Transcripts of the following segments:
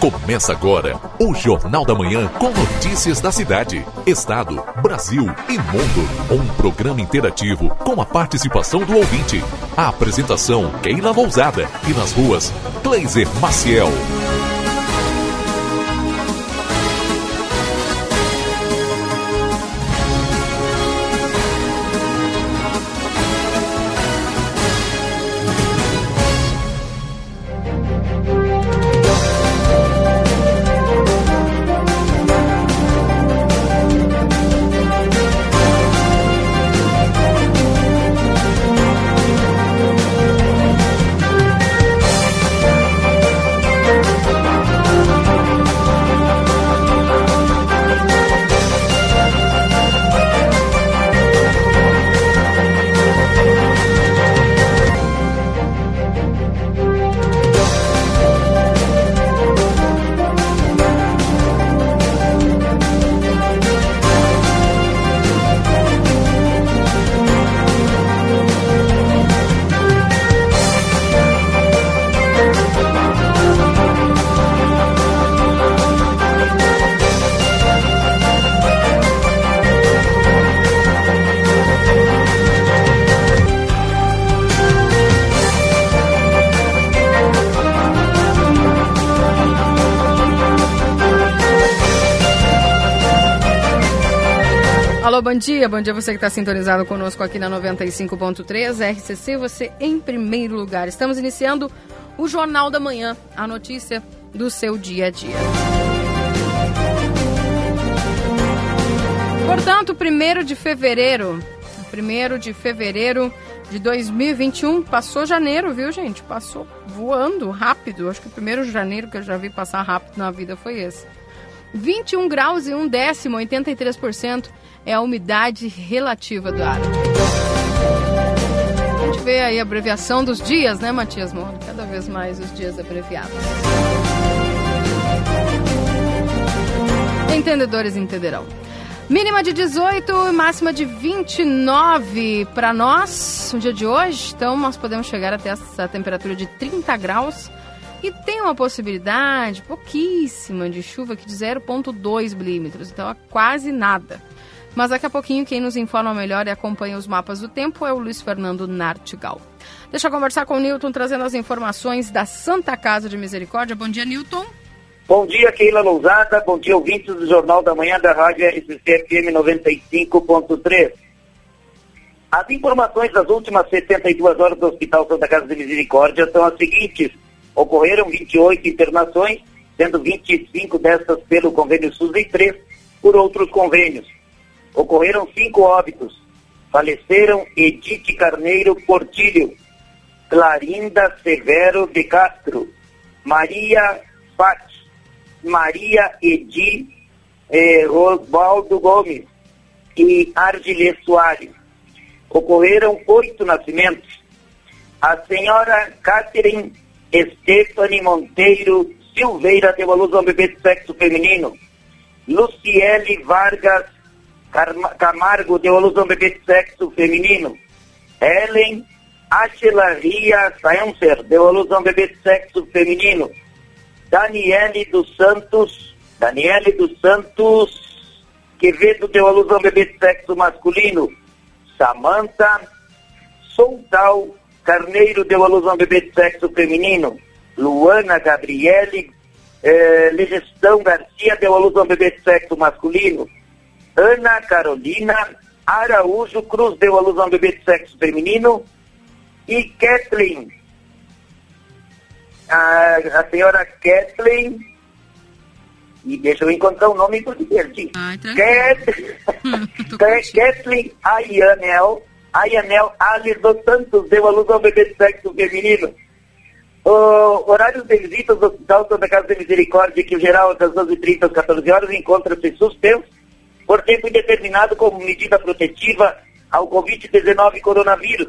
Começa agora o Jornal da Manhã com notícias da cidade, estado, Brasil e mundo. Um programa interativo com a participação do ouvinte. A apresentação Keila Lousada e nas ruas Kleiser Maciel. Dia. Bom dia você que está sintonizado conosco aqui na 95.3 RCC, você em primeiro lugar. Estamos iniciando o Jornal da Manhã, a notícia do seu dia a dia. Portanto, 1 de fevereiro, 1 de fevereiro de 2021, passou janeiro, viu, gente? Passou voando rápido. Acho que o primeiro janeiro que eu já vi passar rápido na vida foi esse. 21 graus e um décimo, 83% é a umidade relativa do ar. A gente vê aí a abreviação dos dias, né, Matias Morro? Cada vez mais os dias abreviados. Entendedores entenderão. Mínima de 18 e máxima de 29 para nós no dia de hoje. Então, nós podemos chegar até essa temperatura de 30 graus. E tem uma possibilidade pouquíssima de chuva aqui de 0,2 milímetros. Então, é quase nada. Mas daqui a pouquinho quem nos informa melhor e acompanha os mapas do tempo é o Luiz Fernando Nartigal. Deixa eu conversar com o Newton trazendo as informações da Santa Casa de Misericórdia. Bom dia, Newton. Bom dia, Keila Lousada. Bom dia, ouvintes do Jornal da Manhã da Rádio RCC FM 95.3. As informações das últimas 72 horas do Hospital Santa Casa de Misericórdia são as seguintes. Ocorreram 28 internações, sendo 25 dessas pelo convênio SUS e 3 por outros convênios ocorreram cinco óbitos. Faleceram Edith Carneiro Portilho, Clarinda Severo de Castro, Maria Fati, Maria Edi eh, Gomes e Ardilê Soares. Ocorreram oito nascimentos. A senhora Catherine Stephanie Monteiro Silveira deu a luz a um bebê de sexo feminino. Luciele Vargas Camargo deu a luz a um bebê de sexo feminino. Ellen Ria Saencer deu a luz a um bebê de sexo feminino. Daniele dos Santos, Daniele dos Santos Quevedo deu a luz a um bebê de sexo masculino. Samantha Soltal Carneiro deu a luz a um bebê de sexo feminino. Luana Gabriele eh, Legestão Garcia deu a luz a um bebê de sexo masculino. Ana Carolina Araújo Cruz deu a luz a um bebê de sexo feminino. E Kathleen, a, a senhora Kathleen, e deixa eu encontrar o nome porque perdi. Ah, Kathleen Ayanel, Ayanel Alice dos Santos deu a luz a um bebê de sexo feminino. O horário de visitas do Hospital Santa Casa de Misericórdia, que o geral das 12h30 às 14 horas, encontra-se suspenso por tempo indeterminado como medida protetiva ao Covid-19 coronavírus.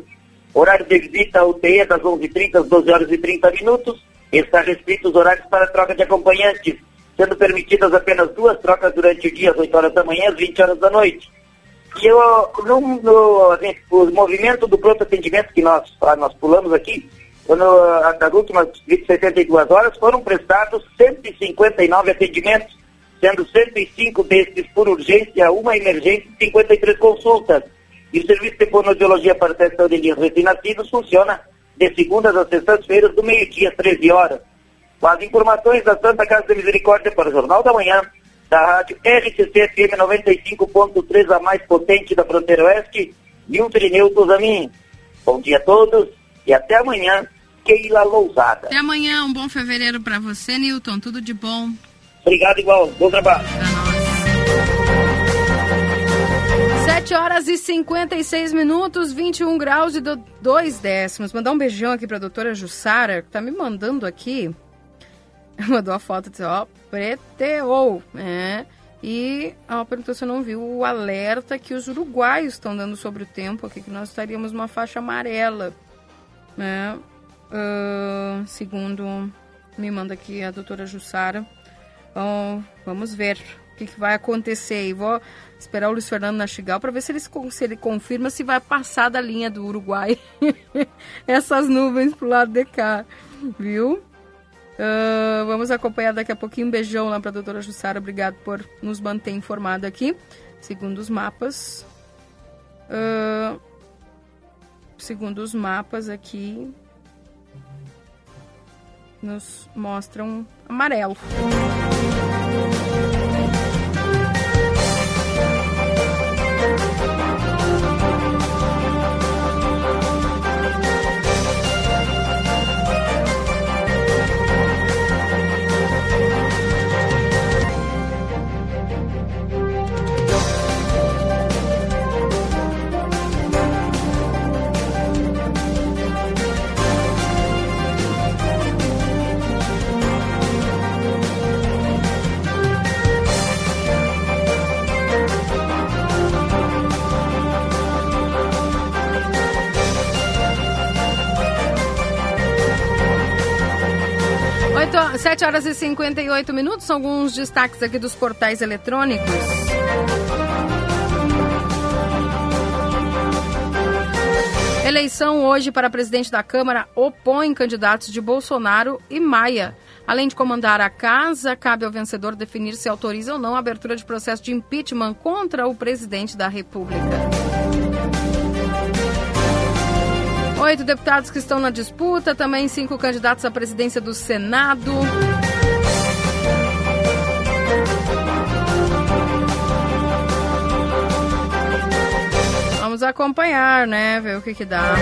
Horário de visita à UTI das 11h30 às 12 horas e 30 minutos. Está restrito os horários para troca de acompanhantes, sendo permitidas apenas duas trocas durante o dia, às 8 horas da manhã às 20 horas da noite. Eu, no, no, o movimento do pronto atendimento que nós, ah, nós pulamos aqui, quando, nas últimas 72 horas, foram prestados 159 atendimentos, sendo 105 desses por urgência, uma emergência e 53 consultas. E o serviço de fonoaudiologia para testão de linhas recém-nascidos funciona de segundas a sextas-feiras, do meio-dia às 13 horas. Com as informações da Santa Casa de Misericórdia para o Jornal da Manhã, da rádio RCC FM 95.3, a mais potente da fronteira oeste, Nilton Newton Zamin. Bom dia a todos e até amanhã, Keila Lousada. Até amanhã, um bom fevereiro para você, Newton. Tudo de bom. Obrigado igual. Bom trabalho. 7 horas e 56 minutos, 21 graus e 2 décimos. Mandar um beijão aqui para a doutora Jussara, que tá me mandando aqui. Mandou a foto e disse, ó, preteou, né? E ela perguntou se não viu o alerta que os uruguaios estão dando sobre o tempo aqui, que nós estaríamos numa faixa amarela, né? Uh, segundo me manda aqui a doutora Jussara. Vamos ver o que, que vai acontecer. E vou esperar o Luiz Fernando Nastigal para ver se ele, se ele confirma se vai passar da linha do Uruguai essas nuvens pro lado de cá, viu? Uh, vamos acompanhar daqui a pouquinho. Um beijão lá para a doutora Jussara. Obrigado por nos manter informado aqui. Segundo os mapas. Uh, segundo os mapas aqui. Nos mostram amarelo. 7 horas e 58 minutos, alguns destaques aqui dos portais eletrônicos. Eleição hoje para presidente da Câmara opõe candidatos de Bolsonaro e Maia. Além de comandar a casa, cabe ao vencedor definir se autoriza ou não a abertura de processo de impeachment contra o presidente da República. Oito deputados que estão na disputa, também cinco candidatos à presidência do Senado. Vamos acompanhar, né? Ver o que, que dá.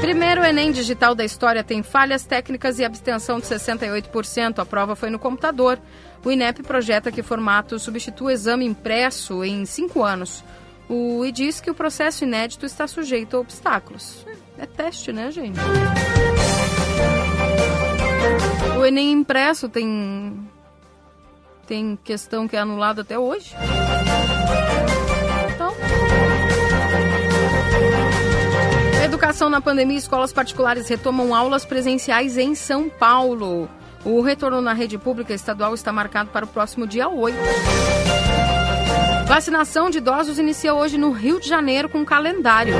Primeiro Enem digital da história tem falhas técnicas e abstenção de 68%. A prova foi no computador. O INEP projeta que formato substitua o exame impresso em cinco anos. O, e diz que o processo inédito está sujeito a obstáculos. É teste, né, gente? O Enem impresso tem tem questão que é anulada até hoje. Então. Educação na pandemia, escolas particulares retomam aulas presenciais em São Paulo. O retorno na rede pública estadual está marcado para o próximo dia 8. Vacinação de idosos inicia hoje no Rio de Janeiro com calendário.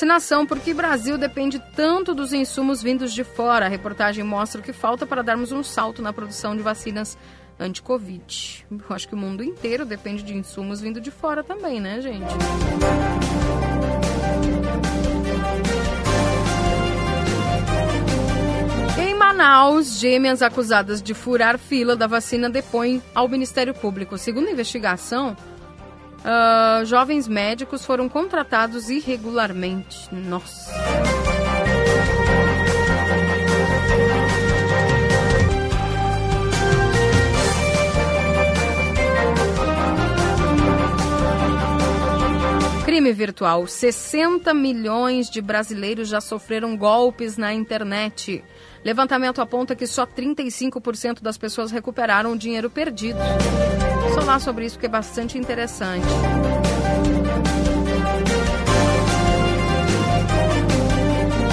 Vacinação, porque o Brasil depende tanto dos insumos vindos de fora. A reportagem mostra o que falta para darmos um salto na produção de vacinas anti-Covid. Eu acho que o mundo inteiro depende de insumos vindo de fora também, né, gente? Em Manaus, gêmeas acusadas de furar fila da vacina depõem ao Ministério Público. Segundo a investigação, Uh, jovens médicos foram contratados irregularmente. Nossa. crime virtual. 60 milhões de brasileiros já sofreram golpes na internet. Levantamento aponta que só 35% das pessoas recuperaram o dinheiro perdido. Vou falar sobre isso que é bastante interessante.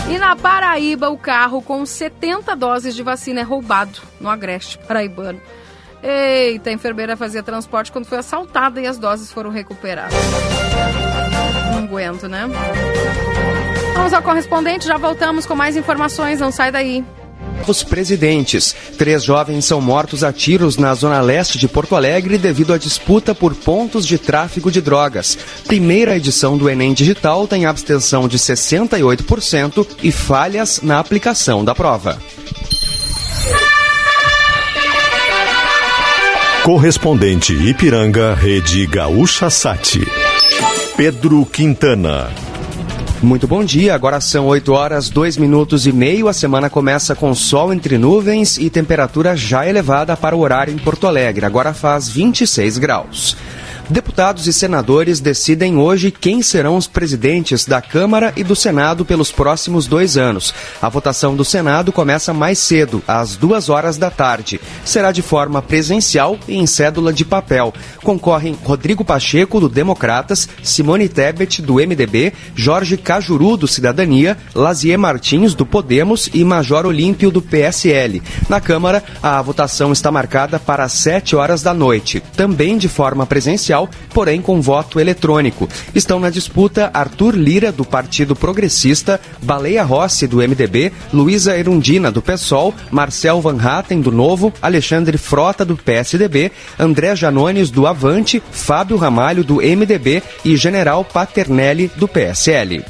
E na Paraíba, o carro com 70 doses de vacina é roubado no Agreste Paraibano. Eita, a enfermeira fazia transporte quando foi assaltada e as doses foram recuperadas. Não aguento, né? Vamos ao correspondente, já voltamos com mais informações, não sai daí. Os presidentes. Três jovens são mortos a tiros na zona leste de Porto Alegre devido à disputa por pontos de tráfico de drogas. Primeira edição do Enem Digital tem abstenção de 68% e falhas na aplicação da prova. Correspondente Ipiranga, Rede Gaúcha Sati. Pedro Quintana. Muito bom dia, agora são 8 horas, 2 minutos e meio. A semana começa com sol entre nuvens e temperatura já elevada para o horário em Porto Alegre. Agora faz 26 graus. Deputados e senadores decidem hoje quem serão os presidentes da Câmara e do Senado pelos próximos dois anos. A votação do Senado começa mais cedo, às duas horas da tarde. Será de forma presencial e em cédula de papel. Concorrem Rodrigo Pacheco, do Democratas, Simone Tebet, do MDB, Jorge Cajuru, do Cidadania, Lazier Martins, do Podemos e Major Olímpio, do PSL. Na Câmara, a votação está marcada para sete horas da noite, também de forma presencial porém com voto eletrônico. Estão na disputa Arthur Lira, do Partido Progressista, Baleia Rossi, do MDB, Luísa Erundina, do PSOL, Marcel Van Hatten, do Novo, Alexandre Frota, do PSDB, André Janones, do Avante, Fábio Ramalho, do MDB e General Paternelli, do PSL.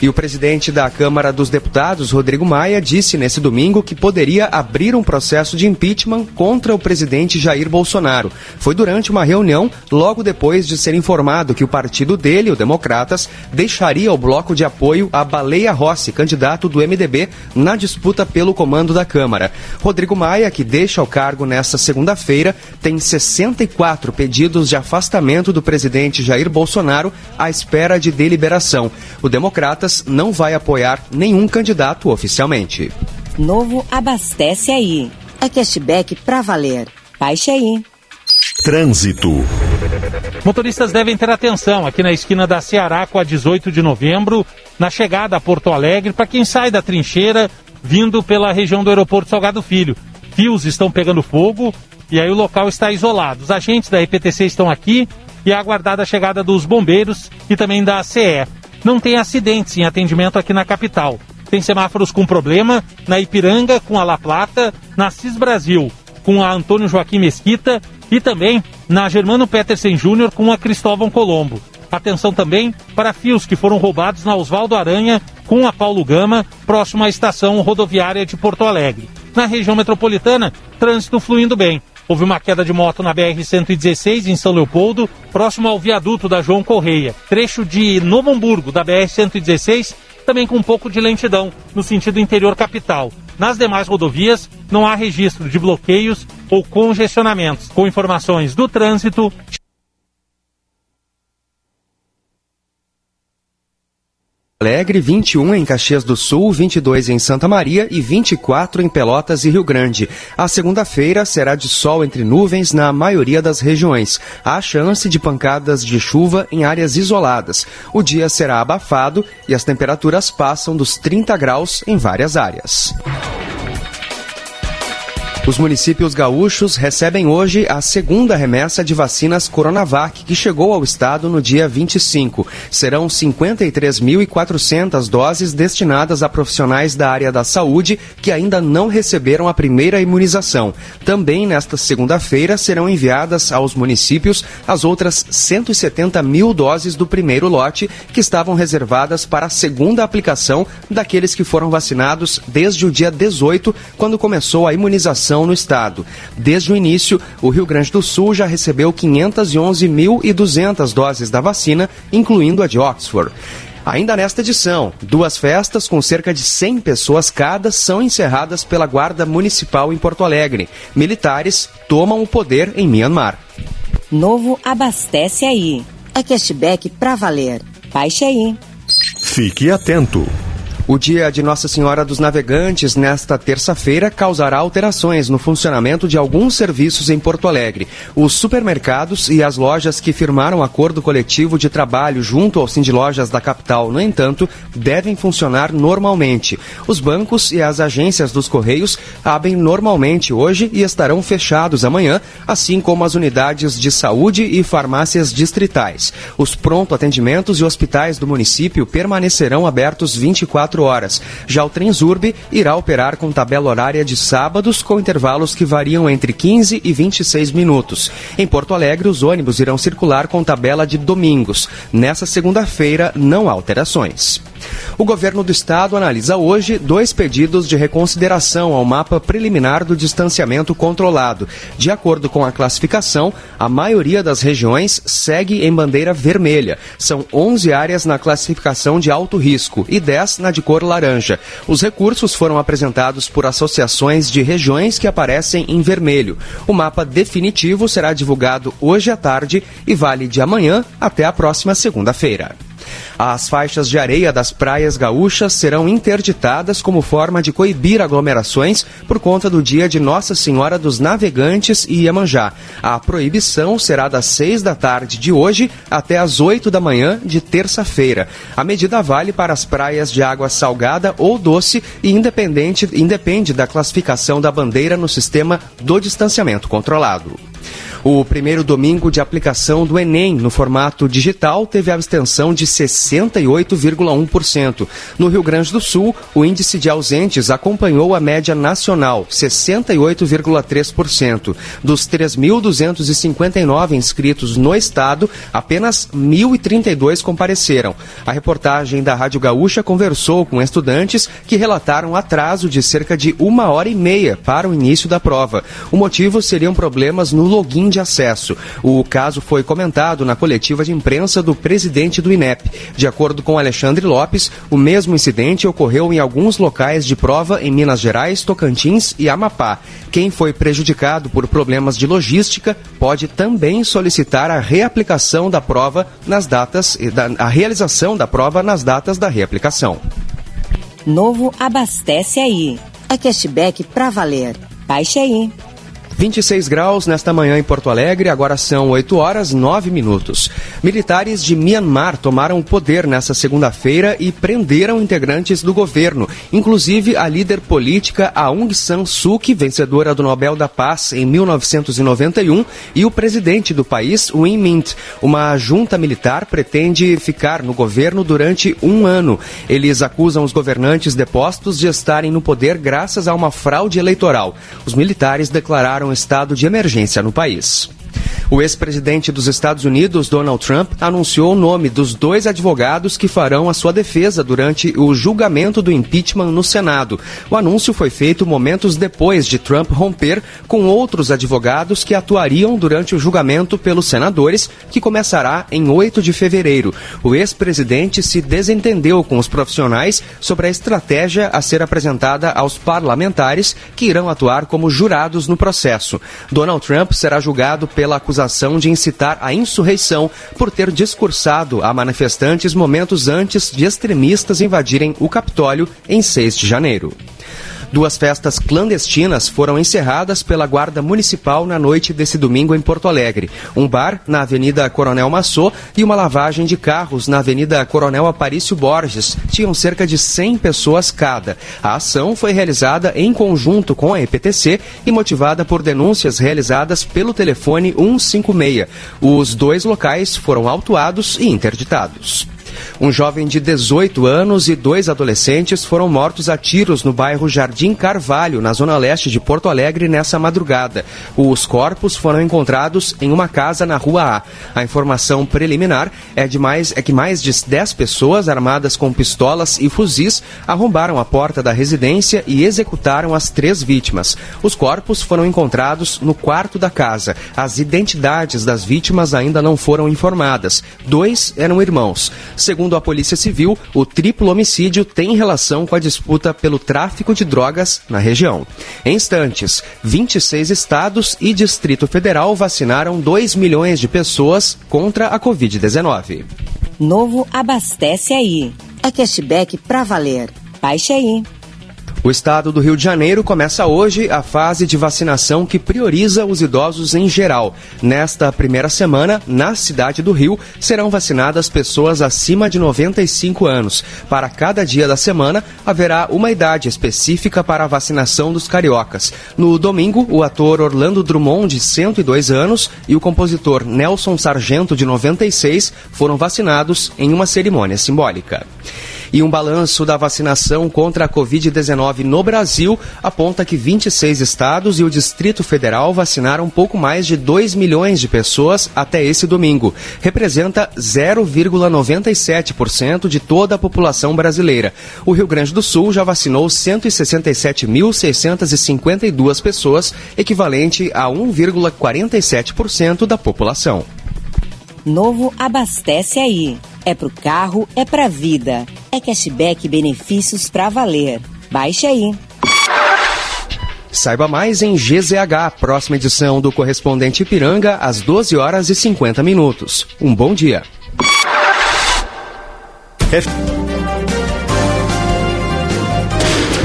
E o presidente da Câmara dos Deputados, Rodrigo Maia, disse nesse domingo que poderia abrir um processo de impeachment contra o presidente Jair Bolsonaro. Foi durante uma reunião logo depois de ser informado que o partido dele, o Democratas, deixaria o bloco de apoio a Baleia Rossi, candidato do MDB, na disputa pelo comando da Câmara. Rodrigo Maia, que deixa o cargo nesta segunda-feira, tem 64 pedidos de afastamento do presidente Jair Bolsonaro à espera de deliberação. O Democratas não vai apoiar nenhum candidato oficialmente. Novo abastece aí. É cashback pra valer. Baixe aí. Trânsito. Motoristas devem ter atenção aqui na esquina da Ceará com a 18 de novembro, na chegada a Porto Alegre, para quem sai da trincheira vindo pela região do aeroporto Salgado Filho. Fios estão pegando fogo e aí o local está isolado. Os agentes da EPTC estão aqui e é aguardada a chegada dos bombeiros e também da CE não tem acidentes em atendimento aqui na capital. Tem semáforos com problema na Ipiranga, com a La Plata, na Cis Brasil, com a Antônio Joaquim Mesquita e também na Germano Petersen Júnior com a Cristóvão Colombo. Atenção também para fios que foram roubados na Oswaldo Aranha com a Paulo Gama, próximo à estação rodoviária de Porto Alegre. Na região metropolitana, trânsito fluindo bem. Houve uma queda de moto na BR-116 em São Leopoldo, próximo ao viaduto da João Correia. Trecho de Novo Hamburgo, da BR-116, também com um pouco de lentidão, no sentido interior capital. Nas demais rodovias, não há registro de bloqueios ou congestionamentos. Com informações do trânsito, Alegre, 21 em Caxias do Sul, 22 em Santa Maria e 24 em Pelotas e Rio Grande. A segunda-feira será de sol entre nuvens na maioria das regiões. Há chance de pancadas de chuva em áreas isoladas. O dia será abafado e as temperaturas passam dos 30 graus em várias áreas. Os municípios gaúchos recebem hoje a segunda remessa de vacinas Coronavac, que chegou ao estado no dia 25. Serão 53.400 doses destinadas a profissionais da área da saúde que ainda não receberam a primeira imunização. Também nesta segunda-feira serão enviadas aos municípios as outras 170 mil doses do primeiro lote, que estavam reservadas para a segunda aplicação daqueles que foram vacinados desde o dia 18, quando começou a imunização no estado. Desde o início, o Rio Grande do Sul já recebeu 511.200 doses da vacina, incluindo a de Oxford. Ainda nesta edição, duas festas com cerca de 100 pessoas cada são encerradas pela Guarda Municipal em Porto Alegre. Militares tomam o poder em Myanmar. Novo abastece aí. É cashback pra valer. Baixe aí. Fique atento. O dia de Nossa Senhora dos Navegantes, nesta terça-feira, causará alterações no funcionamento de alguns serviços em Porto Alegre. Os supermercados e as lojas que firmaram acordo coletivo de trabalho junto ao Cindy Lojas da capital, no entanto, devem funcionar normalmente. Os bancos e as agências dos Correios abrem normalmente hoje e estarão fechados amanhã, assim como as unidades de saúde e farmácias distritais. Os pronto atendimentos e hospitais do município permanecerão abertos 24 horas. Já o Transurb irá operar com tabela horária de sábados com intervalos que variam entre 15 e 26 minutos. Em Porto Alegre, os ônibus irão circular com tabela de domingos. Nessa segunda-feira, não há alterações. O governo do estado analisa hoje dois pedidos de reconsideração ao mapa preliminar do distanciamento controlado. De acordo com a classificação, a maioria das regiões segue em bandeira vermelha. São 11 áreas na classificação de alto risco e 10 na de cor laranja. Os recursos foram apresentados por associações de regiões que aparecem em vermelho. O mapa definitivo será divulgado hoje à tarde e vale de amanhã até a próxima segunda-feira. As faixas de areia das praias gaúchas serão interditadas como forma de coibir aglomerações por conta do dia de Nossa Senhora dos Navegantes e Iemanjá. A proibição será das seis da tarde de hoje até as oito da manhã de terça-feira. A medida vale para as praias de água salgada ou doce e independente, independe da classificação da bandeira no sistema do distanciamento controlado. O primeiro domingo de aplicação do Enem no formato digital teve abstenção de 68,1%. No Rio Grande do Sul, o índice de ausentes acompanhou a média nacional, 68,3%. Dos 3.259 inscritos no estado, apenas 1.032 compareceram. A reportagem da Rádio Gaúcha conversou com estudantes que relataram atraso de cerca de uma hora e meia para o início da prova. O motivo seriam problemas no login de acesso. O caso foi comentado na coletiva de imprensa do presidente do INEP. De acordo com Alexandre Lopes, o mesmo incidente ocorreu em alguns locais de prova em Minas Gerais, Tocantins e Amapá. Quem foi prejudicado por problemas de logística pode também solicitar a reaplicação da prova nas datas, a realização da prova nas datas da reaplicação. Novo Abastece Aí. É cashback pra valer. Baixe aí. 26 graus nesta manhã em Porto Alegre, agora são 8 horas 9 minutos. Militares de Myanmar tomaram o poder nesta segunda-feira e prenderam integrantes do governo, inclusive a líder política Aung San Suu Kyi, vencedora do Nobel da Paz em 1991, e o presidente do país, Win Mint. Uma junta militar pretende ficar no governo durante um ano. Eles acusam os governantes depostos de estarem no poder graças a uma fraude eleitoral. Os militares declararam um estado de emergência no país. O ex-presidente dos Estados Unidos, Donald Trump, anunciou o nome dos dois advogados que farão a sua defesa durante o julgamento do impeachment no Senado. O anúncio foi feito momentos depois de Trump romper com outros advogados que atuariam durante o julgamento pelos senadores, que começará em 8 de fevereiro. O ex-presidente se desentendeu com os profissionais sobre a estratégia a ser apresentada aos parlamentares que irão atuar como jurados no processo. Donald Trump será julgado pela acusação de incitar a insurreição por ter discursado a manifestantes momentos antes de extremistas invadirem o Capitólio em 6 de janeiro. Duas festas clandestinas foram encerradas pela Guarda Municipal na noite desse domingo em Porto Alegre. Um bar na Avenida Coronel Massô e uma lavagem de carros na Avenida Coronel Aparício Borges. Tinham cerca de 100 pessoas cada. A ação foi realizada em conjunto com a EPTC e motivada por denúncias realizadas pelo telefone 156. Os dois locais foram autuados e interditados. Um jovem de 18 anos e dois adolescentes foram mortos a tiros no bairro Jardim Carvalho, na zona leste de Porto Alegre, nessa madrugada. Os corpos foram encontrados em uma casa na Rua A. A informação preliminar é, de mais, é que mais de 10 pessoas armadas com pistolas e fuzis arrombaram a porta da residência e executaram as três vítimas. Os corpos foram encontrados no quarto da casa. As identidades das vítimas ainda não foram informadas. Dois eram irmãos. Segundo a Polícia Civil, o triplo homicídio tem relação com a disputa pelo tráfico de drogas na região. Em instantes, 26 estados e Distrito Federal vacinaram 2 milhões de pessoas contra a Covid-19. Novo Abastece Aí. É cashback pra valer. Baixe aí. O estado do Rio de Janeiro começa hoje a fase de vacinação que prioriza os idosos em geral. Nesta primeira semana, na cidade do Rio, serão vacinadas pessoas acima de 95 anos. Para cada dia da semana, haverá uma idade específica para a vacinação dos cariocas. No domingo, o ator Orlando Drummond, de 102 anos, e o compositor Nelson Sargento, de 96, foram vacinados em uma cerimônia simbólica. E um balanço da vacinação contra a Covid-19 no Brasil aponta que 26 estados e o Distrito Federal vacinaram pouco mais de 2 milhões de pessoas até esse domingo. Representa 0,97% de toda a população brasileira. O Rio Grande do Sul já vacinou 167.652 pessoas, equivalente a 1,47% da população. Novo Abastece Aí. É pro carro, é pra vida. É cashback e benefícios pra valer. Baixe aí. Saiba mais em GZH, próxima edição do Correspondente Ipiranga, às 12 horas e 50 minutos. Um bom dia.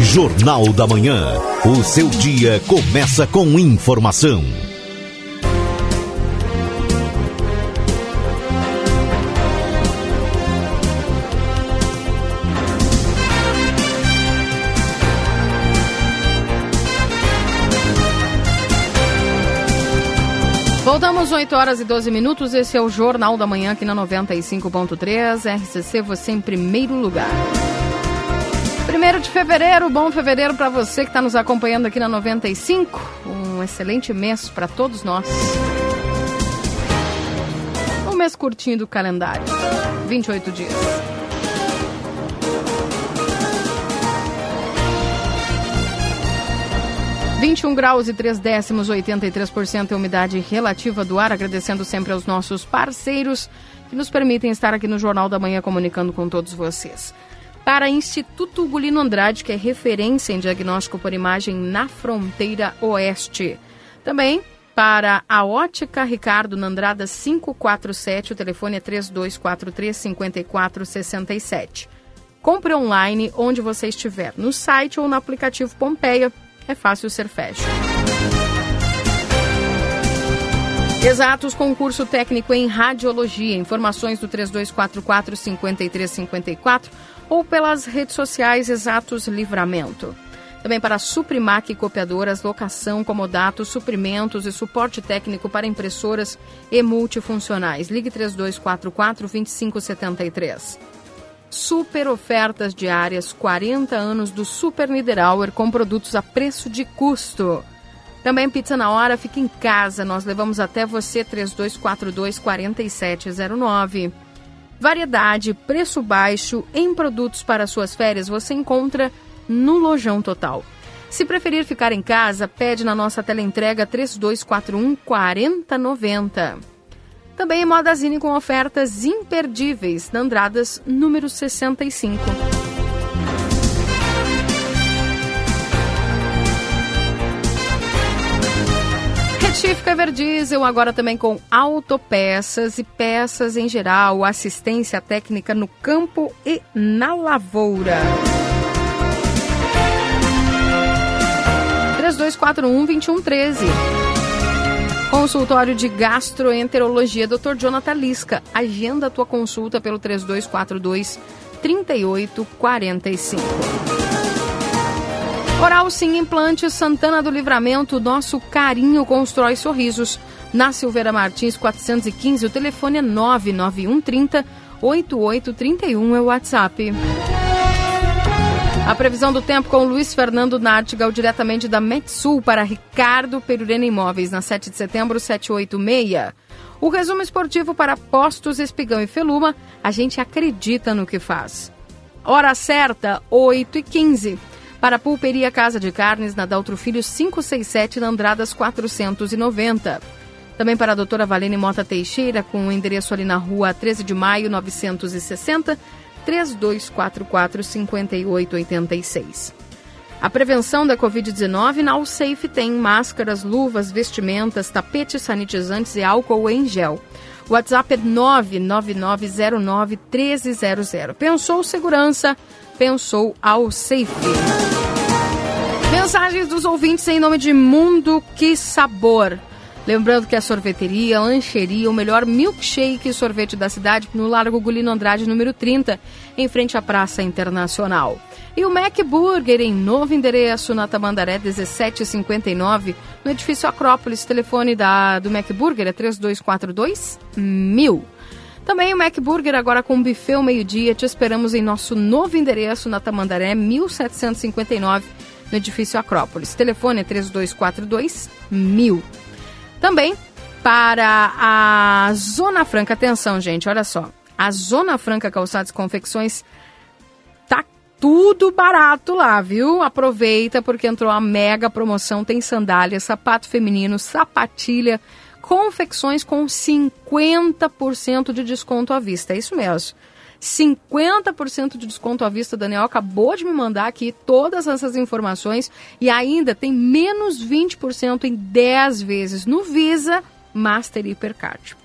Jornal da Manhã. O seu dia começa com informação. Voltamos 8 horas e 12 minutos. Esse é o Jornal da Manhã aqui na 95.3. RCC, você em primeiro lugar. Primeiro de fevereiro, bom fevereiro para você que está nos acompanhando aqui na 95. Um excelente mês para todos nós. Um mês curtinho do calendário. 28 dias. Vinte e um graus e três décimos, 83% é umidade relativa do ar. Agradecendo sempre aos nossos parceiros que nos permitem estar aqui no Jornal da Manhã comunicando com todos vocês. Para Instituto Gulino Andrade, que é referência em diagnóstico por imagem na fronteira oeste. Também para a Ótica Ricardo Nandrada 547, o telefone é 3243 5467. Compre online onde você estiver, no site ou no aplicativo Pompeia. É fácil ser fashion. Exatos, concurso técnico em radiologia. Informações do 3244-5354 ou pelas redes sociais Exatos Livramento. Também para Suprimac Copiadoras, locação, comodato, suprimentos e suporte técnico para impressoras e multifuncionais. Ligue 3244-2573. Super ofertas diárias, 40 anos do Super Niederauer com produtos a preço de custo. Também pizza na hora, fica em casa, nós levamos até você 3242 4709. Variedade, preço baixo em produtos para suas férias você encontra no Lojão Total. Se preferir ficar em casa, pede na nossa teleentrega 3241 4090. Também Modazine com ofertas imperdíveis na Andradas número 65. Retifica Everdiesel agora também com autopeças e peças em geral, assistência técnica no campo e na lavoura. 3241 2113. Consultório de Gastroenterologia, Dr. Jonathan Lisca. Agenda a tua consulta pelo 3242 3845. Oral Sim Implante Santana do Livramento, nosso carinho constrói sorrisos. Na Silveira Martins 415, o telefone é 99130 8831 é o WhatsApp. A previsão do tempo com Luiz Fernando Nartigal, diretamente da Metsul para Ricardo Perurena Imóveis, na 7 de setembro, 786. O resumo esportivo para Postos, Espigão e Feluma, a gente acredita no que faz. Hora certa, 8 e 15 Para Pulperia Casa de Carnes, na Daltro Filho 567, na Andradas 490. Também para a doutora Valene Mota Teixeira, com o endereço ali na rua 13 de maio, 960, 3244 5886. A prevenção da Covid-19 na Alsafe tem máscaras, luvas, vestimentas, tapetes sanitizantes e álcool em gel. O WhatsApp é 999091300. Pensou segurança, pensou ao Safe. Mensagens dos ouvintes em nome de Mundo Que Sabor. Lembrando que a sorveteria, lancheria, o melhor milkshake e sorvete da cidade no Largo Gulino Andrade, número 30, em frente à Praça Internacional. E o Mac Burger em novo endereço na Tamandaré 1759, no edifício Acrópolis. Telefone da, do Mac Burger é 3242 mil. Também o Mac Burger agora com buffet ao meio-dia. Te esperamos em nosso novo endereço na Tamandaré 1759, no edifício Acrópolis. Telefone é 3242 mil. Também para a Zona Franca, atenção gente, olha só. A Zona Franca Calçados Confecções tá tudo barato lá, viu? Aproveita porque entrou a mega promoção, tem sandália, sapato feminino, sapatilha, confecções com 50% de desconto à vista. É isso mesmo. 50% de desconto à vista. Daniel acabou de me mandar aqui todas essas informações e ainda tem menos 20% em 10 vezes no Visa, Master e Hipercard.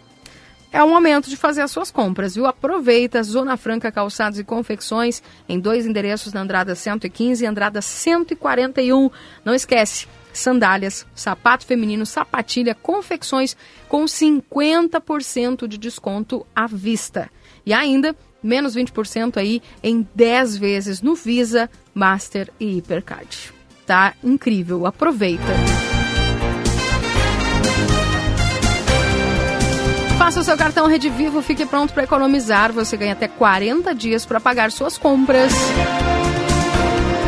É o momento de fazer as suas compras, viu? Aproveita Zona Franca Calçados e Confecções em dois endereços na Andrada 115 e Andrada 141. Não esquece, sandálias, sapato feminino, sapatilha, confecções com 50% de desconto à vista. E ainda menos 20% aí em 10 vezes no Visa, Master e Hipercard. Tá incrível, aproveita. Faça o seu cartão Rede Vivo, fique pronto para economizar. Você ganha até 40 dias para pagar suas compras.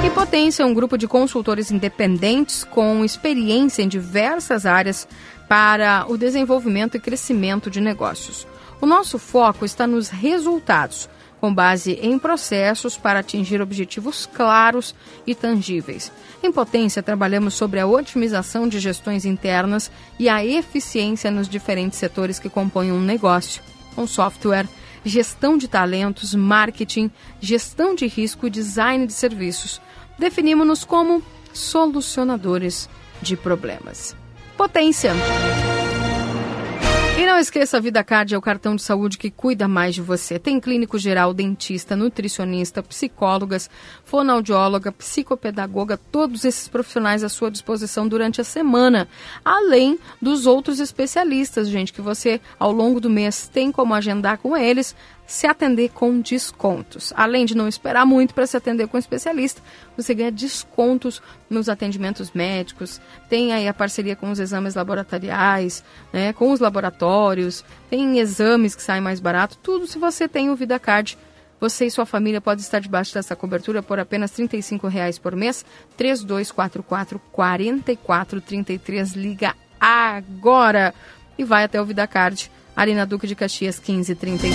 E Potência é um grupo de consultores independentes com experiência em diversas áreas para o desenvolvimento e crescimento de negócios. O nosso foco está nos resultados, com base em processos para atingir objetivos claros e tangíveis. Em Potência, trabalhamos sobre a otimização de gestões internas e a eficiência nos diferentes setores que compõem um negócio, com software, gestão de talentos, marketing, gestão de risco e design de serviços. Definimos-nos como solucionadores de problemas. Potência. E não esqueça, a Vida Card é o cartão de saúde que cuida mais de você. Tem clínico geral, dentista, nutricionista, psicólogas, fonoaudióloga, psicopedagoga, todos esses profissionais à sua disposição durante a semana. Além dos outros especialistas, gente, que você ao longo do mês tem como agendar com eles se atender com descontos. Além de não esperar muito para se atender com um especialista, você ganha descontos nos atendimentos médicos, tem aí a parceria com os exames laboratoriais, né, com os laboratórios, tem exames que saem mais barato, tudo se você tem o VidaCard. Você e sua família podem estar debaixo dessa cobertura por apenas R$ 35,00 por mês. 3244 4433. Liga agora e vai até o VidaCard. Arena Duque de Caxias 1533.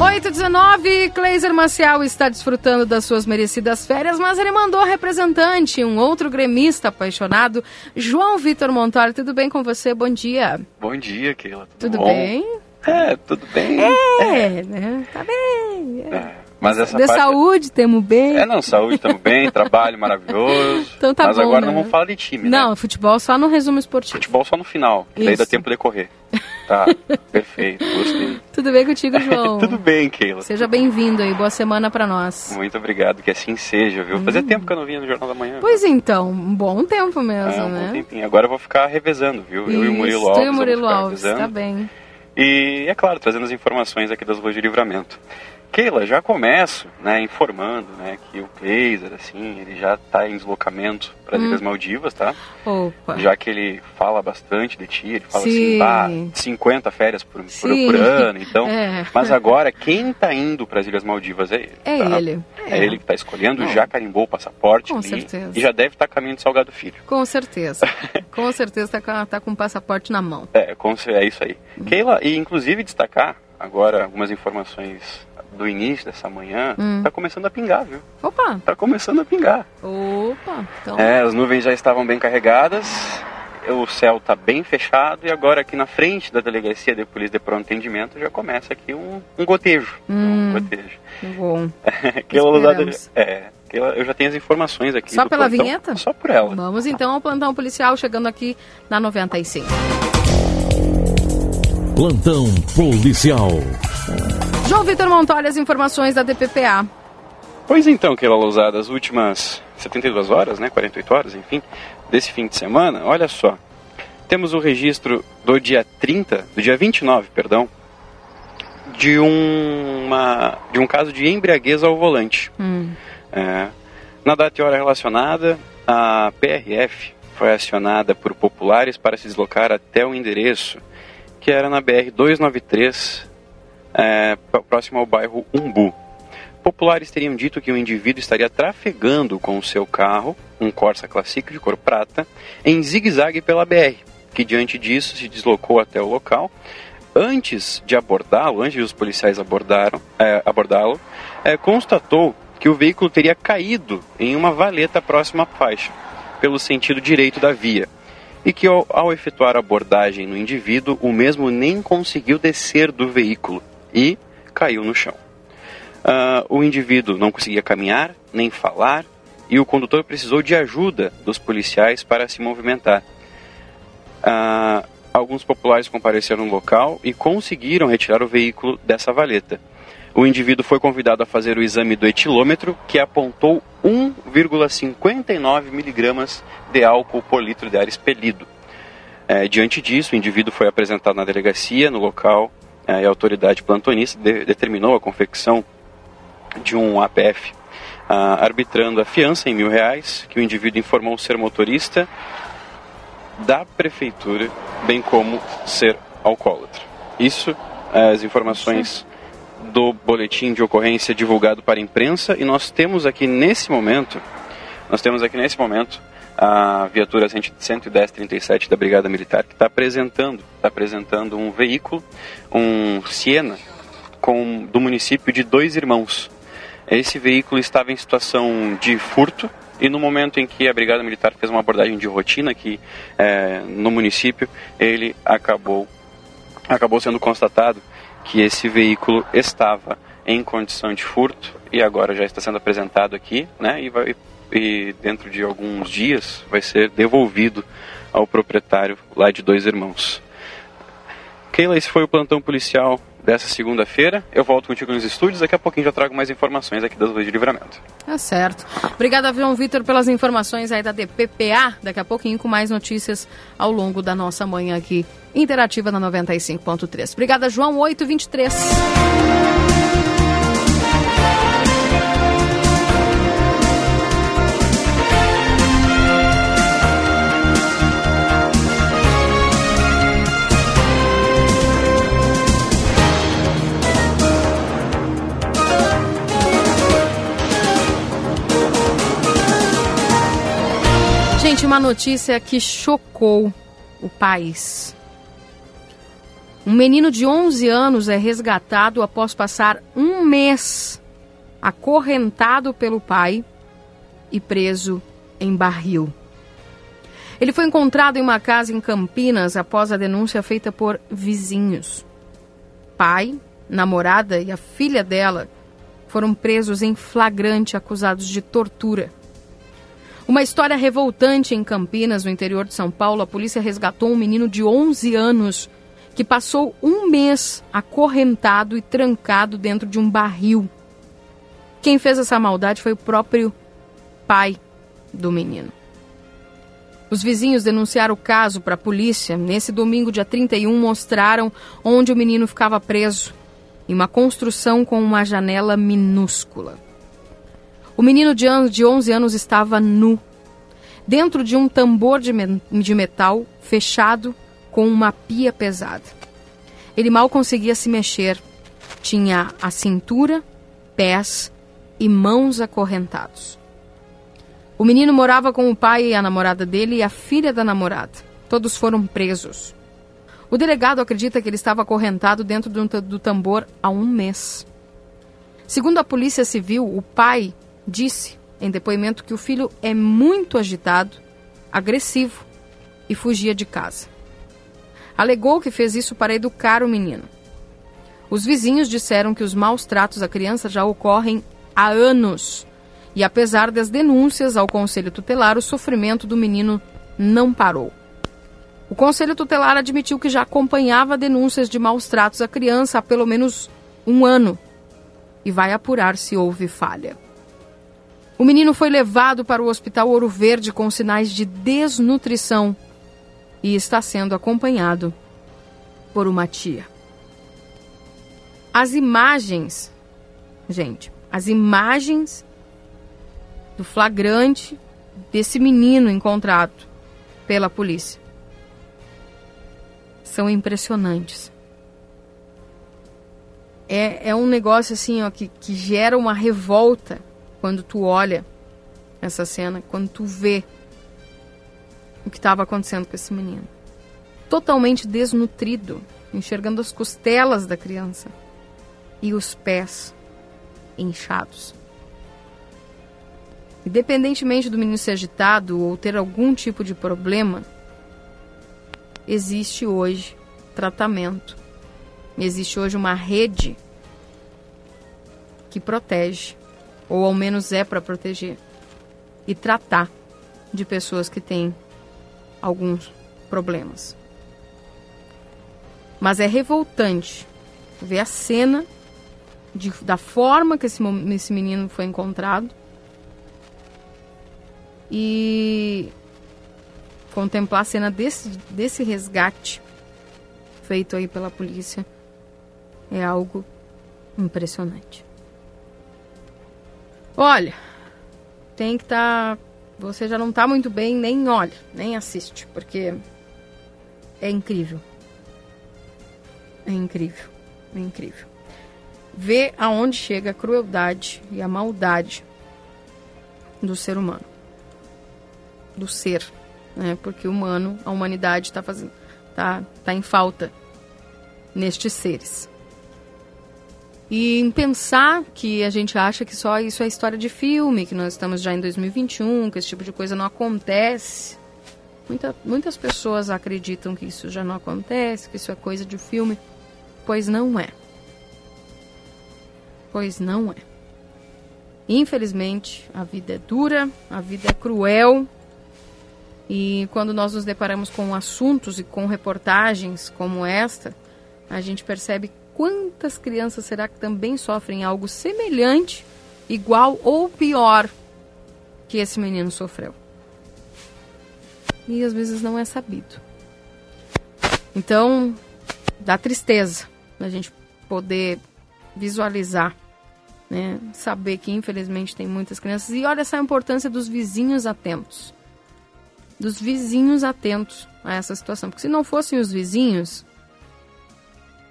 819, Kleiser Maciel está desfrutando das suas merecidas férias, mas ele mandou representante, um outro gremista apaixonado, João Vitor Montalho. Tudo bem com você? Bom dia. Bom dia, Keila. Tudo, tudo bem? É, tudo bem. É, é. né? Tá bem. É. É. Mas essa de parte... saúde, temos bem. É, não, saúde, temos bem, trabalho maravilhoso. Então tá mas bom, agora né? não vamos falar de time, Não, né? futebol só no resumo esportivo. Futebol só no final, que daí Isso. dá tempo de correr. Tá, perfeito, gostei. Tudo bem contigo, João? Tudo bem, Keila. Seja bem-vindo aí, boa semana pra nós. Muito obrigado, que assim seja, viu? Fazia tempo que eu não vinha no Jornal da Manhã. Hum. Pois então, um bom tempo mesmo, É, um bom né? tempinho. Agora eu vou ficar revezando, viu? eu e o Murilo Isso, Alves. tu e o Murilo Alves, tá bem. E, é claro, trazendo as informações aqui das ruas de livramento. Keila, já começo né, informando né, que o Kleiser, assim, ele já está em deslocamento para as Hum. Ilhas Maldivas, tá? Opa. Já que ele fala bastante de ti, ele fala Sim. assim, ah, 50 férias por, por, por ano, então... É. Mas agora, quem está indo para as Ilhas Maldivas é ele. É tá? ele. É, ele que está escolhendo, É. já carimbou o passaporte Com ali, certeza. e já deve estar caminho de Salgado Filho. Com certeza. Com certeza tá com, tá com o passaporte na mão. É, com é isso aí. Keila, e inclusive destacar agora algumas informações do início dessa manhã, Hum. tá começando a pingar, viu? Opa! Tá começando a pingar. Opa! Então, É, as nuvens já estavam bem carregadas, o céu tá bem fechado e agora aqui na frente da delegacia de polícia de pronto atendimento já começa aqui um, um gotejo. Hum. Um gotejo. que bom. Lousada, Esperamos. é, eu já tenho as informações aqui. Só do pela plantão. vinheta? Só por ela. Vamos então ao plantão policial chegando aqui na 95. Plantão policial. João Vitor Montoya, as informações da DPPA. Pois então, Keila Lousada, as últimas 72 horas, né, 48 horas, enfim, desse fim de semana, olha só. Temos o registro do dia 30, do dia 29, perdão, de, uma, de um caso de embriaguez ao volante. Hum. É, na data e hora relacionada, a PRF foi acionada por populares para se deslocar até o endereço que era na BR-293, é, próximo ao bairro Umbu. Populares teriam dito que o indivíduo estaria trafegando com o seu carro, um Corsa Classic de cor prata, em zigue-zague pela BR, que diante disso se deslocou até o local. Antes de abordá-lo, antes dos policiais abordaram, é, abordá-lo, é, constatou que o veículo teria caído em uma valeta próxima à faixa, pelo sentido direito da via, e que ao, ao efetuar a abordagem no indivíduo, o mesmo nem conseguiu descer do veículo e caiu no chão. Ah, o indivíduo não conseguia caminhar, nem falar, e o condutor precisou de ajuda dos policiais para se movimentar. Ah, alguns populares compareceram no local e conseguiram retirar o veículo dessa valeta. O indivíduo foi convidado a fazer o exame do etilômetro, que apontou 1,59 miligramas de álcool por litro de ar expelido. Eh, diante disso, o indivíduo foi apresentado na delegacia, no local, e a autoridade plantonista de- determinou a confecção de um APF, ah, arbitrando a fiança em mil reais, que o indivíduo informou ser motorista da prefeitura, bem como ser alcoólatra. Isso, eh, as informações do boletim de ocorrência divulgado para a imprensa e nós temos aqui nesse momento, nós temos aqui nesse momento a viatura 11037 da Brigada Militar que está apresentando, está apresentando um veículo, um Siena, com, do município de Dois Irmãos. Esse veículo estava em situação de furto e no momento em que a Brigada Militar fez uma abordagem de rotina aqui eh, no município, ele acabou acabou sendo constatado que esse veículo estava em condição de furto e agora já está sendo apresentado aqui, né? E, vai, e dentro de alguns dias vai ser devolvido ao proprietário lá de dois irmãos. Keila, esse foi o plantão policial dessa segunda-feira. Eu volto contigo nos estúdios, daqui a pouquinho já trago mais informações aqui das ruas de livramento. Tá certo. Obrigada, João Vitor, pelas informações aí da DPPA. Daqui a pouquinho com mais notícias ao longo da nossa manhã aqui, interativa na 95.3. Obrigada, João, 823. Uma notícia que chocou o país. Um menino de 11 anos é resgatado após passar um mês acorrentado pelo pai e preso em barril. Ele foi encontrado em uma casa em Campinas após a denúncia feita por vizinhos. Pai, namorada e a filha dela foram presos em flagrante acusados de tortura. Uma história revoltante em Campinas, no interior de São Paulo. A polícia resgatou um menino de 11 anos que passou um mês acorrentado e trancado dentro de um barril. Quem fez essa maldade foi o próprio pai do menino. Os vizinhos denunciaram o caso para a polícia. Nesse domingo, dia 31, mostraram onde o menino ficava preso, em uma construção com uma janela minúscula. O menino de, an- de 11 anos estava nu, dentro de um tambor de, me- de metal fechado com uma pia pesada. Ele mal conseguia se mexer. Tinha a cintura, pés e mãos acorrentados. O menino morava com o pai e a namorada dele e a filha da namorada. Todos foram presos. O delegado acredita que ele estava acorrentado dentro do tambor há um mês. Segundo a Polícia Civil, o pai disse em depoimento que o filho é muito agitado, agressivo e fugia de casa. Alegou que fez isso para educar o menino. Os vizinhos disseram que os maus tratos à criança já ocorrem há anos E apesar das denúncias ao conselho tutelar, o sofrimento do menino não parou. O conselho tutelar admitiu que já acompanhava denúncias de maus tratos à criança há pelo menos um ano e vai apurar se houve falha. O menino foi levado para o Hospital Ouro Verde com sinais de desnutrição e está sendo acompanhado por uma tia. As imagens, gente, as imagens do flagrante desse menino encontrado pela polícia são impressionantes. É, é um negócio assim, ó, que, que gera uma revolta quando tu olha essa cena, quando tu vê o que estava acontecendo com esse menino. Totalmente desnutrido, enxergando as costelas da criança e os pés inchados. Independentemente do menino ser agitado ou ter algum tipo de problema, existe hoje tratamento. Existe hoje uma rede que protege, ou ao menos é para proteger, e tratar de pessoas que têm alguns problemas. Mas é revoltante ver a cena de, da forma que esse, esse menino foi encontrado e contemplar a cena desse, desse resgate feito aí pela polícia é algo impressionante. Olha, tem que estar. Tá, você já não está muito bem, nem olha, nem assiste, porque é incrível. É incrível, é incrível. Ver aonde chega a crueldade e a maldade do ser humano. Do ser né? Porque o humano, a humanidade está fazendo, tá, tá em falta nestes seres. E em pensar que a gente acha que só isso é história de filme, que nós estamos já em 2021, que esse tipo de coisa não acontece. Muita, muitas pessoas acreditam que isso já não acontece, que isso é coisa de filme. Pois não é. Pois não é. Infelizmente, a vida é dura, a vida é cruel e quando nós nos deparamos com assuntos e com reportagens como esta, a gente percebe quantas crianças será que também sofrem algo semelhante, igual ou pior que esse menino sofreu. E às vezes não é sabido. Então, dá tristeza a gente poder visualizar, né? saber que infelizmente tem muitas crianças. E olha essa importância dos vizinhos atentos dos vizinhos atentos a essa situação. Porque se não fossem os vizinhos,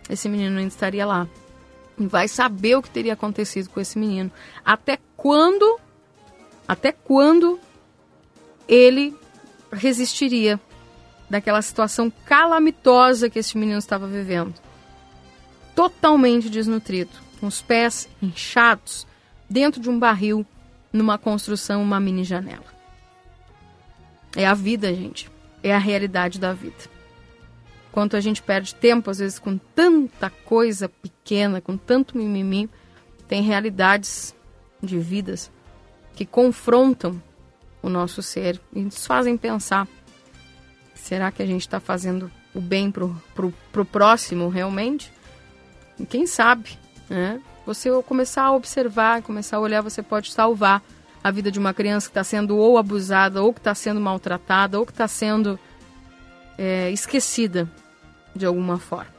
esse menino ainda estaria lá. E vai saber o que teria acontecido com esse menino. Até quando, até quando ele resistiria daquela situação calamitosa que esse menino estava vivendo. Totalmente desnutrido, com os pés inchados, dentro de um barril, numa construção, uma mini janela. É a vida, gente. É a realidade da vida. Quanto a gente perde tempo, às vezes, com tanta coisa pequena, com tanto mimimi, tem realidades de vidas que confrontam o nosso ser e nos fazem pensar: será que a gente está fazendo o bem pro, pro, pro próximo realmente? E quem sabe, né? Você começar a observar, começar a olhar, você pode salvar a vida de uma criança que está sendo ou abusada, ou que está sendo maltratada, ou que está sendo é, esquecida de alguma forma.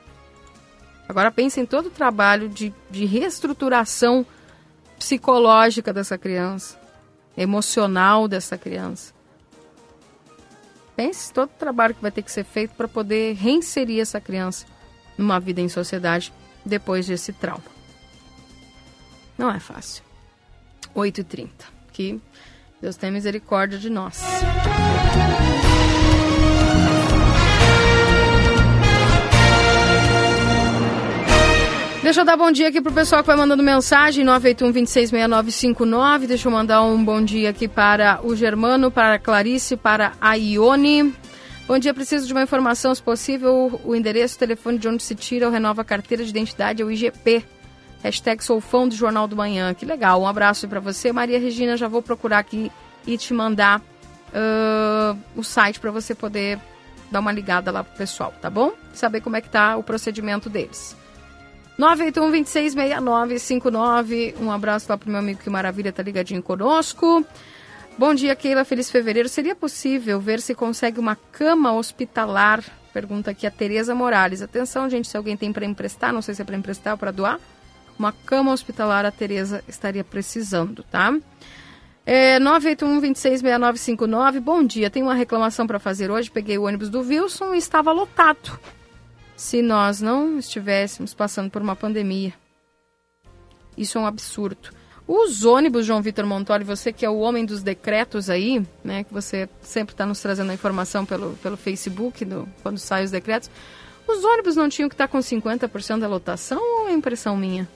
Agora pense em todo o trabalho de, de reestruturação psicológica dessa criança, emocional dessa criança. Pense todo o trabalho que vai ter que ser feito para poder reinserir essa criança numa vida em sociedade depois desse trauma. Não é fácil. 8h30 que Deus tenha misericórdia de nós. Deixa eu dar bom dia aqui pro pessoal que vai mandando mensagem, 981-266959. Deixa eu mandar um bom dia aqui para o Germano, para a Clarice, para a Ione. Bom dia, preciso de uma informação, se possível, o endereço, o telefone de onde se tira ou renova a carteira de identidade, é o IGP. Hashtag sou fã do Jornal do Manhã. Que legal. Um abraço para você. Maria Regina, já vou procurar aqui e te mandar uh, o site para você poder dar uma ligada lá pro pessoal, tá bom? Saber como é que tá o procedimento deles. 981 266959. Um abraço lá pro meu amigo que maravilha, tá ligadinho conosco. Bom dia, Keila. Feliz fevereiro. Seria possível ver se consegue uma cama hospitalar? Pergunta aqui a Tereza Morales. Atenção, gente, se alguém tem para emprestar, não sei se é para emprestar ou para doar, uma cama hospitalar a Tereza estaria precisando, tá? É, 981-266959. Bom dia, tenho uma reclamação para fazer hoje. Peguei o ônibus do Wilson e estava lotado. Se nós não estivéssemos passando por uma pandemia. Isso é um absurdo. Os ônibus, João Vitor Montoli, você que é o homem dos decretos aí, né? Que você sempre está nos trazendo a informação pelo, pelo Facebook, do, quando saem os decretos. Os ônibus não tinham que estar tá com 50% da lotação ou é impressão minha?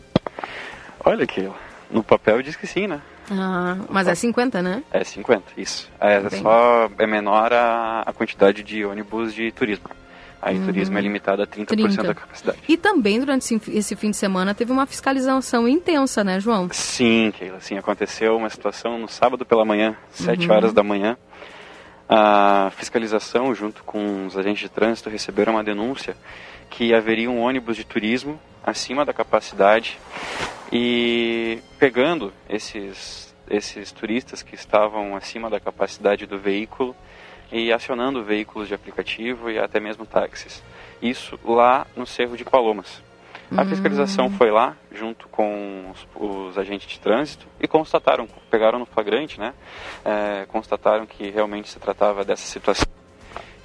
Olha aqui, no papel diz que sim, né? Ah, mas é 50, né? É 50, isso. É Bem... só é menor a, a quantidade de ônibus de turismo. Aí uhum. turismo é limitado a 30%, 30 da capacidade. E também durante esse fim de semana teve uma fiscalização intensa, né, João? Sim, Keila, sim. Aconteceu uma situação no sábado pela manhã, 7 uhum. horas da manhã. A fiscalização, junto com os agentes de trânsito, receberam uma denúncia que haveria um ônibus de turismo acima da capacidade e pegando esses, esses turistas que estavam acima da capacidade do veículo e acionando veículos de aplicativo e até mesmo táxis. Isso lá no Cerro de Palomas. A fiscalização hum. foi lá, junto com os, os, agentes de trânsito, e constataram, pegaram no flagrante, né? É, constataram que realmente se tratava dessa situação.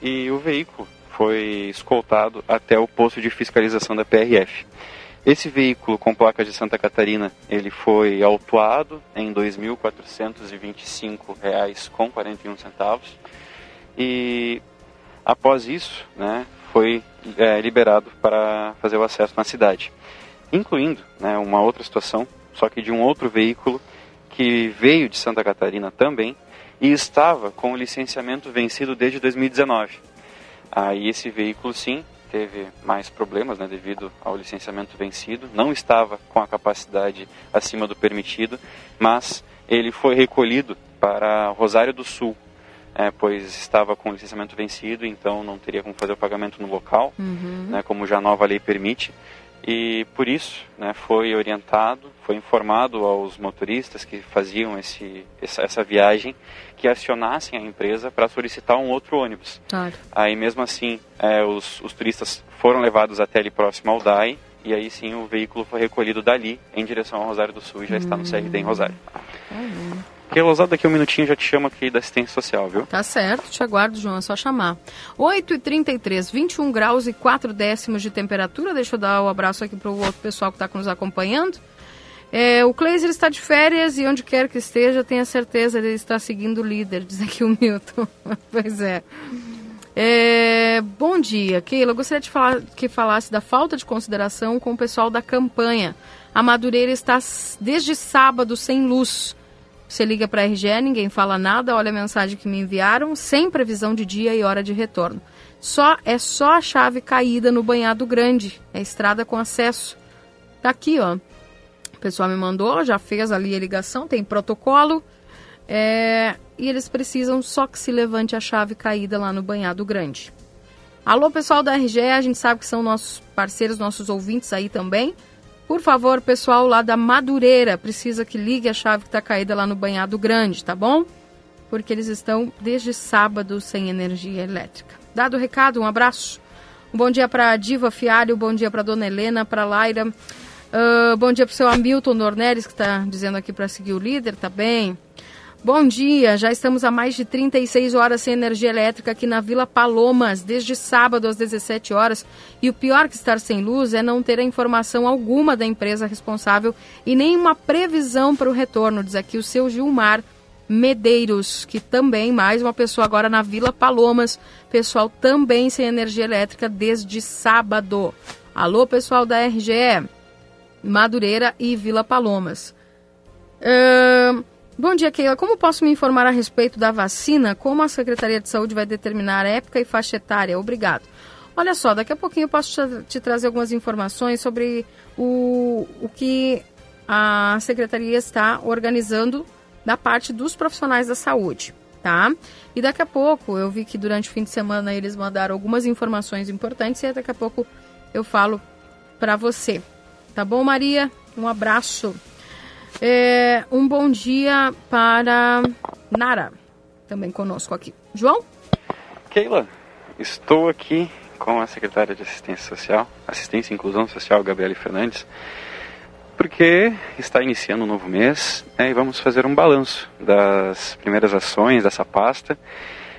E o veículo foi escoltado até o posto de fiscalização da PRF. Esse veículo com placas de Santa Catarina, ele foi autuado em R$ 2.425,41 e após isso, né, foi é, liberado para fazer o acesso na cidade, incluindo né, uma outra situação, só que de um outro veículo que veio de Santa Catarina também e estava com o licenciamento vencido desde 2019. Aí esse veículo sim teve mais problemas né, devido ao licenciamento vencido, não estava com a capacidade acima do permitido, mas ele foi recolhido para Rosário do Sul, é, pois estava com o licenciamento vencido, então não teria como fazer o pagamento no local, uhum. né, como já a nova lei permite. E por isso né, foi orientado, foi informado aos motoristas que faziam esse, essa, essa viagem que acionassem a empresa para solicitar um outro ônibus. Claro. Aí mesmo assim, é, os, os turistas foram levados até ali próximo ao DAI e aí sim o veículo foi recolhido dali em direção ao Rosário do Sul e já está no CRD em Rosário. Uhum. Que Rosado, daqui um minutinho já te chama aqui da assistência social, viu? Tá certo, te aguardo, João, é só chamar. 8h33, 21 graus e 4 décimos de temperatura. Deixa eu dar o um abraço aqui para o outro pessoal que está nos acompanhando. É, o Kleiser está de férias e onde quer que esteja, tenha certeza de estar seguindo o líder, diz aqui o Milton. pois é. é. Bom dia, Keila. Eu gostaria de falar, que falasse da falta de consideração com o pessoal da campanha. A Madureira está desde sábado sem luz. Você liga para a RGE, ninguém fala nada, olha a mensagem que me enviaram, sem previsão de dia e hora de retorno. Só é só a chave caída no banhado grande, é estrada com acesso. Tá aqui, ó. O pessoal me mandou, já fez ali a ligação, tem protocolo. É, e eles precisam só que se levante a chave caída lá no banhado grande. Alô, pessoal da RGE, a gente sabe que são nossos parceiros, nossos ouvintes aí também. Por favor, pessoal lá da Madureira, precisa que ligue a chave que está caída lá no banhado grande, tá bom? Porque eles estão desde sábado sem energia elétrica. Dado o recado, um abraço. Um bom dia para a Diva Fialho, bom dia para Dona Helena, para Laira. Uh, bom dia para o seu Hamilton Norneres, que está dizendo aqui para seguir o líder, tá bem? Bom dia, já estamos há mais de 36 horas sem energia elétrica aqui na Vila Palomas, desde sábado às 17 horas. E o pior que estar sem luz é não ter a informação alguma da empresa responsável e nenhuma previsão para o retorno, diz aqui o seu Gilmar Medeiros, que também, mais uma pessoa agora na Vila Palomas, pessoal também sem energia elétrica desde sábado. Alô, pessoal da RGE, Madureira e Vila Palomas. Uh... Bom dia, Keila. Como posso me informar a respeito da vacina? Como a Secretaria de Saúde vai determinar a época e faixa etária? Obrigado. Olha só, daqui a pouquinho eu posso te, trazer algumas informações sobre o, o que a secretaria está organizando da parte dos profissionais da saúde, tá? E daqui a pouco eu vi que durante o fim de semana eles mandaram algumas informações importantes e daqui a pouco eu falo para você. Tá bom, Maria? Um abraço. É, um bom dia para Nara, também conosco aqui. João? Keila, estou aqui com a secretária de Assistência Social, Assistência e Inclusão Social, Gabriele Fernandes, porque está iniciando um novo mês né, e vamos fazer um balanço das primeiras ações dessa pasta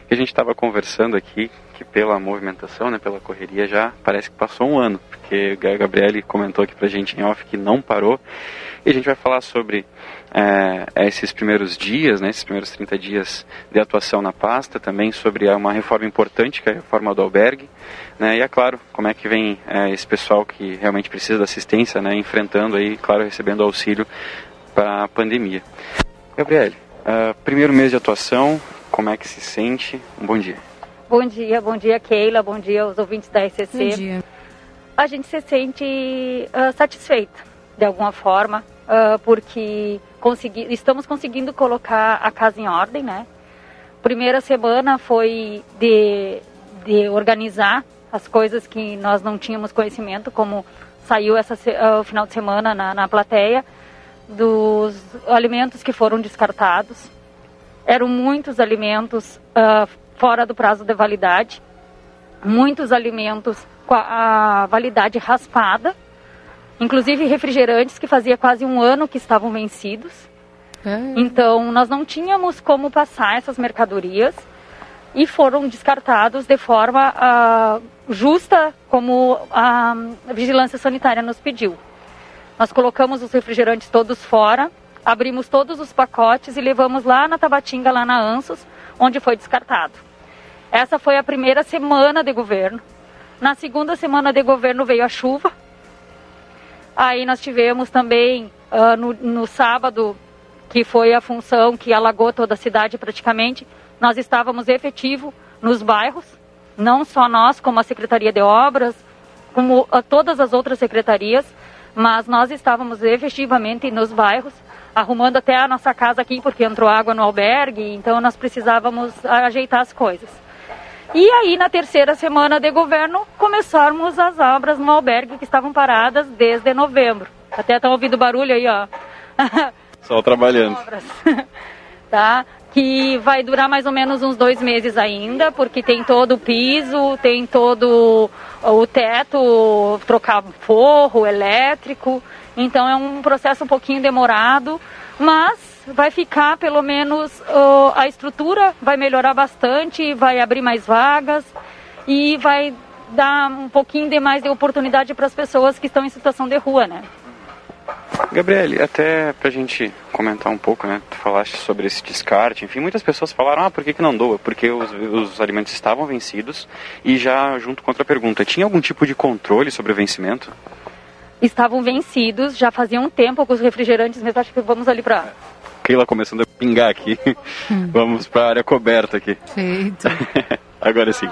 que a gente estava conversando aqui, que pela movimentação, né, pela correria já parece que passou um ano, porque a Gabriele comentou aqui pra gente em off que não parou e a gente vai falar sobre é, esses primeiros dias, né, esses primeiros 30 dias de atuação na pasta, também sobre uma reforma importante, que é a reforma do albergue, né, e é claro, como é que vem é, esse pessoal que realmente precisa da assistência, né, enfrentando aí, claro, recebendo auxílio para a pandemia. Gabriele, uh, primeiro mês de atuação, como é que se sente? Um bom dia. Bom dia, bom dia Keila, bom dia aos ouvintes da RCC. Bom dia. A gente se sente uh, satisfeita, de alguma forma, uh, porque consegui, estamos conseguindo colocar a casa em ordem, né? Primeira semana foi de, de organizar as coisas que nós não tínhamos conhecimento, como saiu essa uh, final de semana na, na plateia, dos alimentos que foram descartados. Eram muitos alimentos fora do prazo de validade, muitos alimentos com a, validade raspada, inclusive refrigerantes que fazia quase um ano que estavam vencidos. É. Então, nós não tínhamos como passar essas mercadorias e foram descartados de forma uh, justa, como a vigilância sanitária nos pediu. Nós colocamos os refrigerantes todos fora, abrimos todos os pacotes e levamos lá na Tabatinga, lá na Ansos, onde foi descartado. Essa foi a primeira semana de governo. Na segunda semana de governo veio a chuva, Aí nós tivemos também uh, no, no sábado, que foi a função que alagou toda a cidade praticamente, nós estávamos efetivo nos bairros, não só nós, como a Secretaria de Obras, como todas as outras secretarias, mas nós estávamos efetivamente nos bairros, arrumando até a nossa casa aqui, porque entrou água no albergue, então nós precisávamos ajeitar as coisas. E aí, na terceira semana de governo, começarmos as obras no albergue que estavam paradas desde novembro. Até estão ouvindo barulho aí, ó. Só trabalhando. tá? Que vai durar mais ou menos uns dois meses ainda, porque tem todo o piso, tem todo o teto, trocar forro elétrico. Então é um processo um pouquinho demorado, mas vai ficar pelo menos uh, a estrutura vai melhorar bastante, vai abrir mais vagas e vai dar um pouquinho de mais de oportunidade para as pessoas que estão em situação de rua, né? Gabriele, até pra gente comentar um pouco, né? Tu falaste sobre esse descarte, enfim, muitas pessoas falaram, ah, por que, que não doa? Porque os, os alimentos estavam vencidos e já junto com outra pergunta, tinha algum tipo de controle sobre o vencimento? Estavam vencidos, já fazia um tempo com os refrigerantes, mas acho que vamos ali para Keila começando a pingar aqui. Hum. Vamos para a área coberta aqui. Feito. Agora sim.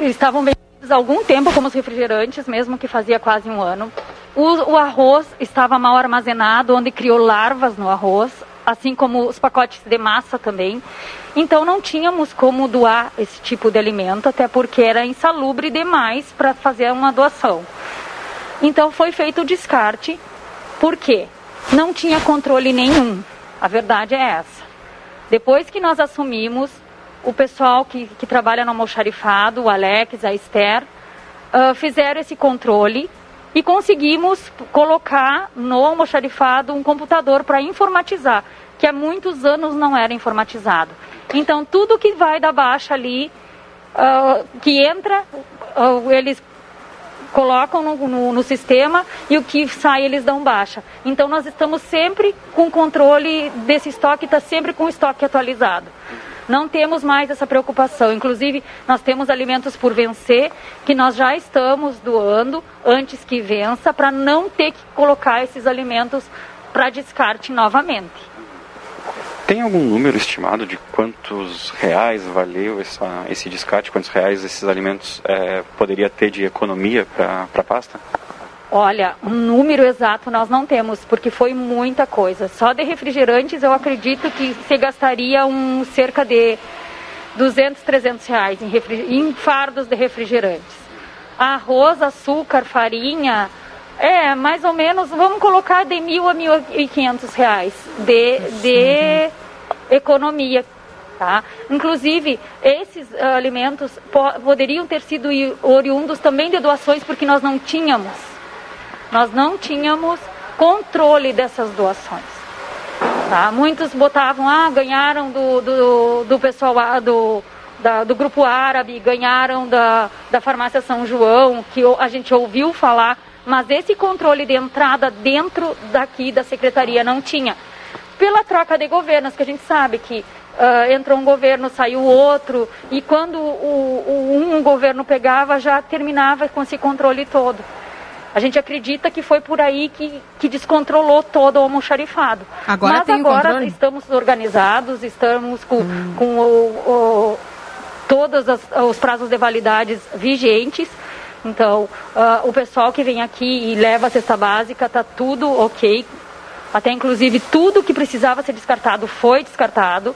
Eles estavam vendidos há algum tempo como os refrigerantes, mesmo que fazia quase um ano. O, o arroz estava mal armazenado, onde criou larvas no arroz, assim como os pacotes de massa também. Então não tínhamos como doar esse tipo de alimento, até porque era insalubre demais para fazer uma doação. Então foi feito o descarte. Por quê? Não tinha controle nenhum. A verdade é essa. Depois que nós assumimos, o pessoal que, que trabalha no almoxarifado, o Alex, a Esther, uh, fizeram esse controle e conseguimos colocar no almoxarifado um computador para informatizar, que há muitos anos não era informatizado. Então, tudo que vai da baixa ali, uh, que entra, uh, eles colocam no, no, no, sistema e o que sai eles dão baixa. Então nós estamos sempre com controle desse estoque, está sempre com o estoque atualizado. Não temos mais essa preocupação. Inclusive, nós temos alimentos por vencer que nós já estamos doando antes que vença para não ter que colocar esses alimentos para descarte novamente. Tem algum número estimado de quantos reais valeu essa, esse descarte, quantos reais esses alimentos é, poderia ter de economia para a pasta? Olha, um número exato nós não temos, porque foi muita coisa. Só de refrigerantes eu acredito que se gastaria um cerca de 200, 300 reais em, em fardos de refrigerantes. Arroz, açúcar, farinha, é, mais ou menos, vamos colocar de mil a mil e quinhentos reais de, de economia, tá? Inclusive, esses uh, alimentos po poderiam ter sido oriundos também de doações, porque nós não tínhamos, nós não tínhamos controle dessas doações. Tá? Muitos botavam, ah, ganharam do, do, do pessoal do, da, do grupo árabe, ganharam da, da farmácia São João, que a gente ouviu falar, mas esse controle de entrada dentro daqui da secretaria não tinha. Pela troca de governos, que a gente sabe que uh, entrou um governo, saiu outro, e quando o, o, um governo pegava, já terminava com esse controle todo. A gente acredita que foi por aí que, que descontrolou todo o almoxarifado. Agora Mas agora estamos organizados, estamos com, hum. com o, o, todos os prazos de validades vigentes. Então, uh, o pessoal que vem aqui e leva a cesta básica, está tudo ok. Até inclusive tudo que precisava ser descartado foi descartado.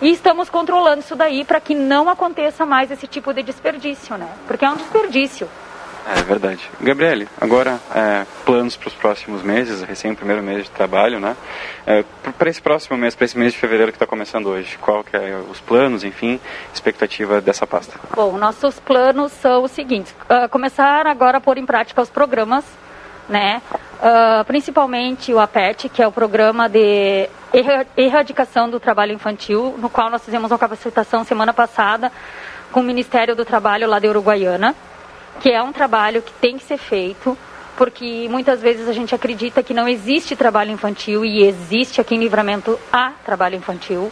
E estamos controlando isso daí para que não aconteça mais esse tipo de desperdício, né? Porque é um desperdício. É verdade. Gabriele, agora é, planos para os próximos meses, recém o primeiro mês de trabalho, né? É, para esse próximo mês, para esse mês de fevereiro que está começando hoje, qual que é os planos, enfim, expectativa dessa pasta? Bom, nossos planos são os seguintes: uh, começar agora a pôr em prática os programas, né? Uh, principalmente o APET, que é o programa de erradicação do trabalho infantil, no qual nós fizemos uma capacitação semana passada com o Ministério do Trabalho lá de Uruguaiana que é um trabalho que tem que ser feito, porque muitas vezes a gente acredita que não existe trabalho infantil e existe aqui em Livramento a trabalho infantil.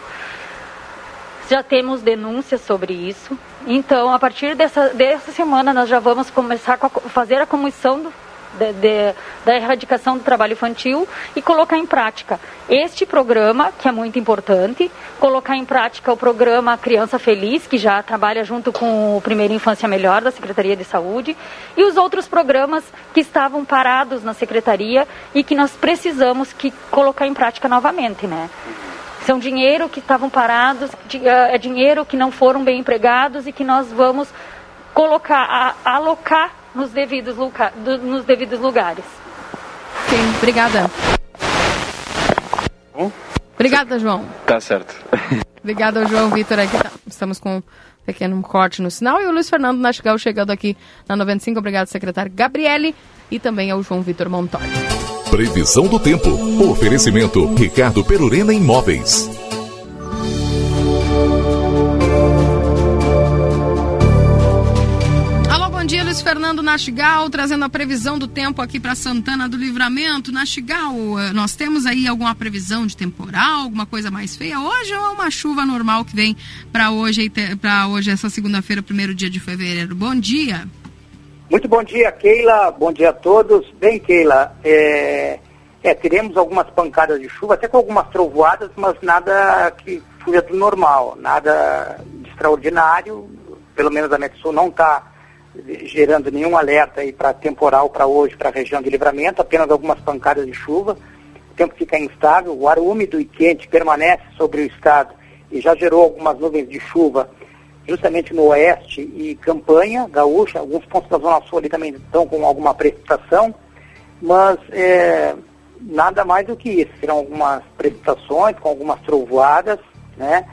Já temos denúncias sobre isso. Então, a partir dessa, dessa semana, nós já vamos começar a fazer a comissão do, de, de, da erradicação do trabalho infantil e colocar em prática este programa, que é muito importante, colocar em prática o programa Criança Feliz, que já trabalha junto com o Primeira Infância Melhor da Secretaria de Saúde, e os outros programas que estavam parados na Secretaria e que nós precisamos que colocar em prática novamente, né? São dinheiro que estavam parados, é dinheiro que não foram bem empregados e que nós vamos colocar, alocar nos devidos, lugar, nos devidos lugares. Sim, obrigada. Bom? Obrigada, João. Tá certo. Obrigada, João Vitor. Aqui tá. Estamos com um pequeno corte no sinal. E o Luiz Fernando Nastigal chegando aqui na 95. Obrigado, secretário Gabriele. E também ao João Vitor Montori. Previsão do tempo. Oferecimento Ricardo Perurena Imóveis. Luiz Fernando Nastigal trazendo a previsão do tempo aqui para Santana do Livramento. Nastigal, eh, nós temos aí alguma previsão de temporal, alguma coisa mais feia hoje ou é uma chuva normal que vem para hoje, para hoje essa segunda-feira, primeiro dia de fevereiro? Bom dia. Muito bom dia, Keila. Bom dia a todos. Bem, Keila, é, é, teremos algumas pancadas de chuva, até com algumas trovoadas, mas nada que fuja do normal, nada de extraordinário. Pelo menos a Metsul não está gerando nenhum alerta aí para temporal para hoje, para a região de livramento, apenas algumas pancadas de chuva. O tempo fica instável, o ar úmido e quente permanece sobre o estado e já gerou algumas nuvens de chuva justamente no oeste e campanha gaúcha. Alguns pontos da Zona Sul ali também estão com alguma precipitação, mas é, nada mais do que isso. Serão algumas precipitações com algumas trovoadas, né?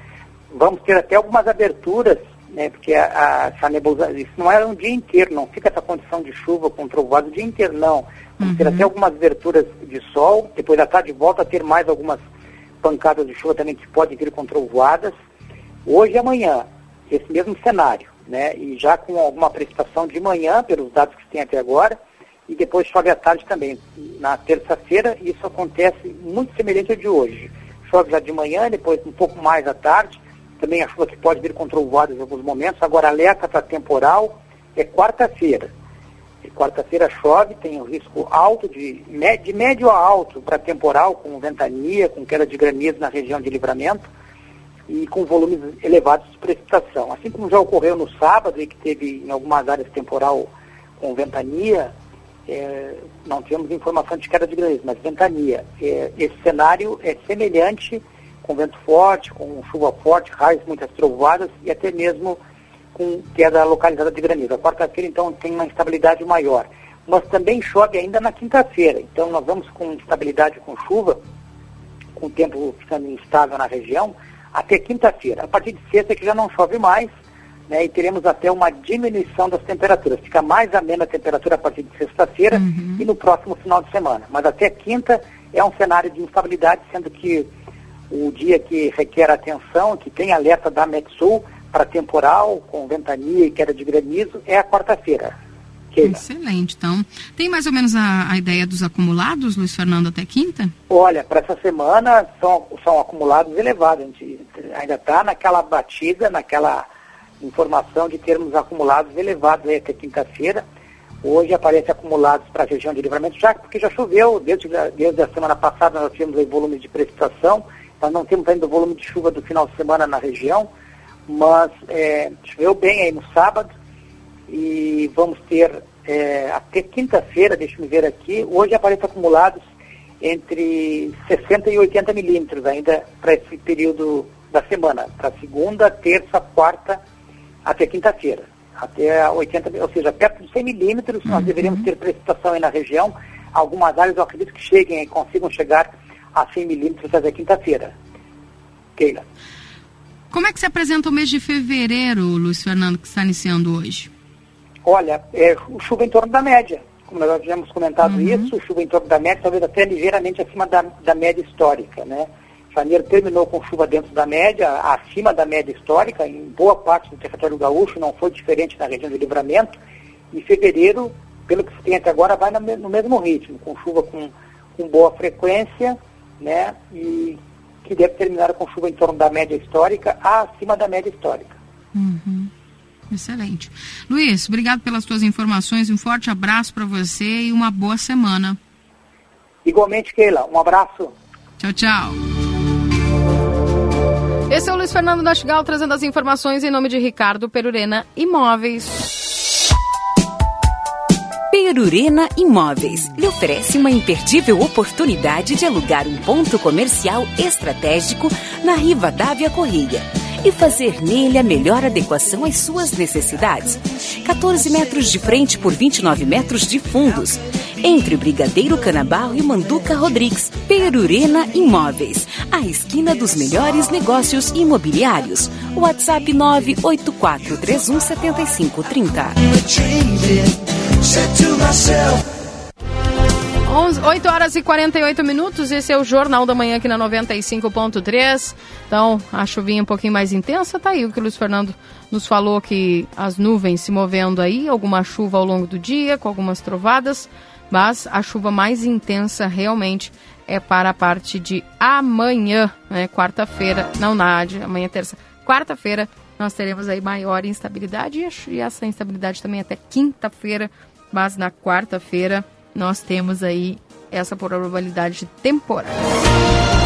Vamos ter até algumas aberturas né, porque a, a, essa nebulosa, isso não era um dia inteiro, não fica essa condição de chuva com trovoada o dia inteiro, não. Vamos uhum. ter até algumas aberturas de sol, depois da tarde volta a ter mais algumas pancadas de chuva também que podem vir com trovoadas. Hoje e amanhã, esse mesmo cenário, né, e já com alguma precipitação de manhã, pelos dados que tem até agora, e depois chove à tarde também. Na terça-feira, isso acontece muito semelhante ao de hoje. Chove já de manhã, depois um pouco mais à tarde, também a chuva que pode vir com trovoadas em alguns momentos. Agora, alerta para temporal é quarta-feira. Quarta-feira chove, tem um risco alto, de, de médio a alto para temporal, com ventania, com queda de granizo na região de livramento e com volumes elevados de precipitação. Assim como já ocorreu no sábado, e que teve em algumas áreas temporal com ventania, é, não temos informação de queda de granizo, mas ventania. É, esse cenário é semelhante com vento forte, com chuva forte, raios, muitas trovoadas e até mesmo com queda localizada de granizo. A quarta-feira, então, tem uma instabilidade maior. Mas também chove ainda na quinta-feira. Então, nós vamos com instabilidade com chuva, com o tempo ficando instável na região, até quinta-feira. A partir de sexta que já não chove mais, né, e teremos até uma diminuição das temperaturas. Fica mais amena a temperatura a partir de sexta-feira uhum. e no próximo final de semana. Mas até quinta é um cenário de instabilidade, sendo que o dia que requer atenção, que tem alerta da Metsul para temporal, com ventania e queda de granizo, é a quarta-feira. Excelente. Então, tem mais ou menos a, a, ideia dos acumulados, Luiz Fernando, até quinta? Olha, para essa semana são, são acumulados elevados. A gente ainda está naquela batida, naquela informação de termos acumulados elevados aí até quinta-feira. Hoje aparece acumulados para a região de livramento, já porque já choveu, desde, desde a semana passada nós tivemos aí volume de precipitação, nós não temos ainda o volume de chuva do final de semana na região, mas é, choveu bem aí no sábado e vamos ter é, até quinta-feira, deixa eu ver aqui, hoje aparece acumulados entre 60 e 80 milímetros ainda para esse período da semana, para segunda, terça, quarta até quinta-feira. Até 80, ou seja, perto de 100 milímetros, uhum. nós deveríamos ter precipitação aí na região. Algumas áreas eu acredito que cheguem e consigam chegar a 100 milímetros até quinta-feira. Keila. Como é que se apresenta o mês de fevereiro, Luiz Fernando, que está iniciando hoje? Olha, é, chuva em torno da média. Como nós já tínhamos comentado uhum. isso, chuva em torno da média, talvez até ligeiramente acima da, da média histórica, né? Janeiro terminou com chuva dentro da média, acima da média histórica, em boa parte do território gaúcho, não foi diferente na região de livramento. E fevereiro, pelo que se tem até agora, vai no mesmo ritmo, com chuva com, com boa frequência, né? E que deve terminar com chuva em torno da média histórica, acima da média histórica. Uhum. Excelente. Luiz, obrigado pelas suas informações, um forte abraço para você e uma boa semana. Igualmente, Keila, um abraço. Tchau, tchau. Esse é o Luiz Fernando Nastigal trazendo as informações em nome de Ricardo Perurena Imóveis. Perurena Imóveis lhe oferece uma imperdível oportunidade de alugar um ponto comercial estratégico na Riva Dávia Corrêa e fazer nele a melhor adequação às suas necessidades. 14 metros de frente por 29 metros de fundos. Entre Brigadeiro Canabarro e Manduca Rodrigues, Perurena Imóveis, a esquina dos melhores negócios imobiliários. WhatsApp 984317530. 11, 8 horas e 48 minutos, esse é o Jornal da Manhã aqui na 95.3. Então, a chuvinha um pouquinho mais intensa, tá aí o que o Luiz Fernando nos falou que as nuvens se movendo aí, alguma chuva ao longo do dia, com algumas trovadas, mas a chuva mais intensa realmente é para a parte de amanhã, né, quarta-feira, não, Nádia, amanhã terça, quarta-feira nós teremos aí maior instabilidade e essa instabilidade também até quinta-feira, mas na quarta-feira nós temos aí essa probabilidade temporária.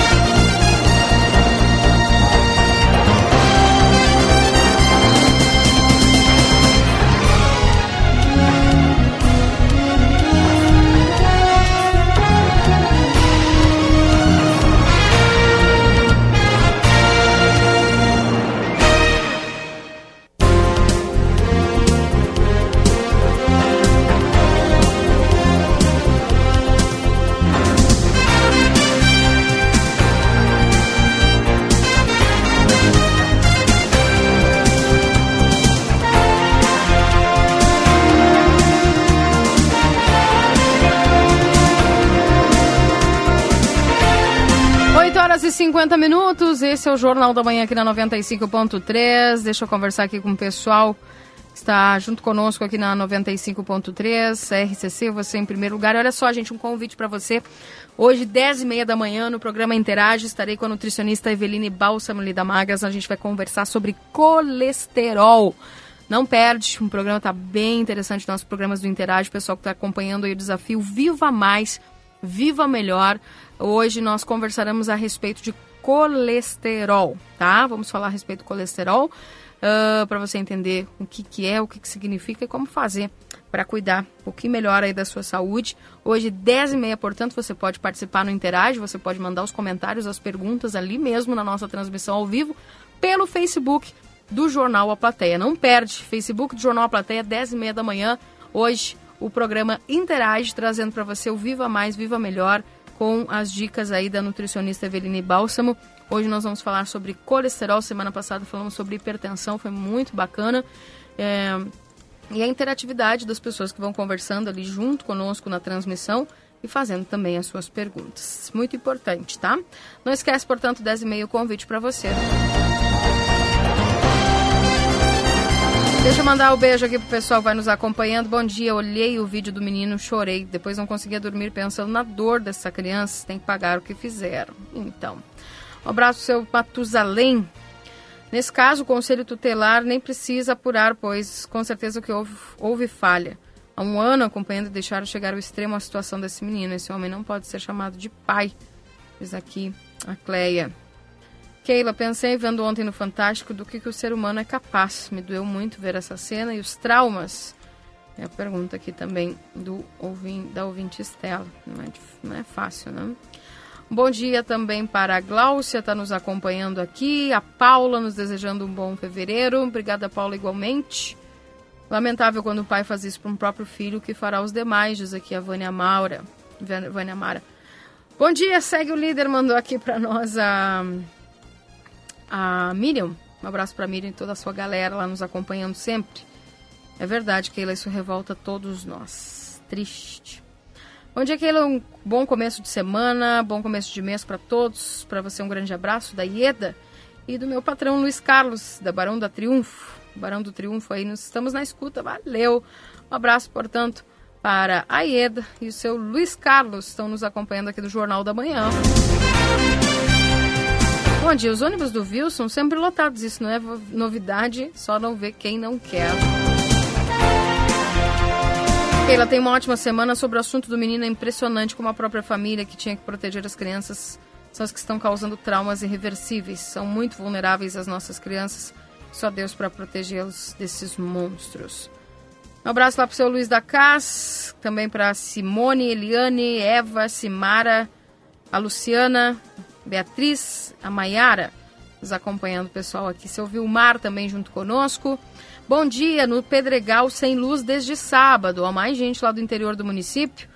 50 minutos, esse é o Jornal da Manhã aqui na 95.3. Deixa eu conversar aqui com o pessoal. Está junto conosco aqui na 95.3, RCC, você em primeiro lugar. Olha só, gente, um convite para você. Hoje, 10 e meia da manhã, no programa Interage, estarei com a nutricionista Eveline Bálsamo Lida Magras. A gente vai conversar sobre colesterol. Não perde, um programa está bem interessante, nossos programas do Interage, pessoal que está acompanhando aí o desafio Viva Mais, Viva Melhor. Hoje nós conversaremos a respeito de colesterol, tá? Vamos falar a respeito do colesterol, uh, para você entender o que, que é, o que, que significa e como fazer para cuidar um pouquinho melhor aí da sua saúde. Hoje, 10 e meia, portanto, você pode participar no Interage, você pode mandar os comentários, as perguntas ali mesmo na nossa transmissão ao vivo, pelo Facebook do Jornal A Plateia. Não perde, Facebook do Jornal A Plateia, 10 e meia da manhã. Hoje, o programa Interage, trazendo para você o Viva Mais, Viva Melhor, com as dicas aí da nutricionista Eveline Bálsamo. Hoje nós vamos falar sobre colesterol. Semana passada falamos sobre hipertensão, foi muito bacana. É, e a interatividade das pessoas que vão conversando ali junto conosco na transmissão e fazendo também as suas perguntas. Muito importante, tá? Não esquece, portanto, 10 e meio o convite para você. Deixa eu mandar um beijo aqui pro pessoal que vai nos acompanhando. Bom dia, olhei o vídeo do menino, chorei. Depois não conseguia dormir pensando na dor dessa criança. Tem que pagar o que fizeram. Então, um abraço seu Matusalém. Nesse caso, o Conselho Tutelar nem precisa apurar, pois com certeza que houve, houve falha. Há um ano acompanhando e deixaram chegar ao extremo a situação desse menino. Esse homem não pode ser chamado de pai. Diz aqui a Cleia. Keila, pensei vendo ontem no Fantástico do que, que o ser humano é capaz. Me doeu muito ver essa cena e os traumas. É a pergunta aqui também do da ouvinte Estela. Não é, não é fácil, né? Bom dia também para a Gláucia, está nos acompanhando aqui. A Paula nos desejando um bom fevereiro. Obrigada, Paula, igualmente. Lamentável quando o pai faz isso para um próprio filho, que fará os demais, diz aqui a Vânia Maura. Vânia Mara. Bom dia, segue o líder, mandou aqui para nós a, a Miriam. Um abraço para Miriam e toda a sua galera lá nos acompanhando sempre. É verdade, Keila, isso revolta todos nós. Triste. Bom dia, Keila. Um bom começo de semana, bom começo de mês para todos. Para você, um grande abraço da Ieda e do meu patrão Luiz Carlos, da Barão da Triunfo. Barão do Triunfo aí, nós estamos na escuta. Valeu. Um abraço, portanto, para a Ieda e o seu Luiz Carlos. Estão nos acompanhando aqui do Jornal da Manhã. Bom dia, os ônibus do Wilson sempre lotados. Isso não é novidade, só não vê quem não quer. Keila tem uma ótima semana sobre o assunto do menino. É impressionante como a própria família que tinha que proteger as crianças são as que estão causando traumas irreversíveis. São muito vulneráveis as nossas crianças. Só Deus para protegê-los desses monstros. Um abraço lá para o seu Luiz da Cas, também para Simone, Eliane, Eva, Simara, a Luciana, Beatriz, a Maiara, nos acompanhando o pessoal aqui. Seu Vilmar também junto conosco. Bom dia, no Pedregal sem luz desde sábado. Há mais gente lá do interior do município.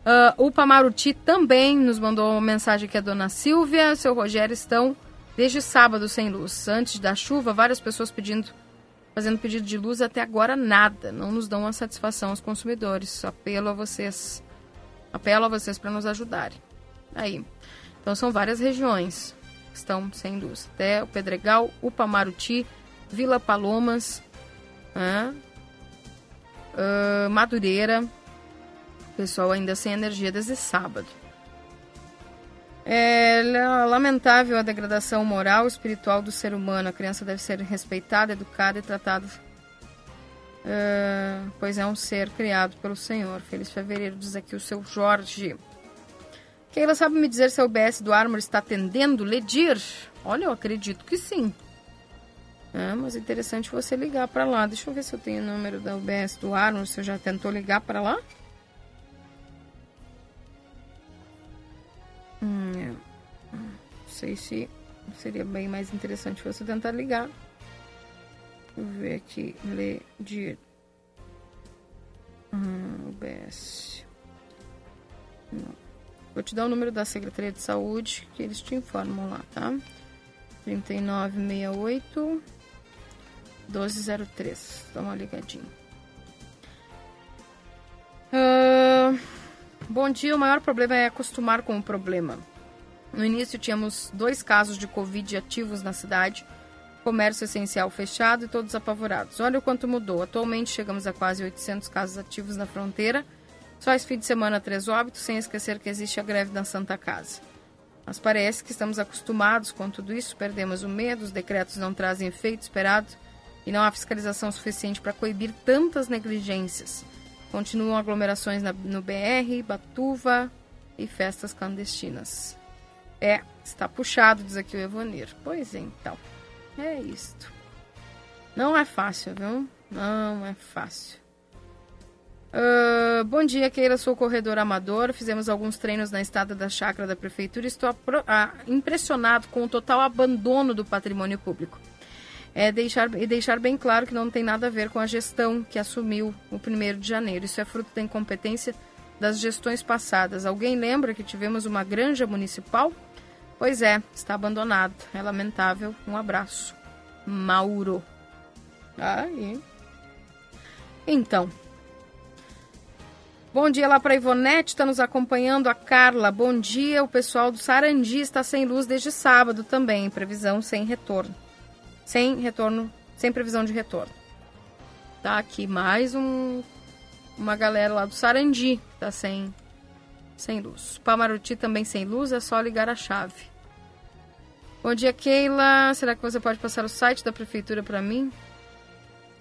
Uh, o Pamaruti também nos mandou uma mensagem que a dona Silvia seu Rogério estão desde sábado sem luz. Antes da chuva, várias pessoas pedindo, fazendo pedido de luz, até agora nada. Não nos dão a satisfação aos consumidores. Apelo a vocês. Apelo a vocês para nos ajudarem. Aí. Então são várias regiões estão sem luz. Até o Pedregal, o Pamaruti, Vila Palomas, uh, Madureira, pessoal ainda sem energia desde sábado. É lamentável a degradação moral e espiritual do ser humano. A criança deve ser respeitada, educada e tratada, uh, pois é um ser criado pelo Senhor. Feliz fevereiro, diz aqui o seu Jorge. Keila sabe me dizer se a UBS do Armor está atendendo Ledir? Olha, eu acredito que sim. É, mas é interessante você ligar para lá. Deixa eu ver se eu tenho o número da UBS do Armor, se eu já tentou ligar para lá. Hum, é. Não sei se seria bem mais interessante você tentar ligar. Vou ver aqui. Ledir. Hum, UBS. Não. Vou te dar o número da Secretaria de Saúde, que eles te informam lá, tá? 3968 1203. Dá uma ligadinha. Uh, bom dia. O maior problema é acostumar com o problema. No início tínhamos dois casos de Covid ativos na cidade, comércio essencial fechado e todos apavorados. Olha o quanto mudou. Atualmente chegamos a quase 800 casos ativos na fronteira só esse fim de semana, três óbitos, sem esquecer que existe a greve da Santa Casa. Mas parece que estamos acostumados com tudo isso, perdemos o medo, os decretos não trazem efeito esperado e não há fiscalização suficiente para coibir tantas negligências. Continuam aglomerações na, no BR, Batuva e festas clandestinas. É, está puxado, diz aqui o Evonir. Pois é, então. É isto. Não é fácil, viu? Não é fácil. Uh, bom dia, Keira. Sou corredor amador. Fizemos alguns treinos na estrada da chácara da prefeitura. Estou ah, impressionado com o total abandono do patrimônio público. É deixar, e deixar bem claro que não tem nada a ver com a gestão que assumiu o 1 de janeiro. Isso é fruto da incompetência das gestões passadas. Alguém lembra que tivemos uma granja municipal? Pois é, está abandonado. É lamentável. Um abraço. Mauro. Aí. Então, Bom dia lá para Ivonete, está nos acompanhando a Carla. Bom dia, o pessoal do Sarandi está sem luz desde sábado também, previsão sem retorno. Sem retorno, sem previsão de retorno. Tá aqui mais um uma galera lá do Sarandi tá sem sem luz. Pamaruti também sem luz, é só ligar a chave. Bom dia, Keila. Será que você pode passar o site da prefeitura para mim?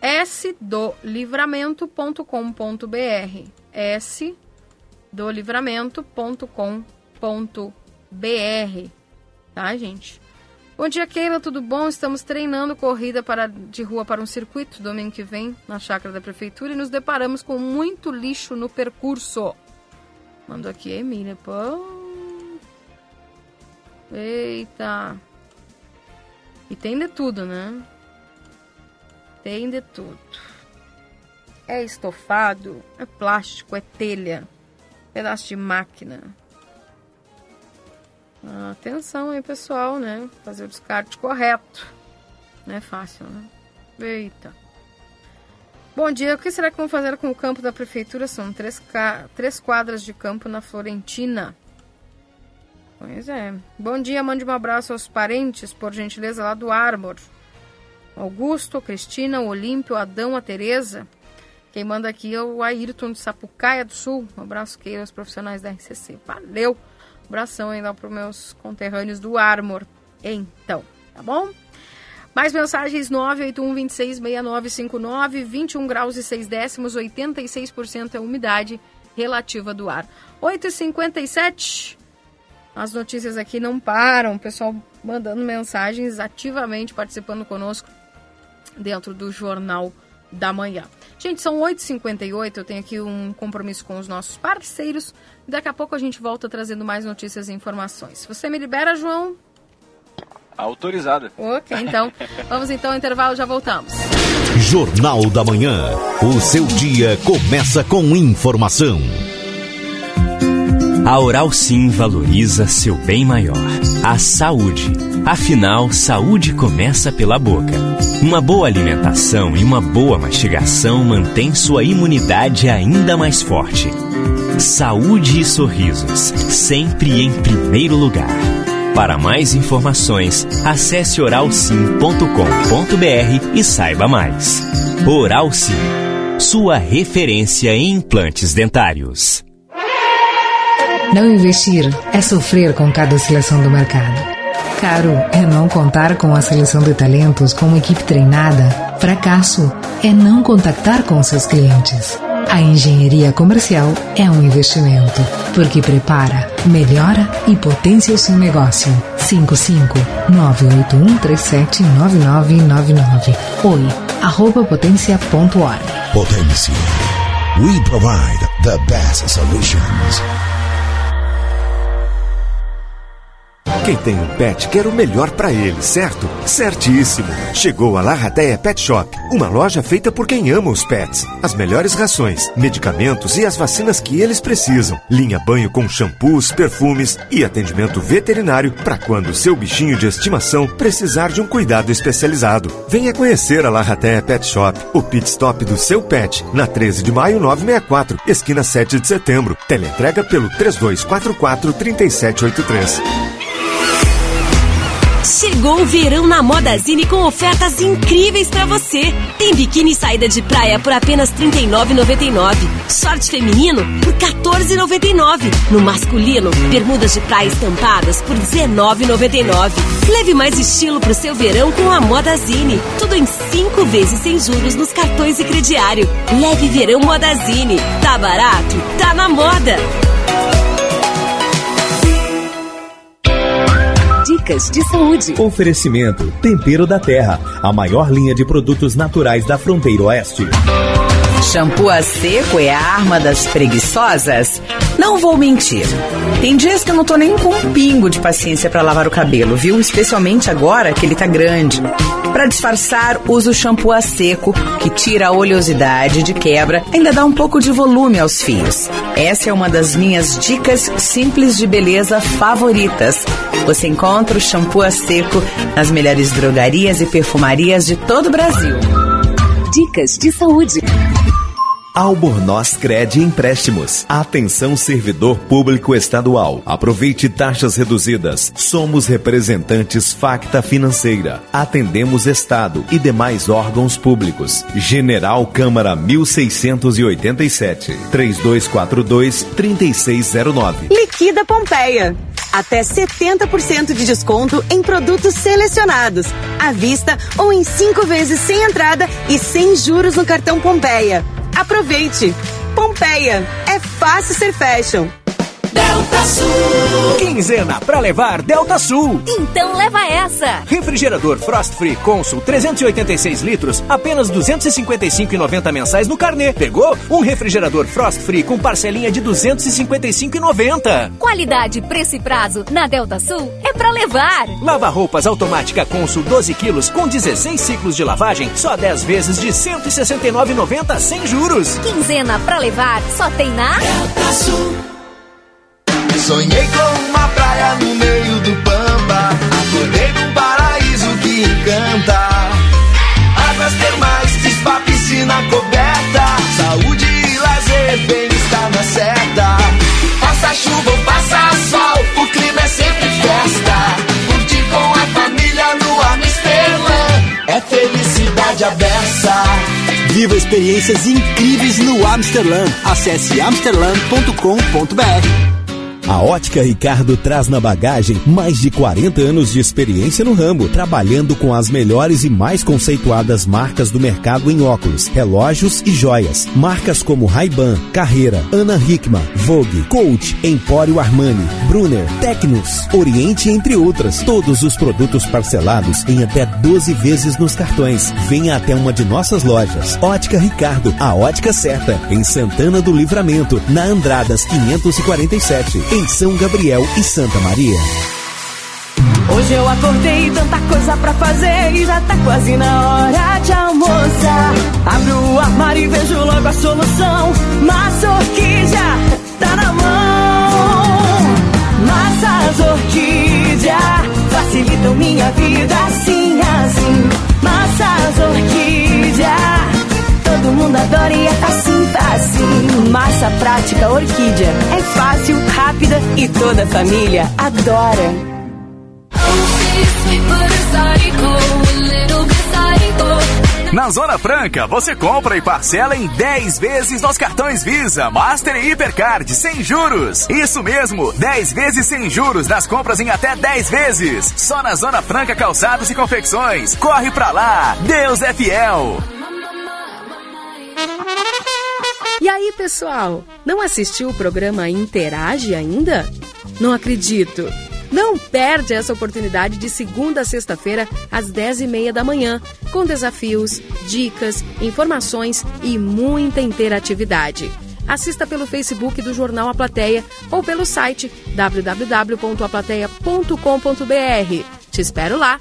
sdolivramento.com.br sdolivramento.com.br. Tá, gente? Bom dia, Keila, tudo bom? Estamos treinando corrida para, de rua para um circuito domingo que vem na chácara da prefeitura e nos deparamos com muito lixo no percurso. Mandou aqui a Emília. Pô. Eita. E tem de tudo, né? Tem de tudo. É estofado, é plástico, é telha, pedaço de máquina. Atenção aí, pessoal, né? Fazer o descarte correto. Não é fácil, né? Eita. Bom dia, o que será que vão fazer com o campo da prefeitura? São três, três quadras de campo na Florentina. Pois é. Bom dia, mande um abraço aos parentes, por gentileza, lá do Arbor. Augusto, Cristina, o Olímpio, Adão, a Tereza. Quem manda aqui é o Ayrton de Sapucaia do Sul. Um abraço que aos profissionais da RCC. Valeu! Um abração ainda para os meus conterrâneos do Armor. Então, tá bom? Mais mensagens 981 26 6959, 21 graus e 6 décimos, 86% é umidade relativa do ar. 8h57. As notícias aqui não param, o pessoal mandando mensagens ativamente participando conosco dentro do Jornal da Manhã. Gente, são 8h58, eu tenho aqui um compromisso com os nossos parceiros. Daqui a pouco a gente volta trazendo mais notícias e informações. Você me libera, João? Autorizada. Ok, então. vamos então ao intervalo, já voltamos. Jornal da Manhã. O seu dia começa com informação. A Oral Sim valoriza seu bem maior, a saúde. Afinal, saúde começa pela boca. Uma boa alimentação e uma boa mastigação mantém sua imunidade ainda mais forte. Saúde e sorrisos, sempre em primeiro lugar. Para mais informações, acesse oralsim.com.br e saiba mais. Oral Sim, sua referência em implantes dentários. Não investir é sofrer com cada oscilação do mercado. Caro é não contar com a seleção de talentos com uma equipe treinada. Fracasso é não contactar com seus clientes. A engenharia comercial é um investimento, porque prepara, melhora e potencia o seu negócio. 55 981 37 9999. Oi, arroba potência.org. Potência. We provide the best solutions. Quem tem um pet quer o melhor para ele, certo? Certíssimo! Chegou a Larrateia Pet Shop, uma loja feita por quem ama os pets. As melhores rações, medicamentos e as vacinas que eles precisam. Linha banho com shampoos, perfumes e atendimento veterinário para quando seu bichinho de estimação precisar de um cuidado especializado. Venha conhecer a Larrateia Pet Shop, o pit stop do seu pet, na 13 de maio 964, esquina 7 de setembro. Teleentrega pelo 3244 3783. Chegou o verão na Modazine com ofertas incríveis para você. Tem biquíni saída de praia por apenas R$ 39,99. Short feminino por R$ 14,99. No masculino, bermudas de praia estampadas por R$ 19,99. Leve mais estilo pro seu verão com a Modazine. Tudo em cinco vezes sem juros nos cartões e crediário. Leve verão Modazine. Tá barato? Tá na moda. Dicas de saúde. Oferecimento Tempero da Terra, a maior linha de produtos naturais da fronteira oeste. Shampoo a seco é a arma das preguiçosas? Não vou mentir. Tem dias que eu não tô nem com um pingo de paciência para lavar o cabelo, viu? Especialmente agora que ele tá grande. Para disfarçar, uso o shampoo a seco, que tira a oleosidade de quebra, ainda dá um pouco de volume aos fios. Essa é uma das minhas dicas simples de beleza favoritas. Você encontra o shampoo a seco nas melhores drogarias e perfumarias de todo o Brasil. Dicas de saúde. Albornoz Cred Empréstimos. Atenção servidor público estadual. Aproveite taxas reduzidas. Somos representantes Facta Financeira. Atendemos Estado e demais órgãos públicos. General Câmara 1687. 3242 3609. Liquida Pompeia. Até 70% de desconto em produtos selecionados. À vista ou em cinco vezes sem entrada e sem juros no cartão Pompeia. Aproveite! Pompeia, é fácil ser fashion. Delta Sul. Quinzena pra levar Delta Sul. Então leva essa. Refrigerador Frost Free Consul 386 litros, apenas 255,90 mensais no carnê. Pegou? Um refrigerador Frost Free com parcelinha de 255,90. Qualidade, preço e prazo na Delta Sul é pra levar. Lava roupas automática Consul 12 quilos com 16 ciclos de lavagem, só 10 vezes de 169,90 sem juros. Quinzena pra levar só tem na Delta Sul. Sonhei com uma praia no meio do Pampa. Acordei num paraíso que encanta. Águas termais, spa, piscina coberta. Saúde e lazer, bem-estar na certa. Faça chuva ou faça sol, o clima é sempre festa. Curtir com a família no Amsterdã. É felicidade aberta. Viva experiências incríveis no Amsterdã. Acesse amsterdã.com.br. A Ótica Ricardo traz na bagagem mais de 40 anos de experiência no ramo, trabalhando com as melhores e mais conceituadas marcas do mercado em óculos, relógios e joias. Marcas como Ray-Ban, Carreira, Ana Hickman, Vogue, Coach, Empório Armani, Brunner, Tecnos, Oriente, entre outras. Todos os produtos parcelados em até 12 vezes nos cartões. Venha até uma de nossas lojas. Ótica Ricardo, a ótica certa, em Santana do Livramento, na Andradas 547 em São Gabriel e Santa Maria. Hoje eu acordei, tanta coisa pra fazer e já tá quase na hora de almoçar. Abro o armário e vejo logo a solução. Massa orquídea tá na mão. Massas orquídea facilitam minha vida assim, assim. Massas orquídea todo mundo adora e é facinho, facinho. Massa prática orquídea. É fácil, rápida e toda a família adora. Na Zona Franca, você compra e parcela em 10 vezes nos cartões Visa, Master e Hipercard, sem juros. Isso mesmo, 10 vezes sem juros nas compras em até 10 vezes. Só na Zona Franca Calçados e Confecções. Corre pra lá, Deus é fiel. E aí, pessoal, não assistiu o programa Interage ainda? Não acredito! Não perde essa oportunidade de segunda a sexta-feira, às 10h30 da manhã, com desafios, dicas, informações e muita interatividade. Assista pelo Facebook do Jornal A Plateia ou pelo site www.aplateia.com.br. Te espero lá.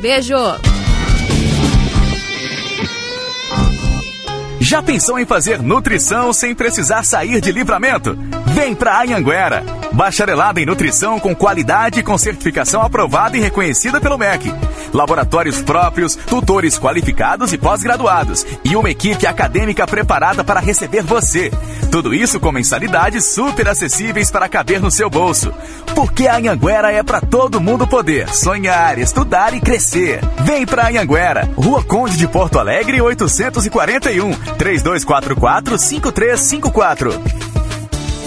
Beijo! Já pensou em fazer nutrição sem precisar sair de livramento? Vem pra Anhanguera! Bacharelado em nutrição com qualidade e com certificação aprovada e reconhecida pelo MEC. Laboratórios próprios, tutores qualificados e pós-graduados. E uma equipe acadêmica preparada para receber você. Tudo isso com mensalidades super acessíveis para caber no seu bolso. Porque a Anhanguera é para todo mundo poder sonhar, estudar e crescer. Vem pra Anhanguera, Rua Conde de Porto Alegre, 841, 3244 5354.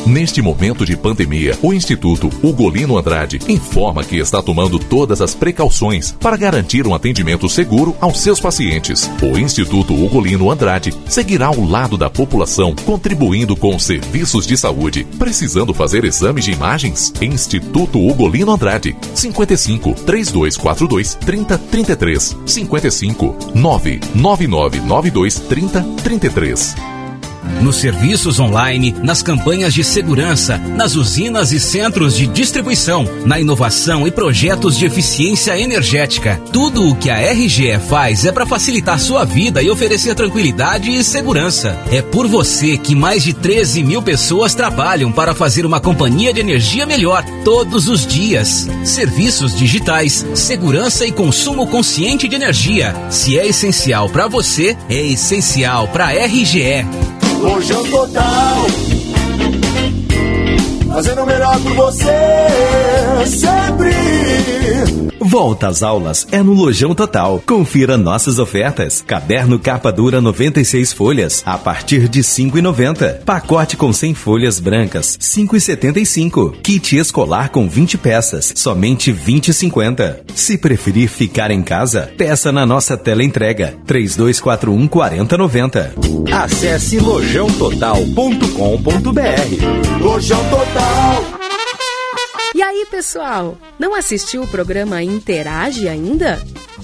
Neste momento de pandemia, o Instituto Ugolino Andrade informa que está tomando todas as precauções para garantir um atendimento seguro aos seus pacientes. O Instituto Ugolino Andrade seguirá ao lado da população, contribuindo com serviços de saúde. Precisando fazer exames de imagens? Instituto Ugolino Andrade, 55 3242 3033 55 99992 3033 nos serviços online, nas campanhas de segurança, nas usinas e centros de distribuição, na inovação e projetos de eficiência energética. Tudo o que a RGE faz é para facilitar sua vida e oferecer tranquilidade e segurança. É por você que mais de 13 mil pessoas trabalham para fazer uma companhia de energia melhor todos os dias. Serviços digitais, segurança e consumo consciente de energia. Se é essencial para você, é essencial para a RGE. Lojão Total. Fazendo o melhor por você, sempre. Volta às aulas é no Lojão Total. Confira nossas ofertas. Caderno capa dura 96 folhas a partir de 5,90. Pacote com 100 folhas brancas 5,75. Kit escolar com 20 peças somente 20,50. Se preferir ficar em casa, peça na nossa tela entrega 3241 4090. Acesse lojãototal.com.br. Lojão Total. E aí, pessoal, não assistiu o programa Interage ainda?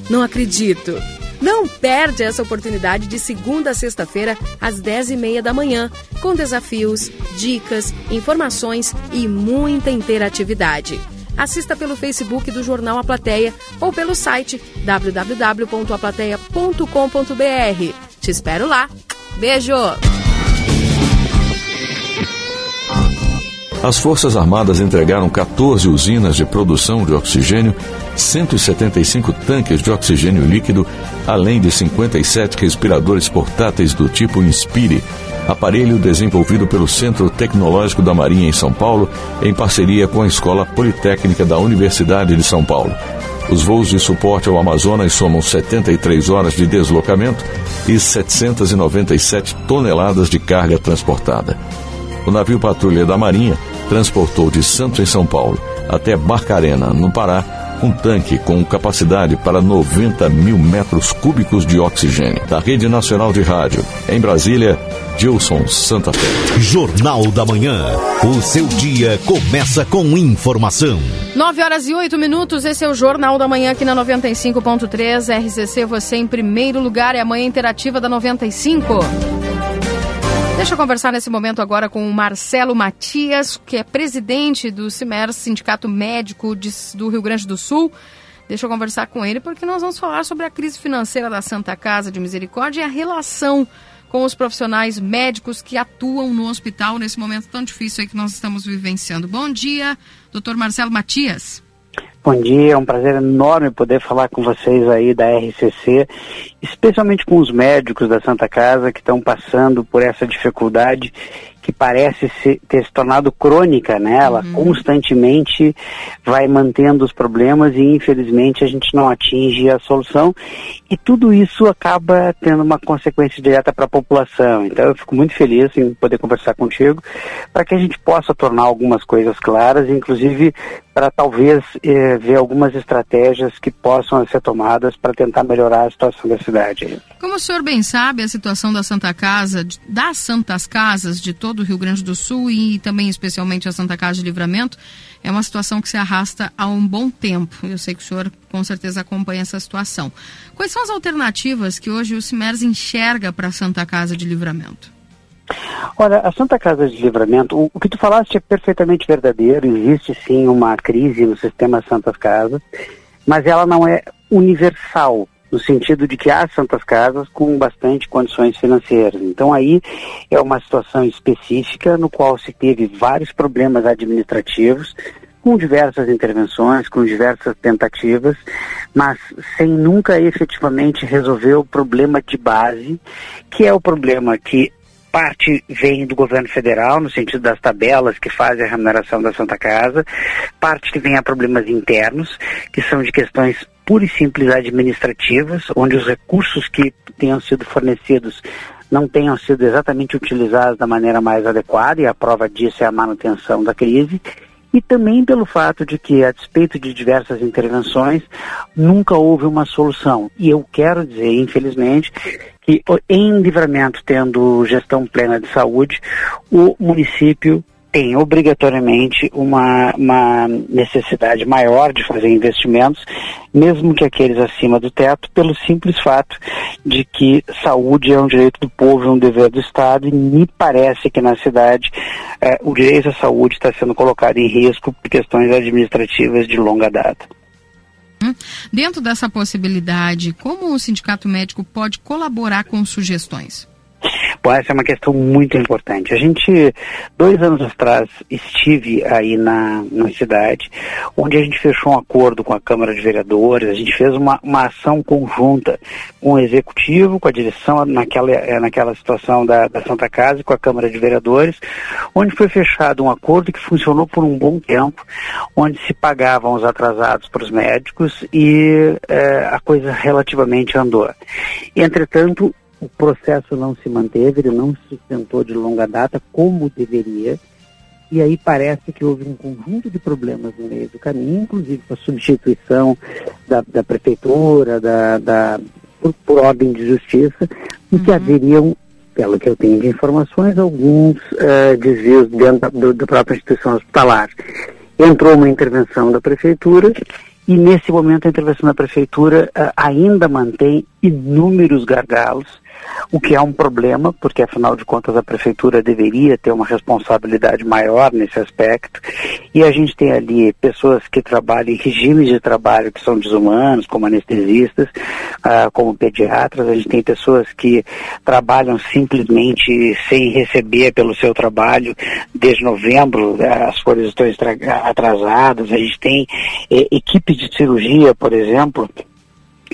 Não acredito! Não perde essa oportunidade de segunda a sexta-feira, às 10h30 da manhã, com desafios, dicas, informações e muita interatividade. Assista pelo Facebook do Jornal A Plateia ou pelo site www.aplateia.com.br. Te espero lá. Beijo! As Forças Armadas entregaram 14 usinas de produção de oxigênio, 175 tanques de oxigênio líquido, além de 57 respiradores portáteis do tipo Inspire, aparelho desenvolvido pelo Centro Tecnológico da Marinha em São Paulo, em parceria com a Escola Politécnica da Universidade de São Paulo. Os voos de suporte ao Amazonas somam 73 horas de deslocamento e 797 toneladas de carga transportada. O navio patrulha da Marinha transportou de Santos em São Paulo até Barcarena, no Pará, um tanque com capacidade para 90 mil metros cúbicos de oxigênio. Da Rede Nacional de Rádio, em Brasília, Gilson Santa Fé. Jornal da Manhã. O seu dia começa com informação. 9 horas e 8 minutos, esse é o Jornal da Manhã aqui na 95.3. RCC, você em primeiro lugar, é a manhã interativa da 95. Deixa eu conversar nesse momento agora com o Marcelo Matias, que é presidente do CIMER, Sindicato Médico de, do Rio Grande do Sul. Deixa eu conversar com ele porque nós vamos falar sobre a crise financeira da Santa Casa de Misericórdia e a relação com os profissionais médicos que atuam no hospital nesse momento tão difícil aí que nós estamos vivenciando. Bom dia, doutor Marcelo Matias. Bom dia, é um prazer enorme poder falar com vocês aí da RCC, especialmente com os médicos da Santa Casa que estão passando por essa dificuldade que parece se, ter se tornado crônica, né? Ela uhum. constantemente vai mantendo os problemas e infelizmente a gente não atinge a solução e tudo isso acaba tendo uma consequência direta para a população. Então eu fico muito feliz em poder conversar contigo para que a gente possa tornar algumas coisas claras, inclusive para talvez eh, ver algumas estratégias que possam ser tomadas para tentar melhorar a situação da cidade. Como o senhor bem sabe, a situação da Santa Casa, das Santas Casas de todo o Rio Grande do Sul e também especialmente a Santa Casa de Livramento, é uma situação que se arrasta há um bom tempo. Eu sei que o senhor com certeza acompanha essa situação. Quais são as alternativas que hoje o CIMERS enxerga para a Santa Casa de Livramento? Olha, a Santa Casa de Livramento, o, o, que tu falaste é perfeitamente verdadeiro, existe sim uma crise no sistema Santas Casas, mas ela não é universal. No sentido de que há santas casas com bastante condições financeiras. Então aí é uma situação específica no qual se teve vários problemas administrativos, com diversas intervenções, com diversas tentativas, mas sem nunca efetivamente resolver o problema de base, que é o problema que parte vem do governo federal, no sentido das tabelas que fazem a remuneração da Santa Casa, parte que vem a problemas internos, que são de questões pura e simples administrativas, onde os recursos que tenham sido fornecidos não tenham sido exatamente utilizados da maneira mais adequada, e a prova disso é a manutenção da crise, e também pelo fato de que, a despeito de diversas intervenções, nunca houve uma solução. E eu quero dizer, infelizmente, que em livramento, tendo gestão plena de saúde, o município tem obrigatoriamente uma, uma necessidade maior de fazer investimentos, mesmo que aqueles acima do teto, pelo simples fato de que saúde é um direito do povo, é um dever do Estado, e me parece que na cidade eh, o direito à saúde está sendo colocado em risco por questões administrativas de longa data. Hum? Dentro dessa possibilidade, como o sindicato médico pode colaborar com sugestões? Bom, essa é uma questão muito importante. A gente, dois anos atrás, estive aí na, na cidade, onde a gente fechou um acordo com a Câmara de Vereadores, a gente fez uma, uma ação conjunta com o Executivo, com a direção naquela, eh, naquela situação da, da Santa Casa e com a Câmara de Vereadores, onde foi fechado um acordo que funcionou por um bom tempo, onde se pagavam os atrasados para os médicos e eh, a coisa relativamente andou. Entretanto, o processo não se manteve, ele não se sustentou de longa data como deveria. E aí parece que houve um conjunto de problemas no meio do caminho, inclusive com a substituição da, da prefeitura, da, da por, por, ordem de justiça, e que uhum. haveriam, pelo que eu tenho de informações, alguns uh, desvios dentro da, da própria instituição hospitalar. Entrou uma intervenção da prefeitura e nesse momento a intervenção da prefeitura uh, ainda mantém inúmeros gargalos o que é um problema, porque afinal de contas a prefeitura deveria ter uma responsabilidade maior nesse aspecto. E a gente tem ali pessoas que trabalham em regimes de trabalho que são desumanos, como anestesistas, ah, como pediatras, a gente tem pessoas que trabalham simplesmente sem receber pelo seu trabalho. Desde novembro, as folhas estão atrasadas, a gente tem eh, equipes de cirurgia, por exemplo,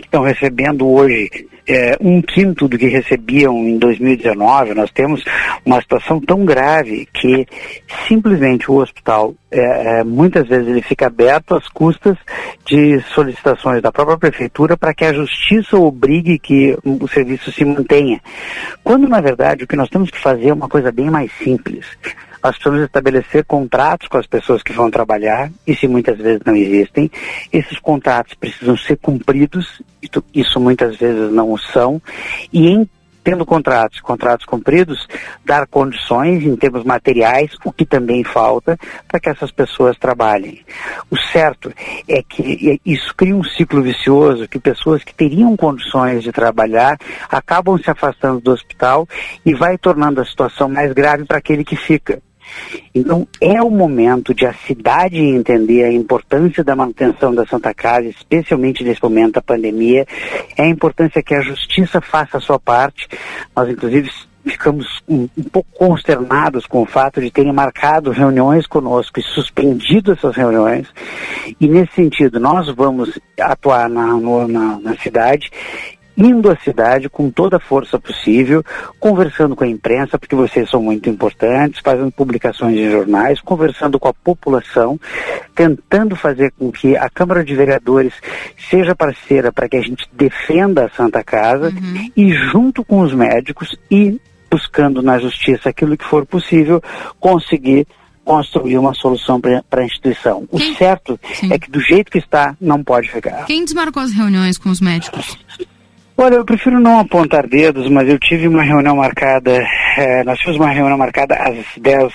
estão recebendo hoje é, um quinto do que recebiam em 2019. Nós temos uma situação tão grave que simplesmente o hospital, é, é, muitas vezes ele fica aberto às custas de solicitações da própria prefeitura para que a justiça obrigue que o serviço se mantenha. Quando, na verdade, o que nós temos que fazer é uma coisa bem mais simples nós precisamos estabelecer contratos com as pessoas que vão trabalhar, e se muitas vezes não existem, esses contratos precisam ser cumpridos, isso muitas vezes não são, e em tendo contratos, contratos cumpridos, dar condições em termos materiais, o que também falta, para que essas pessoas trabalhem. O certo é que isso cria um ciclo vicioso, que pessoas que teriam condições de trabalhar acabam se afastando do hospital e vai tornando a situação mais grave para aquele que fica. Então, é o momento de a cidade entender a importância da manutenção da Santa Casa, especialmente nesse momento da pandemia, é a importância que a justiça faça a sua parte. Nós, inclusive, ficamos um, um, pouco consternados com o fato de terem marcado reuniões conosco e suspendido essas reuniões. E nesse sentido, nós vamos atuar na, no, na, na cidade indo à cidade com toda a força possível, conversando com a imprensa, porque vocês são muito importantes, fazendo publicações em jornais, conversando com a população, tentando fazer com que a Câmara de Vereadores seja parceira para que a gente defenda a Santa Casa uhum. e junto com os médicos e buscando na justiça aquilo que for possível, conseguir construir uma solução para a instituição. O certo Sim. é que do jeito que está, não pode ficar. Quem desmarcou as reuniões com os médicos? Olha, eu prefiro não apontar dedos, mas eu tive uma reunião marcada, é, nós tivemos uma reunião marcada às 10,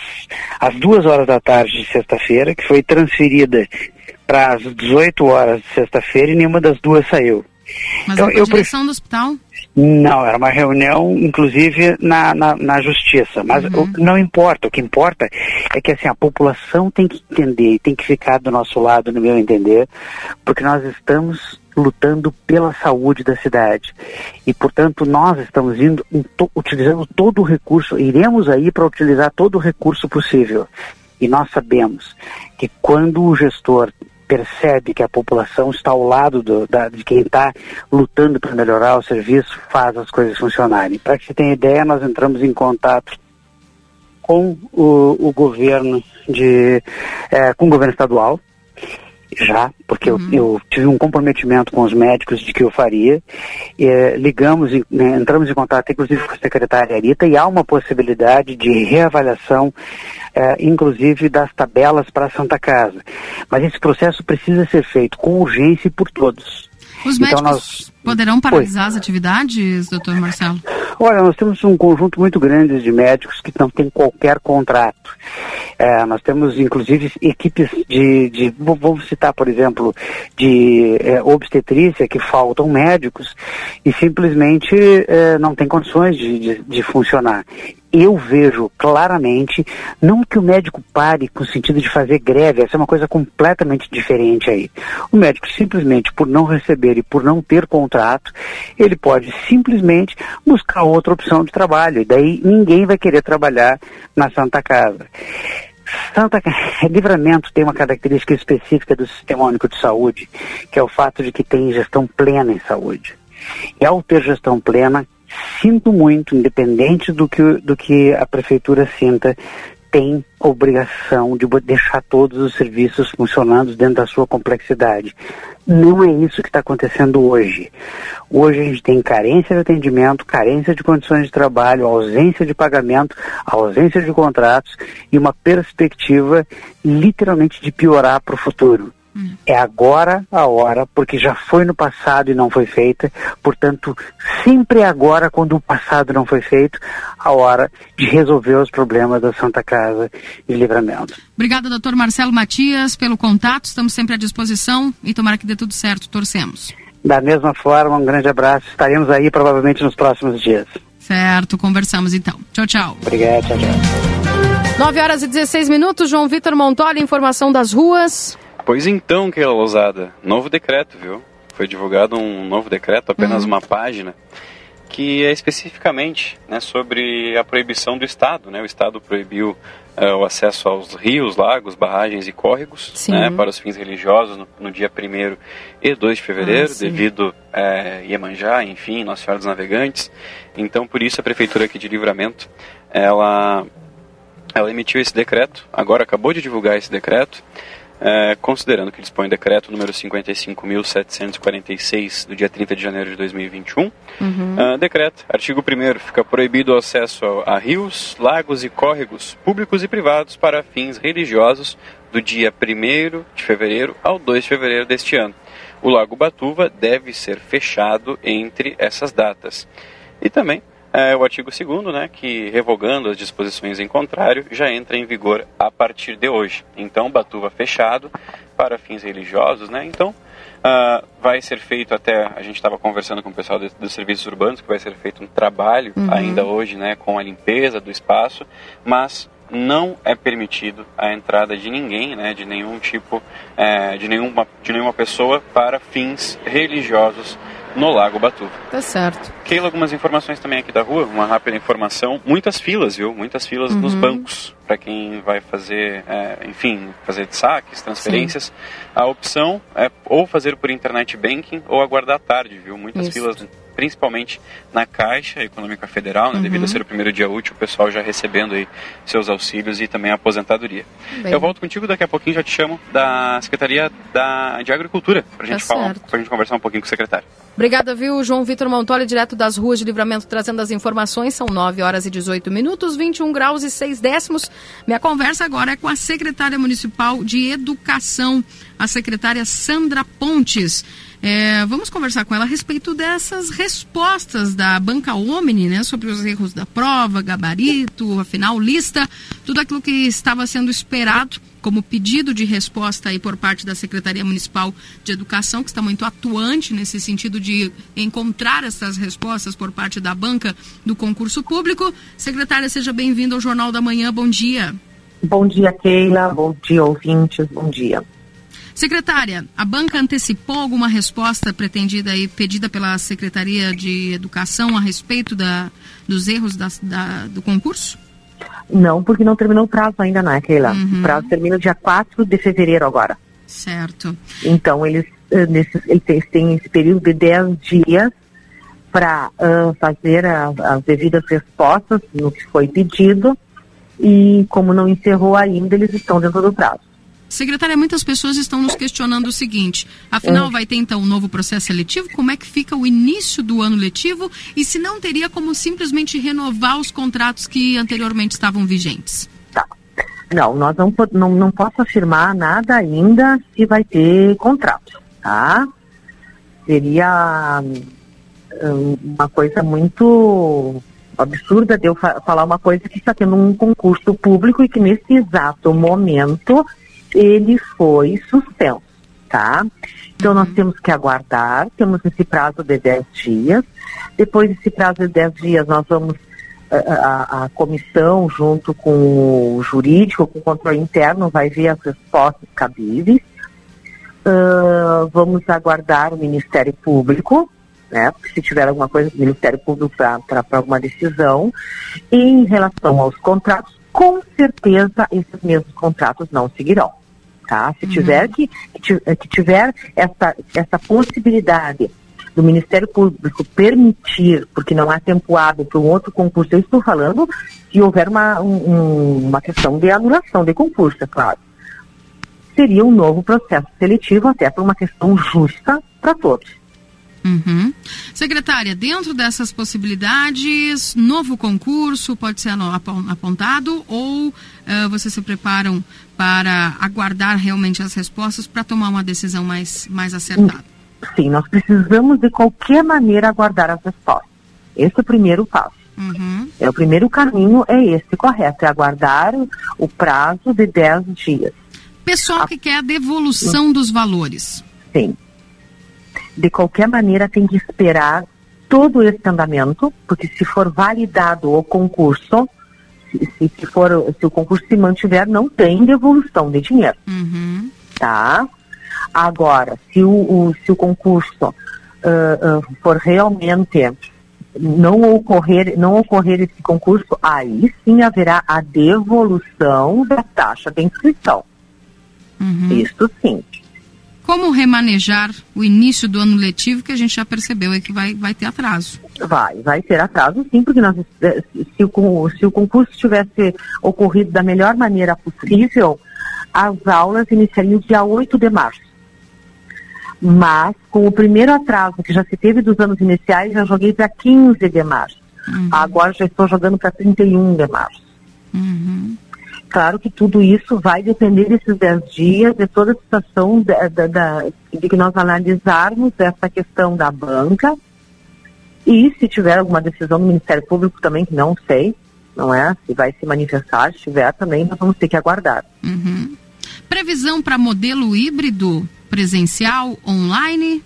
às 2 horas da tarde de sexta-feira, que foi transferida para as 18 horas de sexta-feira e nenhuma das duas saiu. Mas então, a eu direção pref... do hospital? Não, era uma reunião, inclusive, na, na, na justiça. Mas uhum. o, não importa, o que importa é que assim, a população tem que entender, tem que ficar do nosso lado, no meu entender, porque nós estamos lutando pela saúde da cidade. E, portanto, nós estamos indo to, utilizando todo o recurso, iremos aí para utilizar todo o recurso possível. E nós sabemos que quando o gestor percebe que a população está ao lado do, da, de quem está lutando para melhorar o serviço, faz as coisas funcionarem. Para que você tenha ideia, nós entramos em contato com o, o governo de, é, com o governo estadual, já, porque uhum. eu, eu, tive um comprometimento com os médicos de que eu faria. É, ligamos, né, entramos em contato inclusive com a secretária Arita e há uma possibilidade de reavaliação, é, inclusive das tabelas para a Santa Casa. Mas esse processo precisa ser feito com urgência e por todos. Os então, médicos nós... poderão paralisar as atividades, doutor Marcelo? Olha, nós temos um conjunto muito grande de médicos que não têm qualquer contrato. É, nós temos, inclusive, equipes de, de vamos citar, por exemplo, de é, obstetrícia, que faltam médicos e simplesmente é, não tem condições de, de, de funcionar eu vejo claramente, não que o médico pare com o sentido de fazer greve, essa é uma coisa completamente diferente aí. O médico simplesmente por não receber e por não ter contrato, ele pode simplesmente buscar outra opção de trabalho, e daí ninguém vai querer trabalhar na Santa Casa. Santa Livramento tem uma característica específica do Sistema Único de Saúde, que é o fato de que tem gestão plena em saúde. E ao ter gestão plena, sinto muito, independente do que, do que a prefeitura sinta, tem obrigação de deixar todos os serviços funcionando dentro da sua complexidade. Não é isso que está acontecendo hoje. Hoje a gente tem carência de atendimento, carência de condições de trabalho, ausência de pagamento, ausência de contratos e uma perspectiva literalmente de piorar para o futuro. É agora a hora, porque já foi no passado e não foi feita. Portanto, sempre é agora, quando o passado não foi feito, a hora de resolver os problemas da Santa Casa de Livramento. Obrigada, doutor Marcelo Matias, pelo contato. Estamos sempre à disposição e tomara que dê tudo certo. Torcemos. Da mesma forma, um grande abraço. Estaremos aí provavelmente nos próximos dias. Certo, conversamos então. Tchau, tchau. Obrigado, tchau, tchau. 9 horas e 16 minutos. João Vitor Montoli, informação das ruas. Pois então, que ousada. Novo decreto, viu? Foi divulgado um novo decreto, apenas uhum. uma página, que é especificamente né, sobre a proibição do Estado. Né? O Estado proibiu uh, o acesso aos rios, lagos, barragens e córregos né, para os fins religiosos no, no dia 1 e 2 de fevereiro, ah, devido a uh, Iemanjá, enfim, Nossa Senhora dos Navegantes. Então, por isso, a Prefeitura aqui de Livramento, ela, ela emitiu esse decreto, agora acabou de divulgar esse decreto, é, considerando que dispõe o decreto número 55.746 do dia 30 de janeiro de 2021. Uhum. Uh, decreto, artigo 1 fica proibido o acesso a, a rios, lagos e córregos públicos e privados para fins religiosos do dia 1 de fevereiro ao 2 de fevereiro deste ano. O Lago Batuva deve ser fechado entre essas datas. E também é, o artigo 2 né, que revogando as disposições em contrário, já entra em vigor a partir de hoje. Então, Batuva fechado para fins religiosos, né? Então, uh, vai ser feito até, a gente estava conversando com o pessoal dos serviços urbanos, que vai ser feito um trabalho uhum. ainda hoje, né, com a limpeza do espaço, mas não é permitido a entrada de ninguém, né, de nenhum tipo, é, de, nenhuma, de nenhuma pessoa para fins religiosos no Lago Batu. Tá certo. Keila, algumas informações também aqui da rua, uma rápida informação. Muitas filas, viu? Muitas filas uhum. nos bancos para quem vai fazer, é, enfim, fazer saques, transferências. Sim. A opção é ou fazer por internet banking ou aguardar tarde, viu? Muitas Isso. filas principalmente na Caixa Econômica Federal, né, uhum. devido a ser o primeiro dia útil, o pessoal já recebendo aí seus auxílios e também a aposentadoria. Bem. Eu volto contigo daqui a pouquinho, já te chamo da Secretaria da, de Agricultura, para a gente tá a gente conversar um pouquinho com o secretário. Obrigada, viu, João Vitor Montoli, direto das ruas de livramento, trazendo as informações. São 9 horas e 18 minutos, 21 graus e 6 décimos. Minha conversa agora é com a secretária municipal de Educação, a secretária Sandra Pontes. É, vamos conversar com ela a respeito dessas respostas da banca Omni, né, sobre os erros da prova, gabarito, afinal, lista, tudo aquilo que estava sendo esperado como pedido de resposta aí por parte da Secretaria Municipal de Educação, que está muito atuante nesse sentido de encontrar essas respostas por parte da banca do concurso público. Secretária, seja bem-vinda ao Jornal da Manhã. Bom dia. Bom dia, Keila. Bom dia, ouvintes. Bom dia. Secretária, a banca antecipou alguma resposta pretendida e pedida pela Secretaria de Educação a respeito da, dos erros da, da, do concurso? Não, porque não terminou o prazo ainda, não é, Keila? Uhum. O prazo termina dia 4 de fevereiro agora. Certo. Então, eles, uh, nesses, eles têm esse período de 10 dias para uh, fazer a, as devidas respostas no que foi pedido e como não encerrou ainda, eles estão dentro do prazo. Secretária, muitas pessoas estão nos questionando o seguinte: afinal, vai ter então um novo processo seletivo? Como é que fica o início do ano letivo? E se não teria como simplesmente renovar os contratos que anteriormente estavam vigentes? Tá. Não, nós não, não, não posso afirmar nada ainda se vai ter contrato, tá? Seria uma coisa muito absurda de eu fa falar uma coisa que está tendo um concurso público e que nesse exato momento ele foi suspenso, tá? Então uhum. nós temos que aguardar, temos esse prazo de 10 dias. Depois desse prazo de 10 dias nós vamos a, a, comissão junto com o jurídico, com o controle interno, vai ver as respostas cabíveis. Uh, vamos aguardar o Ministério Público, né? Se tiver alguma coisa do Ministério Público para alguma decisão. E em relação aos contratos, com certeza esses mesmos contratos não seguirão. Tá? Se uhum. tiver que, que tiver essa, essa possibilidade do Ministério Público permitir, porque não há tempo hábil para um outro concurso, eu estou falando se houver uma, um, uma questão de anulação de concurso, é claro. Seria um novo processo seletivo, até por uma questão justa para todos. Uhum. Secretária, dentro dessas possibilidades, novo concurso pode ser apontado ou uh, vocês se preparam para aguardar realmente as respostas para tomar uma decisão mais, mais acertada? Sim, nós precisamos de qualquer maneira aguardar as respostas. Esse é o primeiro passo. Uhum. É, o primeiro caminho é esse correto, é aguardar o prazo de 10 dias. Pessoal a... que quer a devolução dos valores. Sim de qualquer maneira tem que esperar todo esse andamento, porque se for validado o concurso, se, se, for, se o concurso se mantiver, não tem devolução de dinheiro. Uhum. Tá? Agora, se o, o, se o concurso uh, uh, for realmente não ocorrer, não ocorrer esse concurso, aí sim haverá a devolução da taxa de inscrição. Uhum. Isso sim. Como remanejar o início do ano letivo, que a gente já percebeu é que vai, vai ter atraso? Vai, vai ter atraso sim, porque nós, eh, se, o, se o concurso tivesse ocorrido da melhor maneira possível, as aulas iniciariam dia 8 de março. Mas, com o primeiro atraso que já se teve dos anos iniciais, já joguei para 15 de março. Uhum. Agora já estou jogando para 31 de março. Uhum. Claro que tudo isso vai depender desses 10 dias, de toda a situação da, da, da, de que nós analisarmos essa questão da banca. E se tiver alguma decisão do Ministério Público também, que não sei, não é? Se vai se manifestar, se tiver também, nós vamos ter que aguardar. Uhum. Previsão para modelo híbrido presencial online?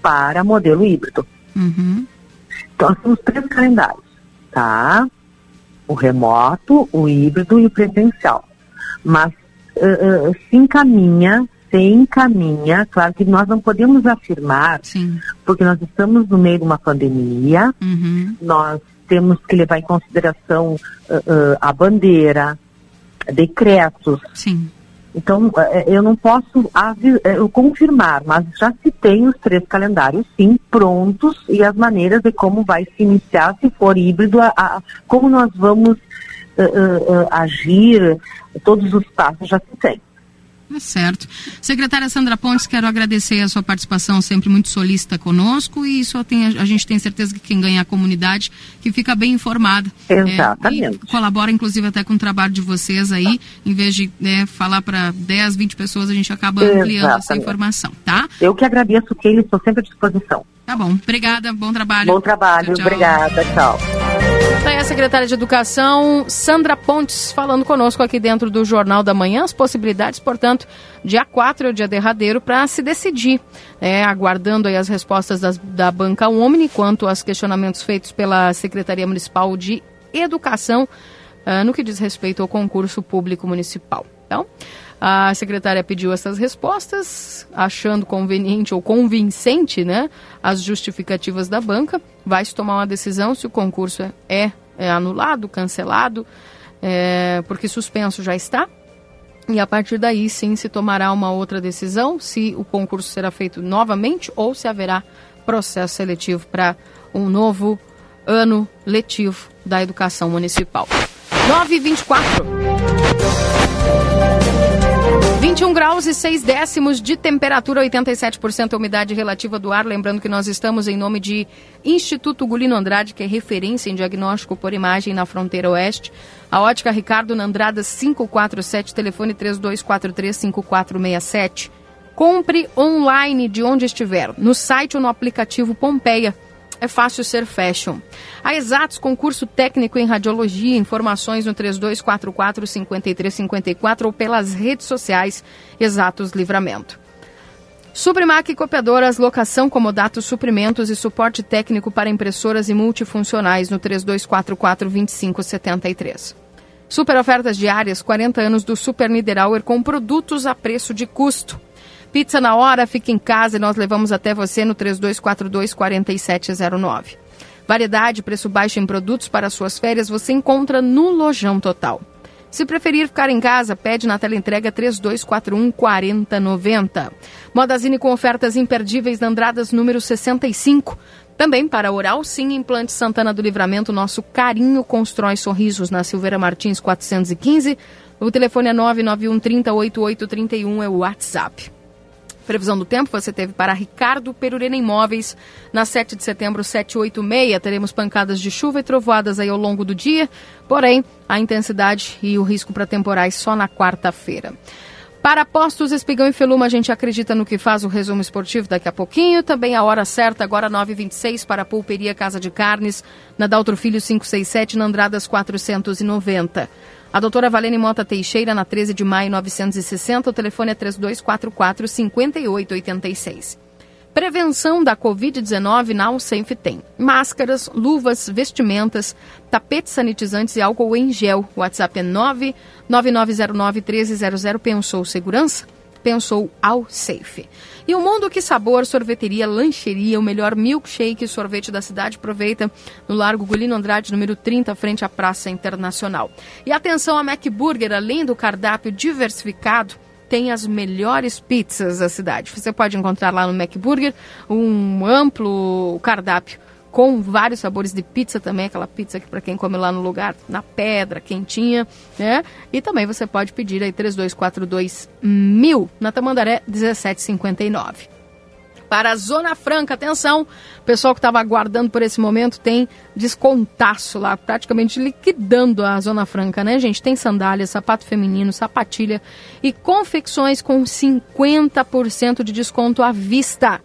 Para modelo híbrido. Uhum. Então, nós temos três calendários, tá? o remoto, o híbrido e o presencial. Mas uh, uh, se encaminha, se encaminha, claro que nós não podemos afirmar, Sim. porque nós estamos no meio de uma pandemia, uhum. nós temos que levar em consideração uh, a bandeira, decretos. Sim. Então, eu não posso eu confirmar, mas já se tem os três calendários, sim, prontos e as maneiras de como vai se iniciar, se for híbrido, a, a como nós vamos uh, uh, uh, agir, todos os passos já se tem. É certo. Secretária Sandra Pontes, quero agradecer a sua participação sempre muito solícita conosco e só tem, a gente tem certeza que quem ganha é a comunidade que fica bem informada. Exatamente. É, colabora inclusive até com o trabalho de vocês aí, em vez de né, falar para 10, 20 pessoas, a gente acaba ampliando Exatamente. essa informação, tá? Eu que agradeço, Keila, estou sempre à disposição. Tá bom, obrigada, bom trabalho. Bom trabalho, tchau, tchau. obrigada, tchau. A secretária de Educação, Sandra Pontes, falando conosco aqui dentro do Jornal da Manhã. As possibilidades, portanto, dia 4 é o dia derradeiro para se decidir, né, aguardando as respostas das, da banca Omni quanto aos questionamentos feitos pela Secretaria Municipal de Educação uh, no que diz respeito ao concurso público municipal. Então, A secretária pediu essas respostas, achando conveniente ou convincente né, as justificativas da banca. Vai se tomar uma decisão se o concurso é, é anulado, cancelado, é, porque suspenso já está. E a partir daí, sim, se tomará uma outra decisão, se o concurso será feito novamente ou se haverá processo seletivo para um novo ano letivo da educação municipal. 9 e 24. 21 graus e 6 décimos de temperatura, 87% a umidade relativa do ar. Lembrando que nós estamos em nome de Instituto Gulino Andrade, que é referência em diagnóstico por imagem na fronteira oeste. A ótica Ricardo Nandrada 547, telefone 3243-5467. Compre online de onde estiver, no site ou no aplicativo Pompeia é fácil ser fashion. A Exatos, concurso técnico em radiologia, informações no 3244-5354 ou pelas redes sociais Exatos Livramento. Suprimac Copiadoras, locação, comodatos, suprimentos e suporte técnico para impressoras e multifuncionais no 3244-2573. Super ofertas diárias, 40 anos do Super Niederauer com produtos a preço de custo. Pizza na hora, fica em casa e nós levamos até você no 3242 4709. Variedade, preço baixo em produtos para suas férias você encontra no Lojão Total. Se preferir ficar em casa, pede na tela entrega 3241 4090. Modazine com ofertas imperdíveis na Andradas número 65. Também para Oral Sim Implante Santana do Livramento, nosso carinho constrói sorrisos na Silveira Martins 415. O telefone é 991 30 8831 é o WhatsApp. Previsão do tempo você teve para Ricardo Perurena Imóveis na 7 de setembro, 786. Teremos pancadas de chuva e trovoadas aí ao longo do dia, porém a intensidade e o risco para temporais só na quarta-feira. Para Postos Espigão e Feluma, a gente acredita no que faz o resumo esportivo daqui a pouquinho. Também a hora certa, agora 9h26, para a Pulperia Casa de Carnes, na Daltro Filho 567, na Andradas 490. A doutora Valene Mota Teixeira, na 13 de maio 960, o telefone é 3244 5886. Prevenção da Covid-19 na Alcenf tem máscaras, luvas, vestimentas, tapetes sanitizantes e álcool em gel. WhatsApp é 99909 1300. Pensou segurança? Pensou ao Safe. E o Mundo Que Sabor, sorveteria, lancheria, o melhor milkshake e sorvete da cidade. Aproveita no Largo Gulino Andrade, número 30, frente à Praça Internacional. E atenção a MacBurger, além do cardápio diversificado, tem as melhores pizzas da cidade. Você pode encontrar lá no MacBurger um amplo cardápio com vários sabores de pizza também, aquela pizza que para quem come lá no lugar, na pedra, quentinha, né? E também você pode pedir aí 3242 mil na Tamandaré 1759. Para a Zona Franca, atenção, pessoal que estava aguardando por esse momento tem descontaço lá, praticamente liquidando a Zona Franca, né, gente? Tem sandália, sapato feminino, sapatilha e confecções com 50% de desconto à vista.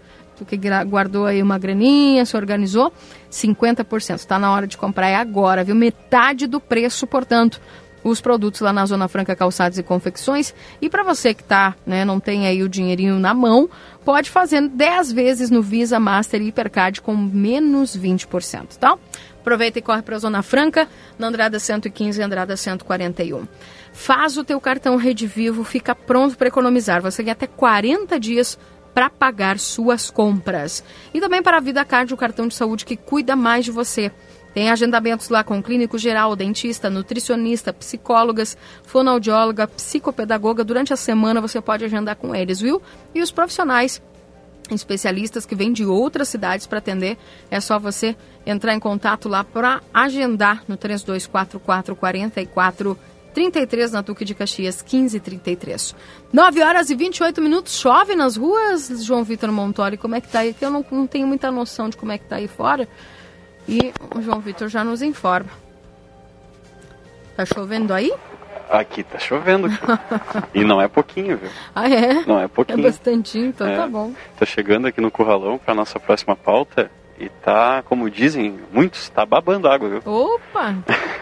Que guardou aí uma graninha, se organizou, 50%. Está na hora de comprar é agora, viu? Metade do preço, portanto, os produtos lá na Zona Franca Calçados e Confecções. E para você que tá, né, não tem aí o dinheirinho na mão, pode fazer 10 vezes no Visa, Master e Hipercard com menos 20%, tá? Aproveita e corre para a Zona Franca, na Andrada 115 e Andrada 141. Faz o teu cartão Rede Vivo, fica pronto para economizar. Você ganha até 40 dias para pagar suas compras. E também para a Vida Card, o cartão de saúde que cuida mais de você. Tem agendamentos lá com clínico geral, dentista, nutricionista, psicólogas, fonoaudióloga, psicopedagoga. Durante a semana você pode agendar com eles, viu? E os profissionais especialistas que vêm de outras cidades para atender, é só você entrar em contato lá para agendar no 3244 44 33 na Duque de Caxias, 1533. 9 horas e 28 minutos. Chove nas ruas, João Vitor Montoli. Como é que tá aí? Eu não, não tenho muita noção de como é que tá aí fora. E o João Vitor já nos informa. Tá chovendo aí? Aqui tá chovendo. e não é pouquinho, viu? Ah, é? Não é pouquinho. É bastantinho, então é, tá bom. Tô chegando aqui no Curralão para nossa próxima pauta. E tá, como dizem muitos, tá babando água, viu? Opa!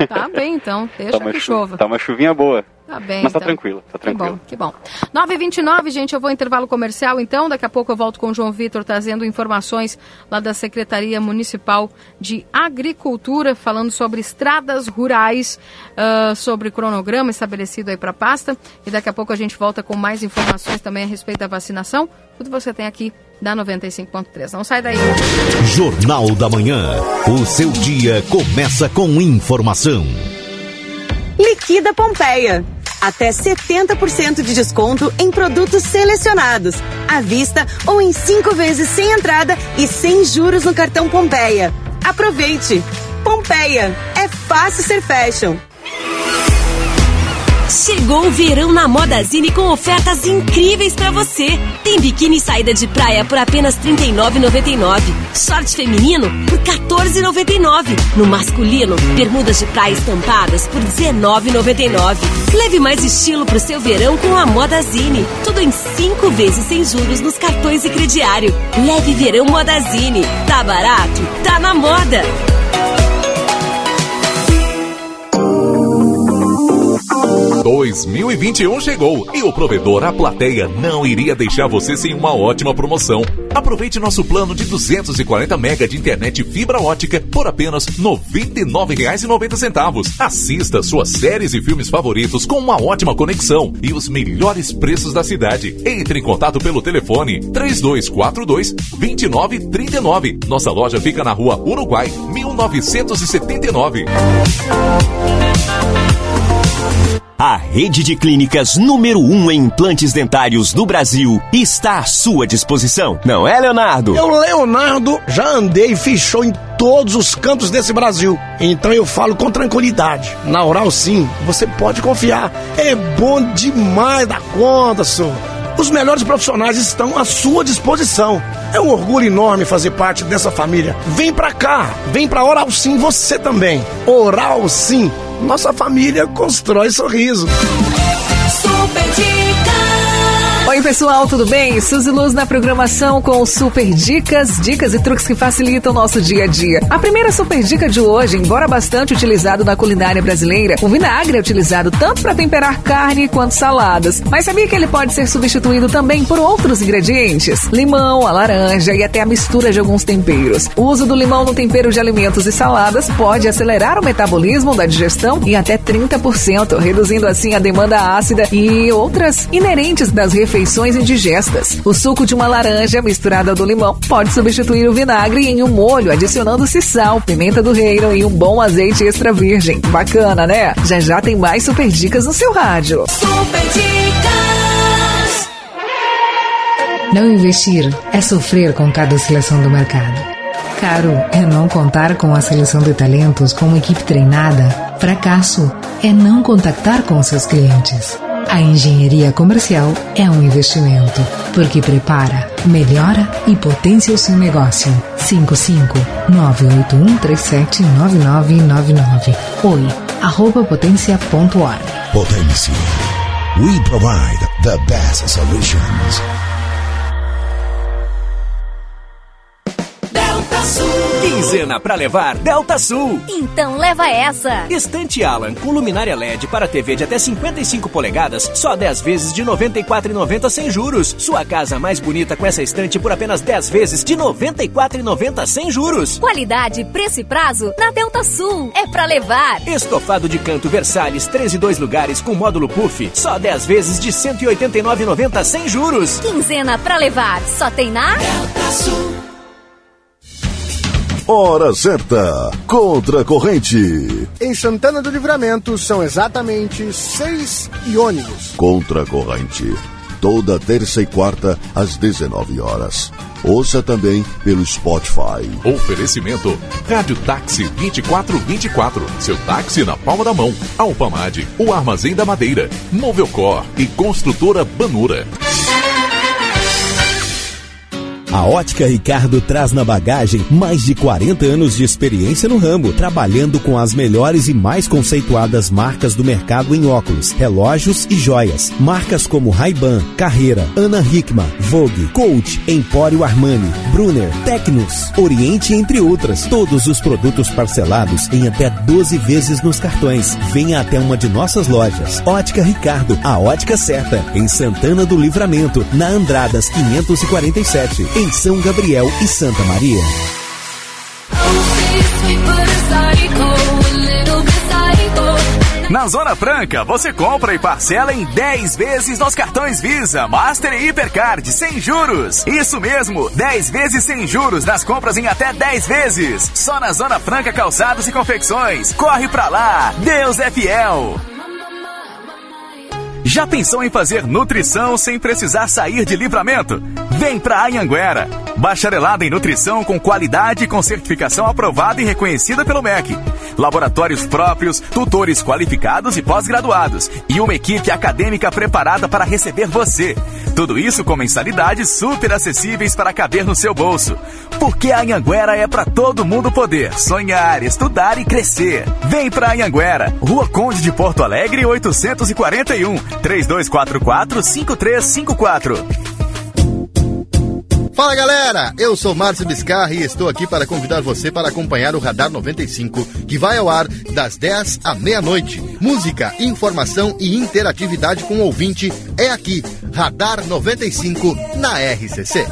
Tá bem então, deixa tá que chova. Tá uma chuvinha boa. Tá bem, Mas tá então. tranquilo, tá tranquilo. Que bom, que bom. 9h29, gente, eu vou intervalo comercial, então. Daqui a pouco eu volto com o João Vitor trazendo informações lá da Secretaria Municipal de Agricultura, falando sobre estradas rurais, uh, sobre cronograma estabelecido aí para a pasta. E daqui a pouco a gente volta com mais informações também a respeito da vacinação. Tudo você tem aqui da 95.3. Não sai daí. Jornal da Manhã. O seu dia começa com informação. Liquida Pompeia. Até 70% de desconto em produtos selecionados, à vista ou em cinco vezes sem entrada e sem juros no cartão Pompeia. Aproveite! Pompeia, é fácil ser fashion. Chegou o verão na Modazine com ofertas incríveis para você. Tem biquíni saída de praia por apenas R$ 39,99. Short feminino por R$ 14,99. No masculino, bermudas de praia estampadas por R$ 19,99. Leve mais estilo pro seu verão com a Modazine. Tudo em cinco vezes sem juros nos cartões e crediário. Leve verão Modazine. Tá barato? Tá na moda. 2021 chegou e o provedor A Plateia não iria deixar você sem uma ótima promoção. Aproveite nosso plano de 240 mega de internet fibra ótica por apenas R$ 99,90. Assista suas séries e filmes favoritos com uma ótima conexão e os melhores preços da cidade. Entre em contato pelo telefone 3242 2939. Nossa loja fica na rua Uruguai, 1979. A rede de clínicas número 1 um em implantes dentários do Brasil está à sua disposição. Não é, Leonardo? Eu, Leonardo, já andei e fiz show em todos os cantos desse Brasil. Então eu falo com tranquilidade. Na Oral Sim, você pode confiar. É bom demais da conta, senhor. Os melhores profissionais estão à sua disposição. É um orgulho enorme fazer parte dessa família. Vem pra cá, vem pra Oral Sim você também. Oral Sim, nossa família constrói sorriso. Super. Oi, pessoal, tudo bem? Suzy Luz na programação com super dicas, dicas e truques que facilitam o nosso dia a dia. A primeira super dica de hoje, embora bastante utilizado na culinária brasileira, o vinagre é utilizado tanto para temperar carne quanto saladas. Mas sabia que ele pode ser substituído também por outros ingredientes? Limão, a laranja e até a mistura de alguns temperos. O uso do limão no tempero de alimentos e saladas pode acelerar o metabolismo da digestão em até 30%, reduzindo assim a demanda ácida e outras inerentes das refeições refeições indigestas. O suco de uma laranja misturada ao do limão pode substituir o vinagre em um molho, adicionando-se sal, pimenta do reino e um bom azeite extra virgem. Bacana, né? Já já tem mais super dicas no seu rádio. Super Dicas. Não investir é sofrer com cada oscilação do mercado. Caro é não contar com a seleção de talentos com uma equipe treinada. Fracasso é não contactar com seus clientes. A engenharia comercial é um investimento, porque prepara, melhora e potencia o seu negócio. 55 981379999. Oi, arroba potência.org. Potência. We provide the best solutions. Quinzena pra levar Delta Sul. Então leva essa. Estante Alan com luminária LED para TV de até 55 polegadas, só 10 vezes de R$ 94,90 sem juros. Sua casa mais bonita com essa estante por apenas 10 vezes de R$ 94,90 sem juros. Qualidade, preço e prazo na Delta Sul. É pra levar. Estofado de canto Versalhes, 13 e 2 lugares com módulo puff, só 10 vezes de R$ 189,90 sem juros. Quinzena pra levar. Só tem na Delta Sul. Hora certa, contra a corrente. Em Santana do Livramento são exatamente seis e ônibus. Contra a corrente. Toda terça e quarta às 19 horas. Ouça também pelo Spotify. Oferecimento Rádio Táxi 2424. Seu táxi na palma da mão. Alpamade, o Armazém da Madeira, Movelcor e Construtora Banura. A Ótica Ricardo traz na bagagem mais de 40 anos de experiência no ramo, trabalhando com as melhores e mais conceituadas marcas do mercado em óculos, relógios e joias. Marcas como Ray-Ban, Carreira, Ana Hickman, Vogue, Coach, Empório Armani, Brunner, Tecnos, Oriente, entre outras. Todos os produtos parcelados em até 12 vezes nos cartões. Venha até uma de nossas lojas. Ótica Ricardo, a ótica certa, em Santana do Livramento, na Andradas 547, em São Gabriel e Santa Maria. Na Zona Franca, você compra e parcela em 10 vezes nos cartões Visa, Master e Hipercard, sem juros. Isso mesmo, 10 vezes sem juros nas compras em até 10 vezes. Só na Zona Franca Calçados e Confecções. Corre pra lá, Deus é fiel. Já pensou em fazer nutrição sem precisar sair de livramento? Vem pra Anhanguera. Bacharelada em nutrição com qualidade e com certificação aprovada e reconhecida pelo MEC. Laboratórios próprios, tutores qualificados e pós-graduados. E uma equipe acadêmica preparada para receber você. Tudo isso com mensalidades super acessíveis para caber no seu bolso. Porque a Anhanguera é para todo mundo poder sonhar, estudar e crescer. Vem pra Anhanguera. Rua Conde de Porto Alegre, 841. 3244 5354. Fala galera, eu sou Márcio Biscarra e estou aqui para convidar você para acompanhar o Radar 95, que vai ao ar das 10 à meia-noite. Música, informação e interatividade com o ouvinte é aqui, Radar 95 na RCC.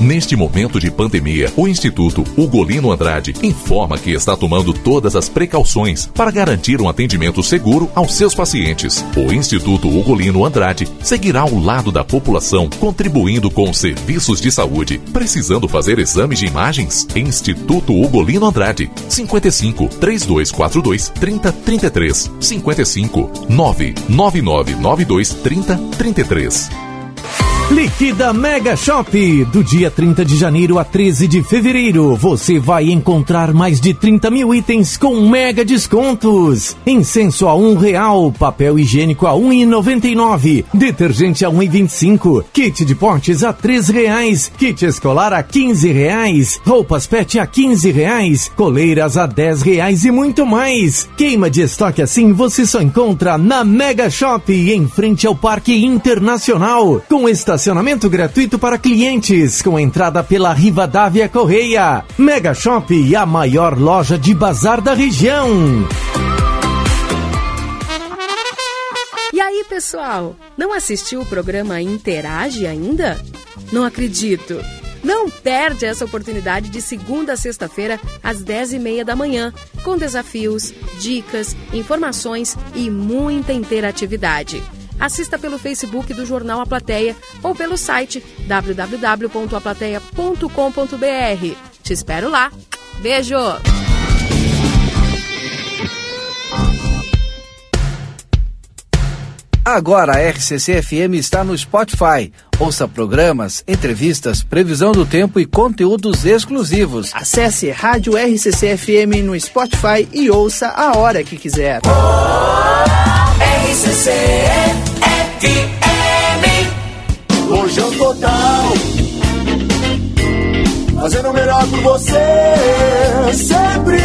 Neste momento de pandemia, o Instituto Ugolino Andrade informa que está tomando todas as precauções para garantir um atendimento seguro aos seus pacientes. O Instituto Ugolino Andrade seguirá ao lado da população, contribuindo com serviços de saúde. Precisando fazer exames de imagens? Instituto Ugolino Andrade, 55 3242 3033 55 99992 3033. Liquida Mega Shop. Do dia 30 de janeiro a 13 de fevereiro, você vai encontrar mais de 30 mil itens com mega descontos. Incenso a um real, papel higiênico a um e noventa e nove, detergente a um e vinte e cinco, kit de potes a três reais, kit escolar a quinze reais, roupas pet a quinze reais, coleiras a dez reais e muito mais. Queima de estoque assim você só encontra na Mega Shop, em frente ao Parque Internacional, com estacionamento gratuito para clientes, com entrada pela Rivadavia Correia. Mega Shop, a maior loja de bazar da região. E aí, pessoal, não assistiu o programa Interage ainda? Não acredito! Não perde essa oportunidade de segunda a sexta-feira, às 10h30 da manhã, com desafios, dicas, informações e muita interatividade. Assista pelo Facebook do Jornal A Plateia ou pelo site www.aplateia.com.br. Te espero lá. Beijo! Agora a RCC FM está no Spotify. Ouça programas, entrevistas, previsão do tempo e conteúdos exclusivos. Acesse Rádio RCC FM no Spotify e ouça a hora que quiser. Oh, RCC FM. Lojão Total. Fazendo o melhor por você, sempre.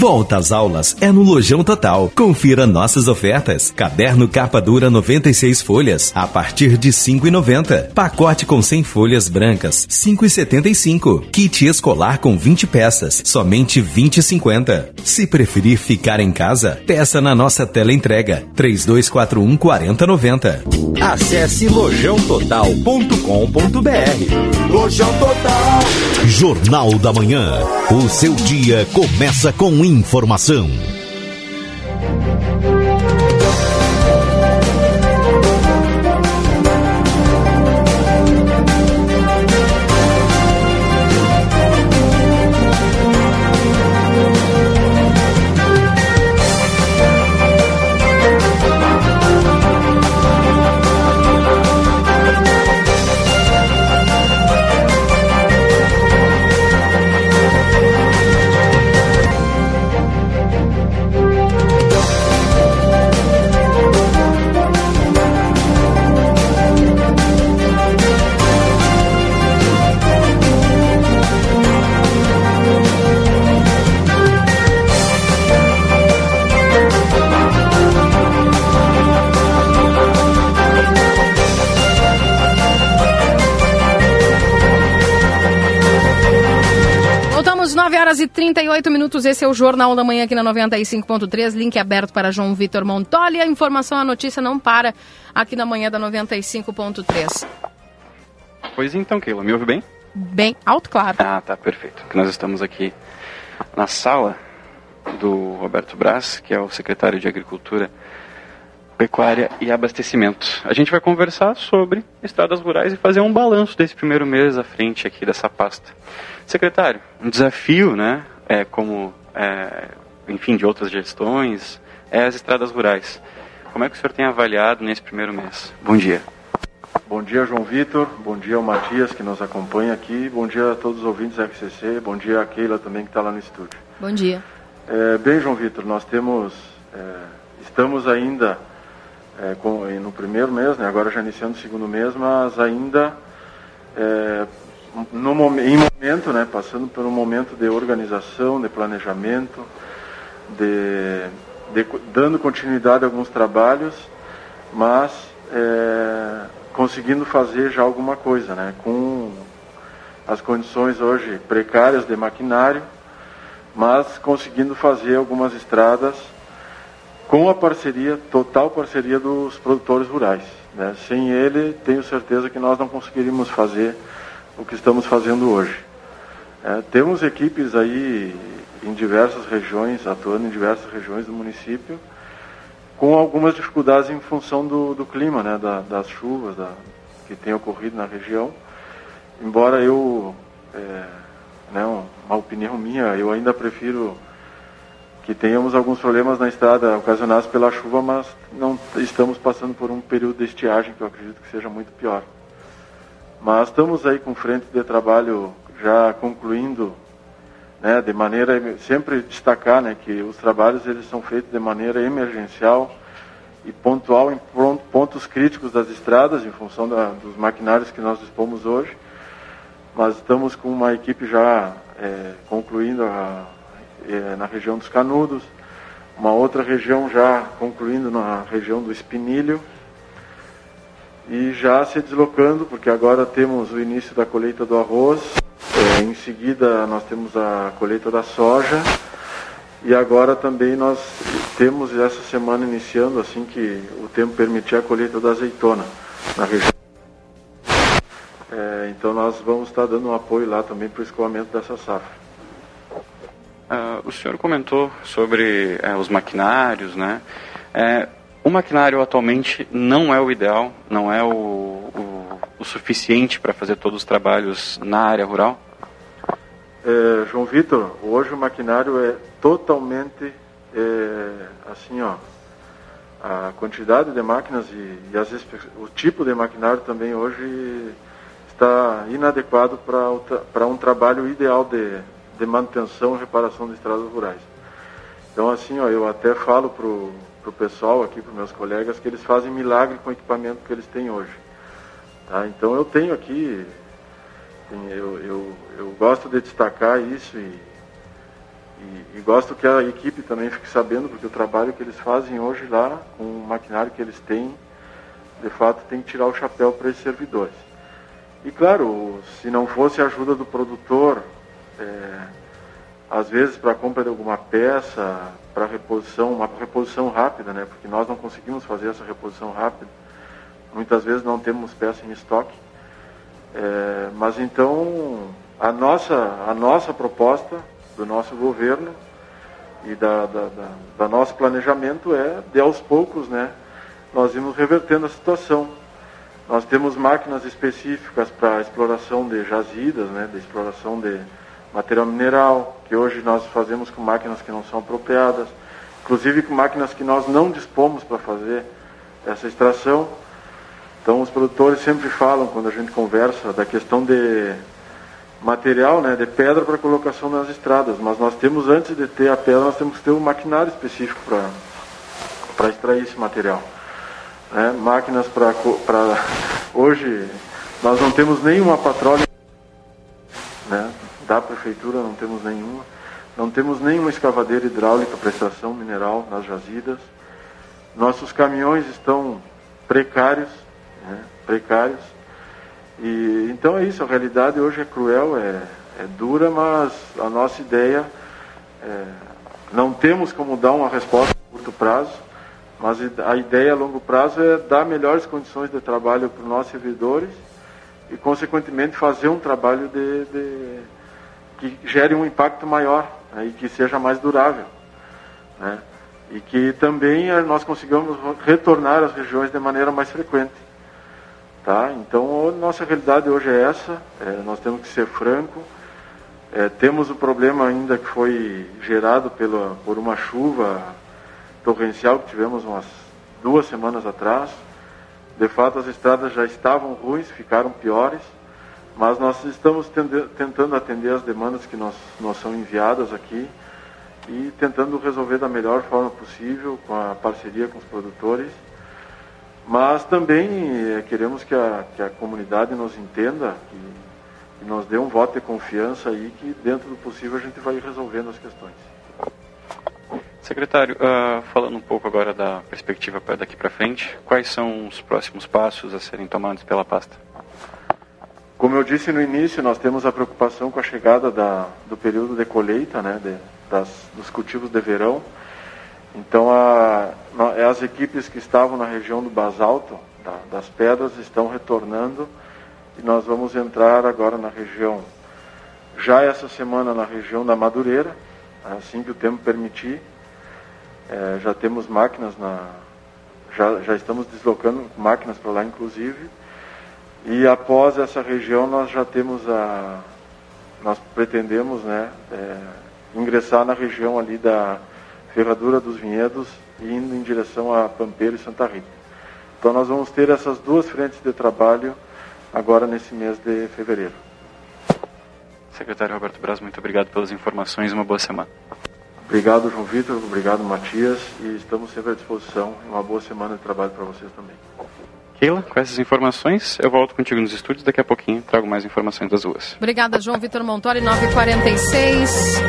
Volta às aulas é no Lojão Total. Confira nossas ofertas. Caderno capa dura 96 folhas a partir de 5,90. Pacote com 100 folhas brancas 5,75. Kit escolar com 20 peças somente 20,50. Se preferir ficar em casa, peça na nossa tela entrega 3241 4090. Acesse lojãototal.com.br. Lojão Total. Jornal da Manhã. O seu dia começa com informação. 38 minutos. Esse é o Jornal da Manhã aqui na 95.3. Link aberto para João Vitor Montoli. A informação, a notícia não para aqui na manhã da 95.3. Pois então, Keila, me ouve bem? Bem alto, claro. Ah, tá, perfeito. Nós estamos aqui na sala do Roberto Braz, que é o secretário de Agricultura pecuária e abastecimento. A gente vai conversar sobre estradas rurais e fazer um balanço desse primeiro mês à frente aqui dessa pasta. Secretário, um desafio, né, é como, é, enfim, de outras gestões, é as estradas rurais. Como é que o senhor tem avaliado nesse primeiro mês? Bom dia. Bom dia, João Vitor. Bom dia ao Matias, que nos acompanha aqui. Bom dia a todos os ouvintes da FCC. Bom dia a Keila também, que está lá no estúdio. Bom dia. É, bem, João Vitor, nós temos... É, estamos ainda é, com, no primeiro mês, né, agora já iniciando o segundo mês, mas ainda é, no, em momento, né, passando por um momento de organização, de planejamento, de, de dando continuidade a alguns trabalhos, mas é, conseguindo fazer já alguma coisa, né, com as condições hoje precárias de maquinário, mas conseguindo fazer algumas estradas com a parceria, total parceria dos produtores rurais. Né? Sem ele, tenho certeza que nós não conseguiríamos fazer o que estamos fazendo hoje. É, temos equipes aí em diversas regiões, atuando em diversas regiões do município, com algumas dificuldades em função do, do clima, né, da, das chuvas da, que tem ocorrido na região. Embora eu, é, né, uma opinião minha, eu ainda prefiro que tenhamos alguns problemas na estrada ocasionados pela chuva, mas não estamos passando por um período de estiagem que eu acredito que seja muito pior. Mas estamos aí com frente de trabalho já concluindo, né, de maneira sempre destacar, né, que os trabalhos eles são feitos de maneira emergencial e pontual em pontos críticos das estradas, em função da, dos maquinários que nós dispomos hoje. Mas estamos com uma equipe já é, concluindo a é, na região dos Canudos, uma outra região já concluindo na região do Espinilho, e já se deslocando, porque agora temos o início da colheita do arroz, é, em seguida nós temos a colheita da soja, e agora também nós temos essa semana iniciando, assim que o tempo permitir, a colheita da azeitona na região. É, então nós vamos estar dando um apoio lá também para o escoamento dessa safra. Uh, o senhor comentou sobre uh, os maquinários, né? Uh, o maquinário atualmente não é o ideal, não é o, o, o suficiente para fazer todos os trabalhos na área rural? É, João Vitor, hoje o maquinário é totalmente é, assim, ó. A quantidade de máquinas e, e as, o tipo de maquinário também hoje está inadequado para um trabalho ideal de, de manutenção e reparação de estradas rurais. Então, assim, ó, eu até falo para o pessoal aqui, para meus colegas, que eles fazem milagre com o equipamento que eles têm hoje. Tá? Então, eu tenho aqui, eu, eu, eu gosto de destacar isso e, e, e, gosto que a equipe também fique sabendo, porque o trabalho que eles fazem hoje lá, com o maquinário que eles têm, de fato tem que tirar o chapéu para esses servidores. E claro, se não fosse a ajuda do produtor, é, às vezes para compra de alguma peça, para reposição, uma reposição rápida, né? Porque nós não conseguimos fazer essa reposição rápida. Muitas vezes não temos peça em estoque. É, mas então a nossa, a nossa proposta do nosso governo e da, da, da, da nosso planejamento é de aos poucos, né? Nós irmos revertendo a situação. Nós temos máquinas específicas para exploração de jazidas, né? De exploração de material mineral, que hoje nós fazemos com máquinas que não são apropriadas, inclusive com máquinas que nós não dispomos para fazer essa extração. Então os produtores sempre falam, quando a gente conversa, da questão de material, né, de pedra para colocação nas estradas, mas nós temos, antes de ter a pedra, nós temos que ter um maquinário específico para extrair esse material. Né? Máquinas para... Hoje nós não temos nenhuma patrulha né? Da prefeitura, não temos nenhuma. Não temos nenhuma escavadeira hidráulica para extração mineral nas jazidas. Nossos caminhões estão precários, né? precários. E então é isso. A realidade hoje é cruel, é, é dura, mas a nossa ideia é, não temos como dar uma resposta a curto prazo, mas a ideia a longo prazo é dar melhores condições de trabalho para os nossos servidores e, consequentemente, fazer um trabalho de, de que gere um impacto maior né, e que seja mais durável. Né, e que também eh, nós consigamos retornar às regiões de maneira mais frequente. Tá? Então, a nossa realidade hoje é essa, é, nós temos que ser franco. É, temos o problema ainda que foi gerado pela, por uma chuva torrencial que tivemos umas duas semanas atrás. De fato, as estradas já estavam ruins, ficaram piores, mas nós estamos tende, tentando atender as demandas que nos são enviadas aqui e tentando resolver da melhor forma possível com a parceria com os produtores. Mas também é, queremos que a, que a comunidade nos entenda, que, que nos dê um voto de confiança aí, que dentro do possível a gente vai resolvendo as questões. Secretário, uh, falando um pouco agora da perspectiva daqui para frente, quais são os próximos passos a serem tomados pela pasta? Como eu disse no início, nós temos a preocupação com a chegada da, do período de colheita, né, de, das, dos cultivos de verão. Então, a, é as equipes que estavam na região do basalto, da, das pedras, estão retornando e nós vamos entrar agora na região, já essa semana na região da Madureira, assim que o tempo permitir. É, já temos máquinas na. Já, já estamos deslocando máquinas para lá, inclusive. E após essa região nós já temos a. Nós pretendemos né, é, ingressar na região ali da Ferradura dos Vinhedos, indo em direção a Pampeiro e Santa Rita. Então nós vamos ter essas duas frentes de trabalho agora nesse mês de fevereiro. Secretário Roberto Braz, muito obrigado pelas informações e uma boa semana. Obrigado, João Vitor. Obrigado, Matias. E estamos sempre à disposição. Uma boa semana de trabalho para vocês também. Keila, com essas informações, eu volto contigo nos estúdios. Daqui a pouquinho trago mais informações das ruas. Obrigada, João Vitor Montori, 946.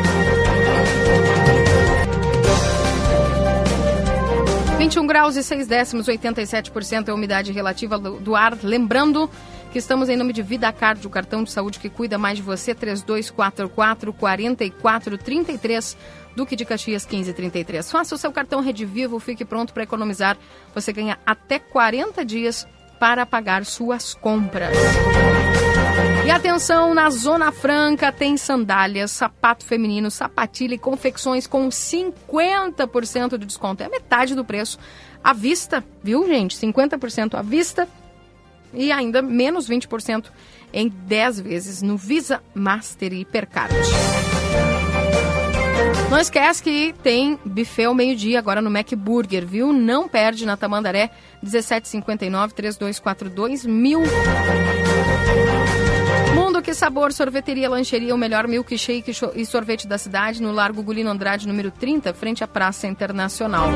21 graus e 6 décimos, 87% é a umidade relativa do ar. Lembrando que estamos em nome de Vida Card, o cartão de saúde que cuida mais de você, 3244 4433 Duque de Caxias 1533. Faça o seu cartão Rede Vivo, fique pronto para economizar. Você ganha até 40 dias para pagar suas compras. E atenção, na Zona Franca tem sandálias, sapato feminino, sapatilha e confecções com 50% de desconto. É metade do preço à vista, viu, gente? 50% à vista e ainda menos 20% em 10 vezes no Visa Master e Hipercard. Não esquece que tem buffet ao meio-dia agora no Mac Burger, viu? Não perde na Tamandaré 1759 3242 mil. Mundo que sabor, sorveteria, lancheria, o melhor milkshake e sorvete da cidade no Largo Gulino Andrade, número 30, frente à Praça Internacional.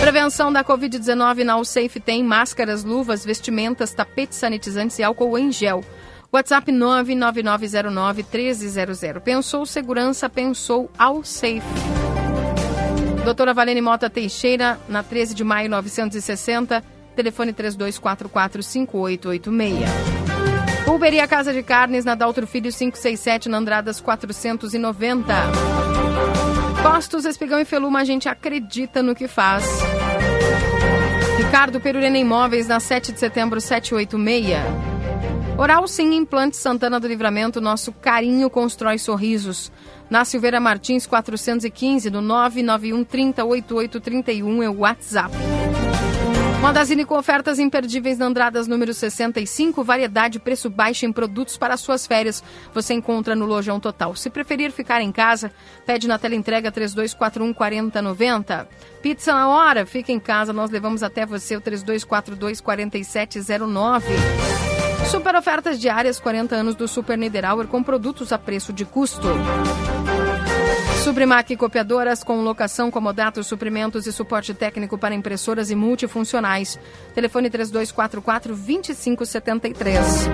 Prevenção da Covid-19 na Alsafe tem máscaras, luvas, vestimentas, tapetes sanitizantes e álcool em gel. WhatsApp 99909-1300. Pensou segurança, pensou ao safe. Doutora Valene Mota Teixeira, na 13 de maio 960, telefone 3244-5886. Pulveria Casa de Carnes, na Daltro Filho 567, na Andradas 490. Postos Espigão e Feluma, a gente acredita no que faz. Ricardo Perurena Imóveis, na 7 de setembro 786. Oral Sim Implante Santana do Livramento, nosso carinho constrói sorrisos. Na Silveira Martins 415, no 991 30 8831 é o WhatsApp. Magazine com ofertas imperdíveis na Andradas número 65, variedade, preço baixo em produtos para suas férias. Você encontra no Lojão Total. Se preferir ficar em casa, pede na tela entrega 3241 4090. Pizza na hora, fica em casa, nós levamos até você o 3242 4709. Super ofertas diárias 40 anos do Super Niederauer com produtos a preço de custo. Suprimac Copiadoras com locação, comodatos, suprimentos e suporte técnico para impressoras e multifuncionais. Telefone 3244 2573.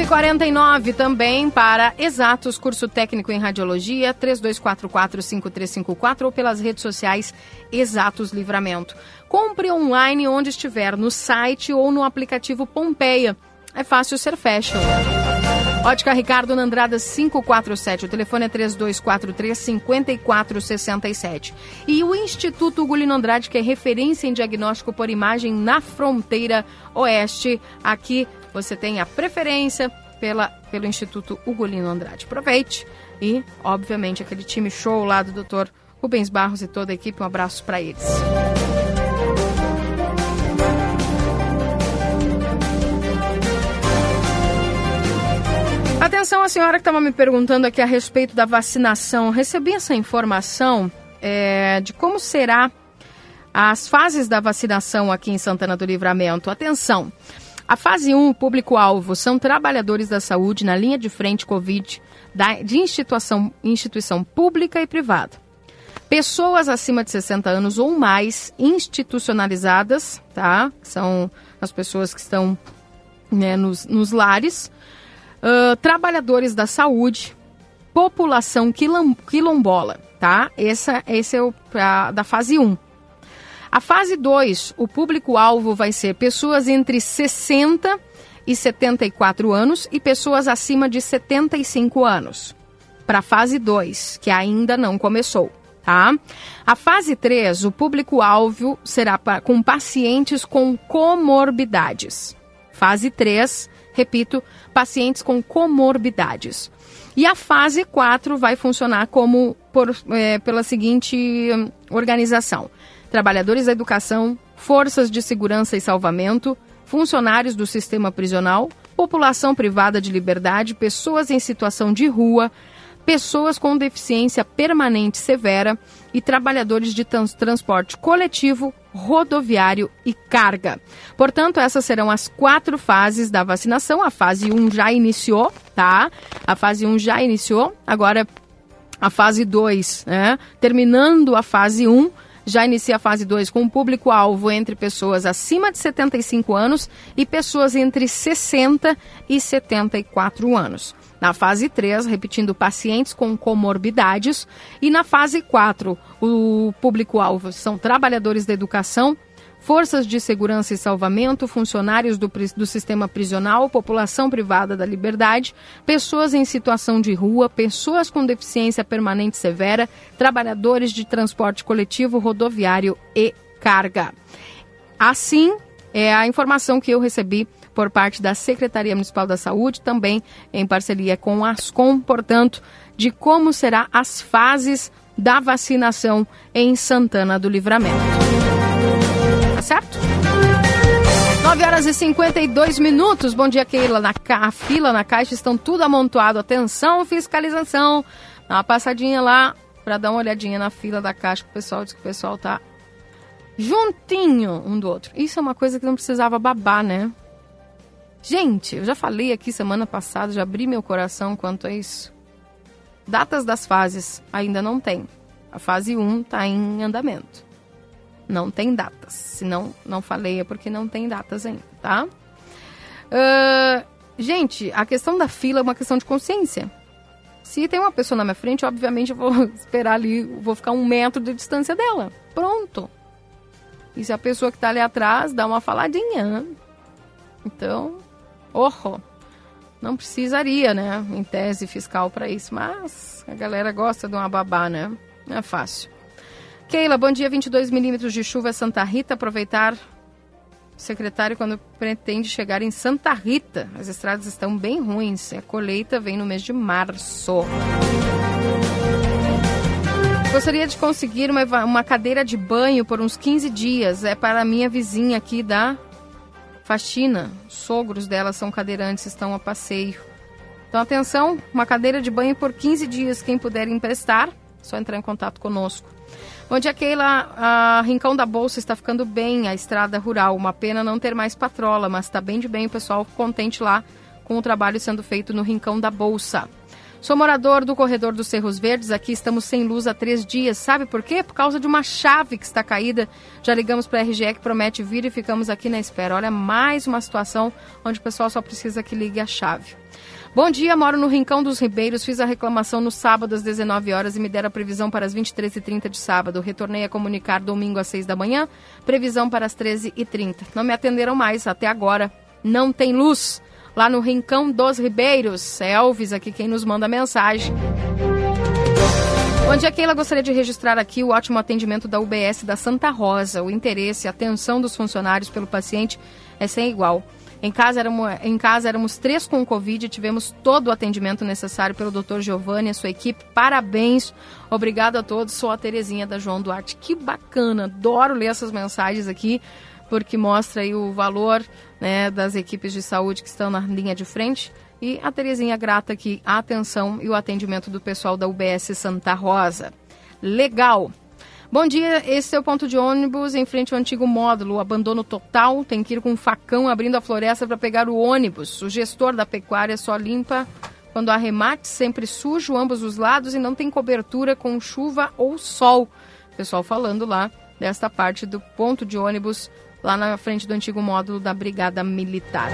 949 também para Exatos, curso técnico em radiologia, 3244-5354 ou pelas redes sociais Exatos Livramento. Compre online onde estiver, no site ou no aplicativo Pompeia. É fácil ser fashion. Ótica Ricardo Nandrada 547, o telefone é 3243 5467. E o Instituto Ugolino Andrade, que é referência em diagnóstico por imagem na fronteira oeste. Aqui você tem a preferência pela, pelo Instituto Ugolino Andrade. Aproveite e, obviamente, aquele time show lá do Dr. Rubens Barros e toda a equipe, um abraço para eles. Atenção, a senhora que estava me perguntando aqui a respeito da vacinação. Recebi essa informação é, de como será as fases da vacinação aqui em Santana do Livramento. Atenção! A fase 1, público-alvo, são trabalhadores da saúde na linha de frente Covid da, de instituição, instituição pública e privada. Pessoas acima de 60 anos ou mais institucionalizadas, tá? São as pessoas que estão né, nos, nos lares Uh, trabalhadores da saúde, população quilombola, tá? Essa, esse é o da fase 1. A fase 2, o público-alvo vai ser pessoas entre 60 e 74 anos e pessoas acima de 75 anos. Para a fase 2, que ainda não começou, tá? A fase 3, o público-alvo será pra, com pacientes com comorbidades. Fase 3, repito, pacientes com comorbidades. E a fase 4 vai funcionar como por, é, pela seguinte hum, organização: trabalhadores da educação, forças de segurança e salvamento, funcionários do sistema prisional, população privada de liberdade, pessoas em situação de rua, pessoas com deficiência permanente severa e trabalhadores de trans transporte coletivo, rodoviário e carga. Portanto, essas serão as quatro fases da vacinação. A fase 1 já iniciou, tá? A fase 1 já iniciou. Agora, a fase 2, né? Terminando a fase 1, já inicia a fase 2 com um público-alvo entre pessoas acima de 75 anos e pessoas entre 60 e 74 anos. Na fase 3, repetindo, pacientes com comorbidades. E na fase 4, o público-alvo são trabalhadores da educação, forças de segurança e salvamento, funcionários do, do, sistema prisional, população privada da liberdade, pessoas em situação de rua, pessoas com deficiência permanente severa, trabalhadores de transporte coletivo, rodoviário e carga. Assim, é a informação que eu recebi por parte da Secretaria Municipal da Saúde, também em parceria com a Ascom, portanto, de como será as fases da vacinação em Santana do Livramento. Certo? 9 horas e 52 minutos. Bom dia, Keila. Na ca... A fila na caixa estão tudo amontoado. Atenção, fiscalização. Dá uma passadinha lá para dar uma olhadinha na fila da caixa o pessoal diz que o pessoal tá juntinho um do outro. Isso é uma coisa que não precisava babar, né? Gente, eu já falei aqui semana passada, já abri meu coração quanto a isso. Datas das fases ainda não tem. A fase 1 está em andamento. Não tem datas. Se não, não falei é porque não tem datas ainda, tá? Uh, gente, a questão da fila é uma questão de consciência. Se tem uma pessoa na minha frente, obviamente eu vou esperar ali, vou ficar um metro de distância dela. Pronto. E se a pessoa que está ali atrás dá uma faladinha. Então, Oh, não precisaria, né, em tese fiscal para isso, mas a galera gosta de uma babá, né? Não é fácil. Keila, bom dia, 22 milímetros de chuva Santa Rita, aproveitar secretário quando pretende chegar em Santa Rita. As estradas estão bem ruins. A colheita vem no mês de março. Gostaria de conseguir uma, uma cadeira de banho por uns 15 dias. É para a minha vizinha aqui da faxina. Sogros dela são cadeirantes, estão a passeio. Então, atenção, uma cadeira de banho por 15 dias. Quem puder emprestar, só entrar em contato conosco. Onde aquela a Rincão da Bolsa está ficando bem, a estrada rural. Uma pena não ter mais patrola, mas está bem de bem, o pessoal contente lá com o trabalho sendo feito no Rincão da Bolsa. Sou morador do corredor dos Cerros Verdes. Aqui estamos sem luz há três dias. Sabe por quê? Por causa de uma chave que está caída. Já ligamos para a RGE que promete vir e ficamos aqui na espera. Olha, mais uma situação onde o pessoal só precisa que ligue a chave. Bom dia, moro no Rincão dos Ribeiros. Fiz a reclamação no sábado às 19 horas e me deram a previsão para as 23h30 de sábado. Retornei a comunicar domingo às 6 da manhã, previsão para as 13h30. Não me atenderam mais até agora. Não tem luz lá no Rincão dos Ribeiros. É Elvis aqui quem nos manda mensagem. Bom dia, Keila. Gostaria de registrar aqui o ótimo atendimento da UBS da Santa Rosa. O interesse e a atenção dos funcionários pelo paciente é sem igual. Em casa, éramos, em casa éramos três com Covid e tivemos todo o atendimento necessário pelo Dr. Giovanni e a sua equipe. Parabéns. Obrigado a todos. Sou a Terezinha da João Duarte. Que bacana. Adoro ler essas mensagens aqui, porque mostra aí o valor né, das equipes de saúde que estão na linha de frente. E a Terezinha grata aqui a atenção e o atendimento do pessoal da UBS Santa Rosa. Legal! Bom dia, esse é o ponto de ônibus em frente ao antigo módulo. Abandono total, tem que ir com um facão abrindo a floresta para pegar o ônibus. O gestor da pecuária só limpa quando há remate, sempre sujo ambos os lados e não tem cobertura com chuva ou sol. Pessoal falando lá desta parte do ponto de ônibus lá na frente do antigo módulo da Brigada Militar.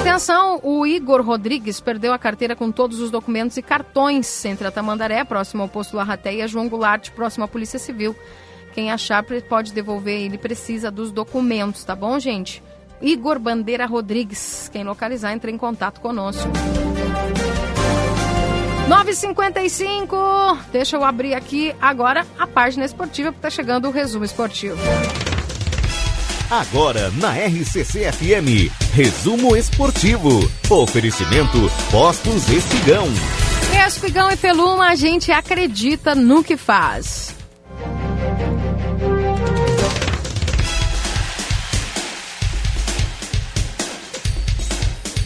Atenção, o Igor Rodrigues perdeu a carteira com todos os documentos e cartões entre a Tamandaré, próximo ao posto Larraté, e a João Goulart, próximo à Polícia Civil. Quem achar pode devolver, ele precisa dos documentos, tá bom, gente? Igor Bandeira Rodrigues. Quem localizar, entre em contato conosco. 9h55. Deixa eu abrir aqui agora a página esportiva, porque tá chegando o resumo esportivo. Agora na RCC FM, resumo esportivo. Oferecimento Postos Espigão. Espigão e Feluma, a gente acredita no que faz.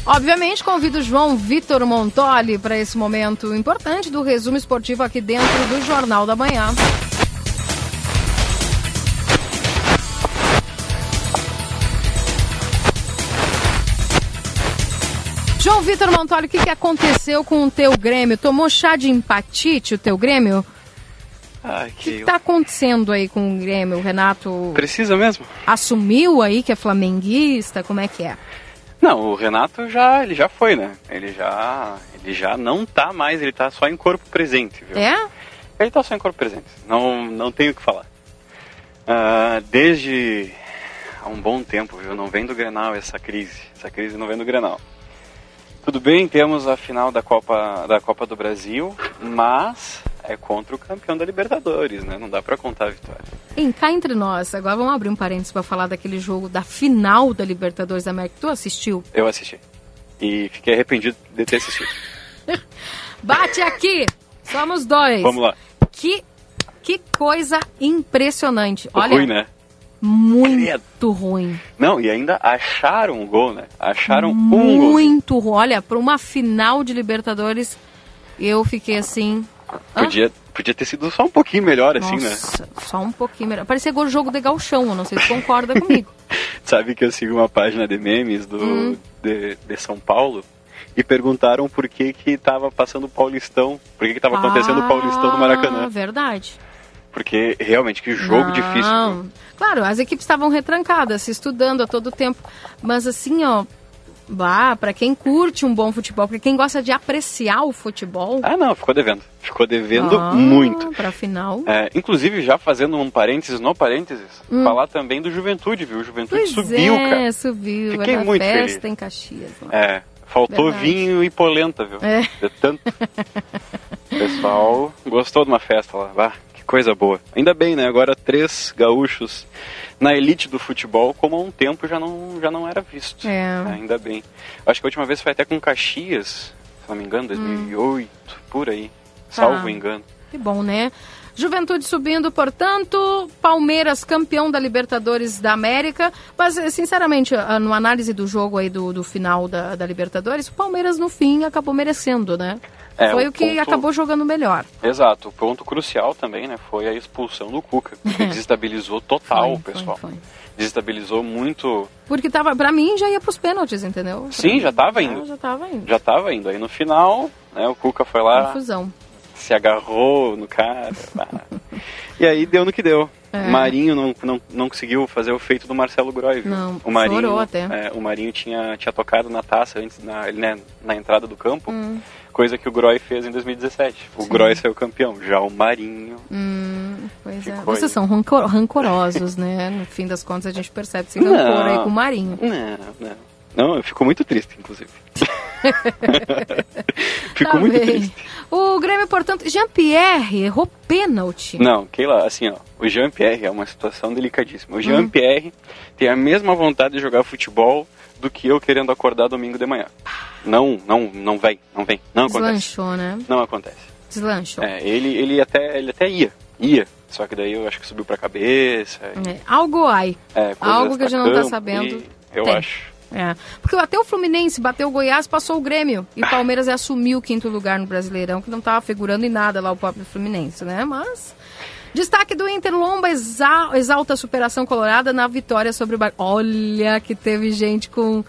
Obviamente, convido o João Vitor Montoli para esse momento importante do resumo esportivo aqui dentro do Jornal da Manhã. João Vitor Montoli, o que, que aconteceu com o teu Grêmio? Tomou chá de empatite o teu Grêmio? Ai, O que está acontecendo aí com o Grêmio? O Renato Precisa mesmo? assumiu aí que é flamenguista? Como é que é? Não, o Renato já, ele já foi, né? Ele já, ele já não tá mais, ele tá só em corpo presente, viu? É? Ele tá só em corpo presente, não, não tenho o que falar. Ah, desde há um bom tempo, viu? Não vem do Grenal essa crise, essa crise não vem do Grenal. Tudo bem, temos a final da Copa, da Copa do Brasil, mas é contra o campeão da Libertadores, né? Não dá pra contar a vitória. Em cá entre nós, agora vamos abrir um parênteses para falar daquele jogo da final da Libertadores da América. Tu assistiu? Eu assisti. E fiquei arrependido de ter assistido. Bate aqui! Somos dois. Vamos lá. Que, que coisa impressionante. Olha, né? Muito ruim. Não, e ainda acharam um gol, né? Acharam um gol. Muito ruim. Olha, para uma final de Libertadores, eu fiquei assim. Podia, podia ter sido só um pouquinho melhor, assim, né? Nossa, só um pouquinho melhor. Parecia gol jogo de galchão, eu não sei se concorda comigo. Sabe que eu sigo uma página de memes do, Hum. de, de São Paulo e perguntaram por que que tava passando o Paulistão, por que que tava acontecendo o Paulistão no Ah, Maracanã. verdade. Porque realmente, que jogo Não. difícil. viu? Claro, as equipes estavam retrancadas, se estudando a todo tempo. Mas assim, ó, bah, para quem curte um bom futebol, para quem gosta de apreciar o futebol. Ah, não, ficou devendo. Ficou devendo ah, muito. Pra final. É, inclusive, já fazendo um parênteses no parênteses, Hum. falar também do Juventude, viu? O Juventude Pois subiu, é, cara. subiu. Fiquei é muito festa feliz. em Caxias. né? É, faltou Verdade. vinho e polenta, viu? É. De tanto. O pessoal gostou de uma festa lá. Bah, que coisa boa. Ainda bem, né? Agora três gaúchos na elite do futebol, como há um tempo já não, já não era visto. É. Ainda bem. Acho que a última vez foi até com Caxias, se não me engano, 2008, por aí. Salvo Ah. engano. Que bom, né? Juventude subindo, portanto, Palmeiras campeão da Libertadores da América. Mas, sinceramente, ah, no análise do jogo aí do, do final da, da Libertadores, o Palmeiras no fim acabou merecendo, né? É, Foi o que ponto- acabou jogando melhor. Exato. O ponto crucial também, né, foi a expulsão do Cuca, que desestabilizou total o pessoal. Desestabilizou muito. Porque tava, pra mim já ia pros pênaltis, entendeu? Sim, já tava indo. Já tava indo. Já tava indo. Aí no final, né, o Cuca foi lá, Confusão. Se agarrou no cara. e aí deu no que deu. É. O Marinho não, não, não conseguiu fazer o feito do Marcelo Groy, viu? Não, o Marinho, chorou até. é, o Marinho tinha, tinha tocado na taça antes, na, né, na entrada do campo, Hum. coisa que o Groy fez em 2017. O Sim. Groy saiu campeão, já o Marinho Hum, pois é. Vocês aí. são rancor- rancorosos, né? No fim das contas, a gente percebe esse rancor aí com o Marinho. Não, não. Não, eu fico muito triste, inclusive. fico Tá muito bem. triste. O Grêmio, portanto, Jean-Pierre errou pênalti. Não, Keila, assim, ó, o Jean-Pierre é uma situação delicadíssima. O Jean-Pierre tem a mesma vontade de jogar futebol do que eu querendo acordar domingo de manhã. Não, não, não vem, não vem, não acontece. Deslanchou, né? Não acontece. Deslanchou. É, ele, ele, até, ele até ia, ia, só que daí eu acho que subiu pra cabeça. e- É, algo aí. é, Algo que a gente não tá sabendo. Eu Tem. acho. É. Porque até o Fluminense bateu o Goiás, passou o Grêmio. E o Palmeiras assumiu o quinto lugar no Brasileirão, que não estava figurando em nada lá o próprio Fluminense, né? Mas. Destaque do Inter, Lomba exa- exalta a superação colorada na vitória sobre o. Olha que teve gente com,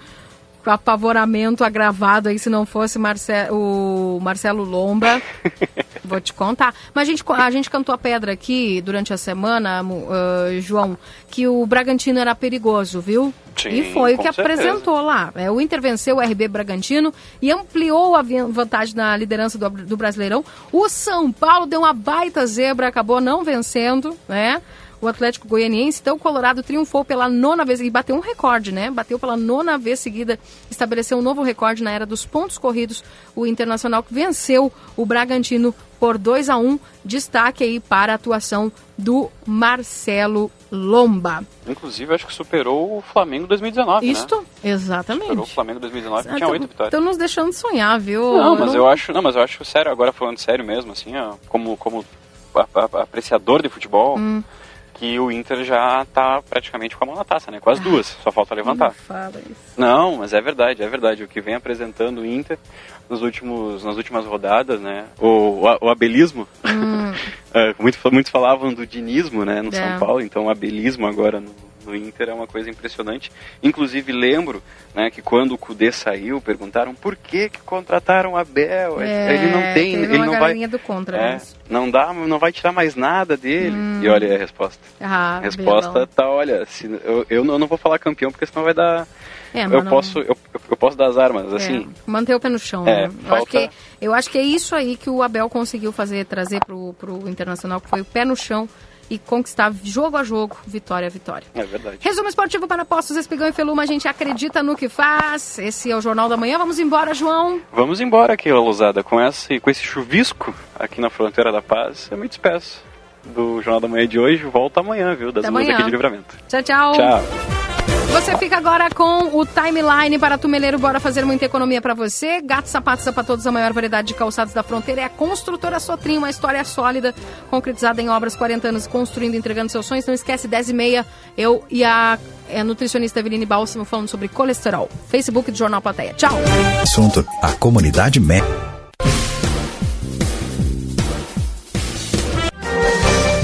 com apavoramento agravado aí, se não fosse Marce... o Marcelo Lomba. Vou te contar. Mas a gente, a gente cantou a pedra aqui durante a semana, ah, João, que o Bragantino era perigoso, viu? Sim, e foi o que certeza. apresentou lá. É, o Inter venceu o RB Bragantino e ampliou a vantagem na liderança do, do Brasileirão. O São Paulo deu uma baita zebra, acabou não vencendo, né? O Atlético Goianiense, então o Colorado triunfou pela nona vez e bateu um recorde, né? Bateu pela nona vez seguida, estabeleceu um novo recorde na era dos pontos corridos. O Internacional que venceu o Bragantino por 2 a 1 Destaque aí para a atuação do Marcelo Lomba. Inclusive, acho que superou o Flamengo 2019, Isto? né? Exatamente. Superou o Flamengo 2019, que Ah, tinha oito vitórias. Estão nos deixando sonhar, viu? Não, mas eu acho, não, mas eu acho sério, agora falando sério mesmo, assim, ó, como, como apreciador de futebol, Hum. Que o Inter já tá praticamente com a mão na taça, né? Com as duas, só falta levantar. Não fala isso. Não, mas é verdade, é verdade. O que vem apresentando o Inter nos últimos, nas últimas rodadas, né? O, o, o abelismo. É, muito, muitos falavam do dinismo, né? No É. São Paulo, então o abelismo agora no, no Inter é uma coisa impressionante. Inclusive lembro, né, que quando o Cudê saiu, perguntaram por que que contrataram o Abel. É, ele não tem, ele não vai, do contra é, mesmo. não dá, não vai tirar mais nada dele. Hum. E olha a resposta. Ah, A resposta tá, olha, se, eu, eu não vou falar campeão porque senão vai dar. É, mas eu não- posso, eu, eu posso dar as armas, É, assim. manter o pé no chão, É, né? Eu, acho falta- que, eu acho que é isso aí que o Abel conseguiu fazer, trazer pro, pro Internacional, que foi o pé no chão e conquistar jogo a jogo, vitória a vitória. É verdade. Resumo esportivo para Postos Espigão e Feluma, a gente acredita no que faz. Esse é o Jornal da Manhã. Vamos embora, João. Vamos embora aqui, Lousada, com esse, com esse chuvisco aqui na fronteira da paz. Eu me despeço do Jornal da Manhã de hoje. Volto amanhã, viu? Das Até duas amanhã. aqui de livramento. Tchau, tchau. Tchau. Você fica agora com o timeline para Tumeleiro. Bora fazer muita economia para você. Gato Sapatos para todos, a maior variedade de calçados da fronteira. É a construtora Sotrim, uma história sólida, concretizada em obras 40 anos, construindo, entregando seus sonhos. Não esquece, 10 e meia, eu e a, é, nutricionista Eveline Bálsamo falando sobre colesterol. Facebook do Jornal Plateia. Tchau. Assunto: a comunidade médica.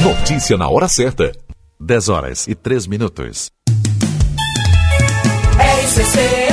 Notícia na hora certa. 10 horas e 3 minutos. RCC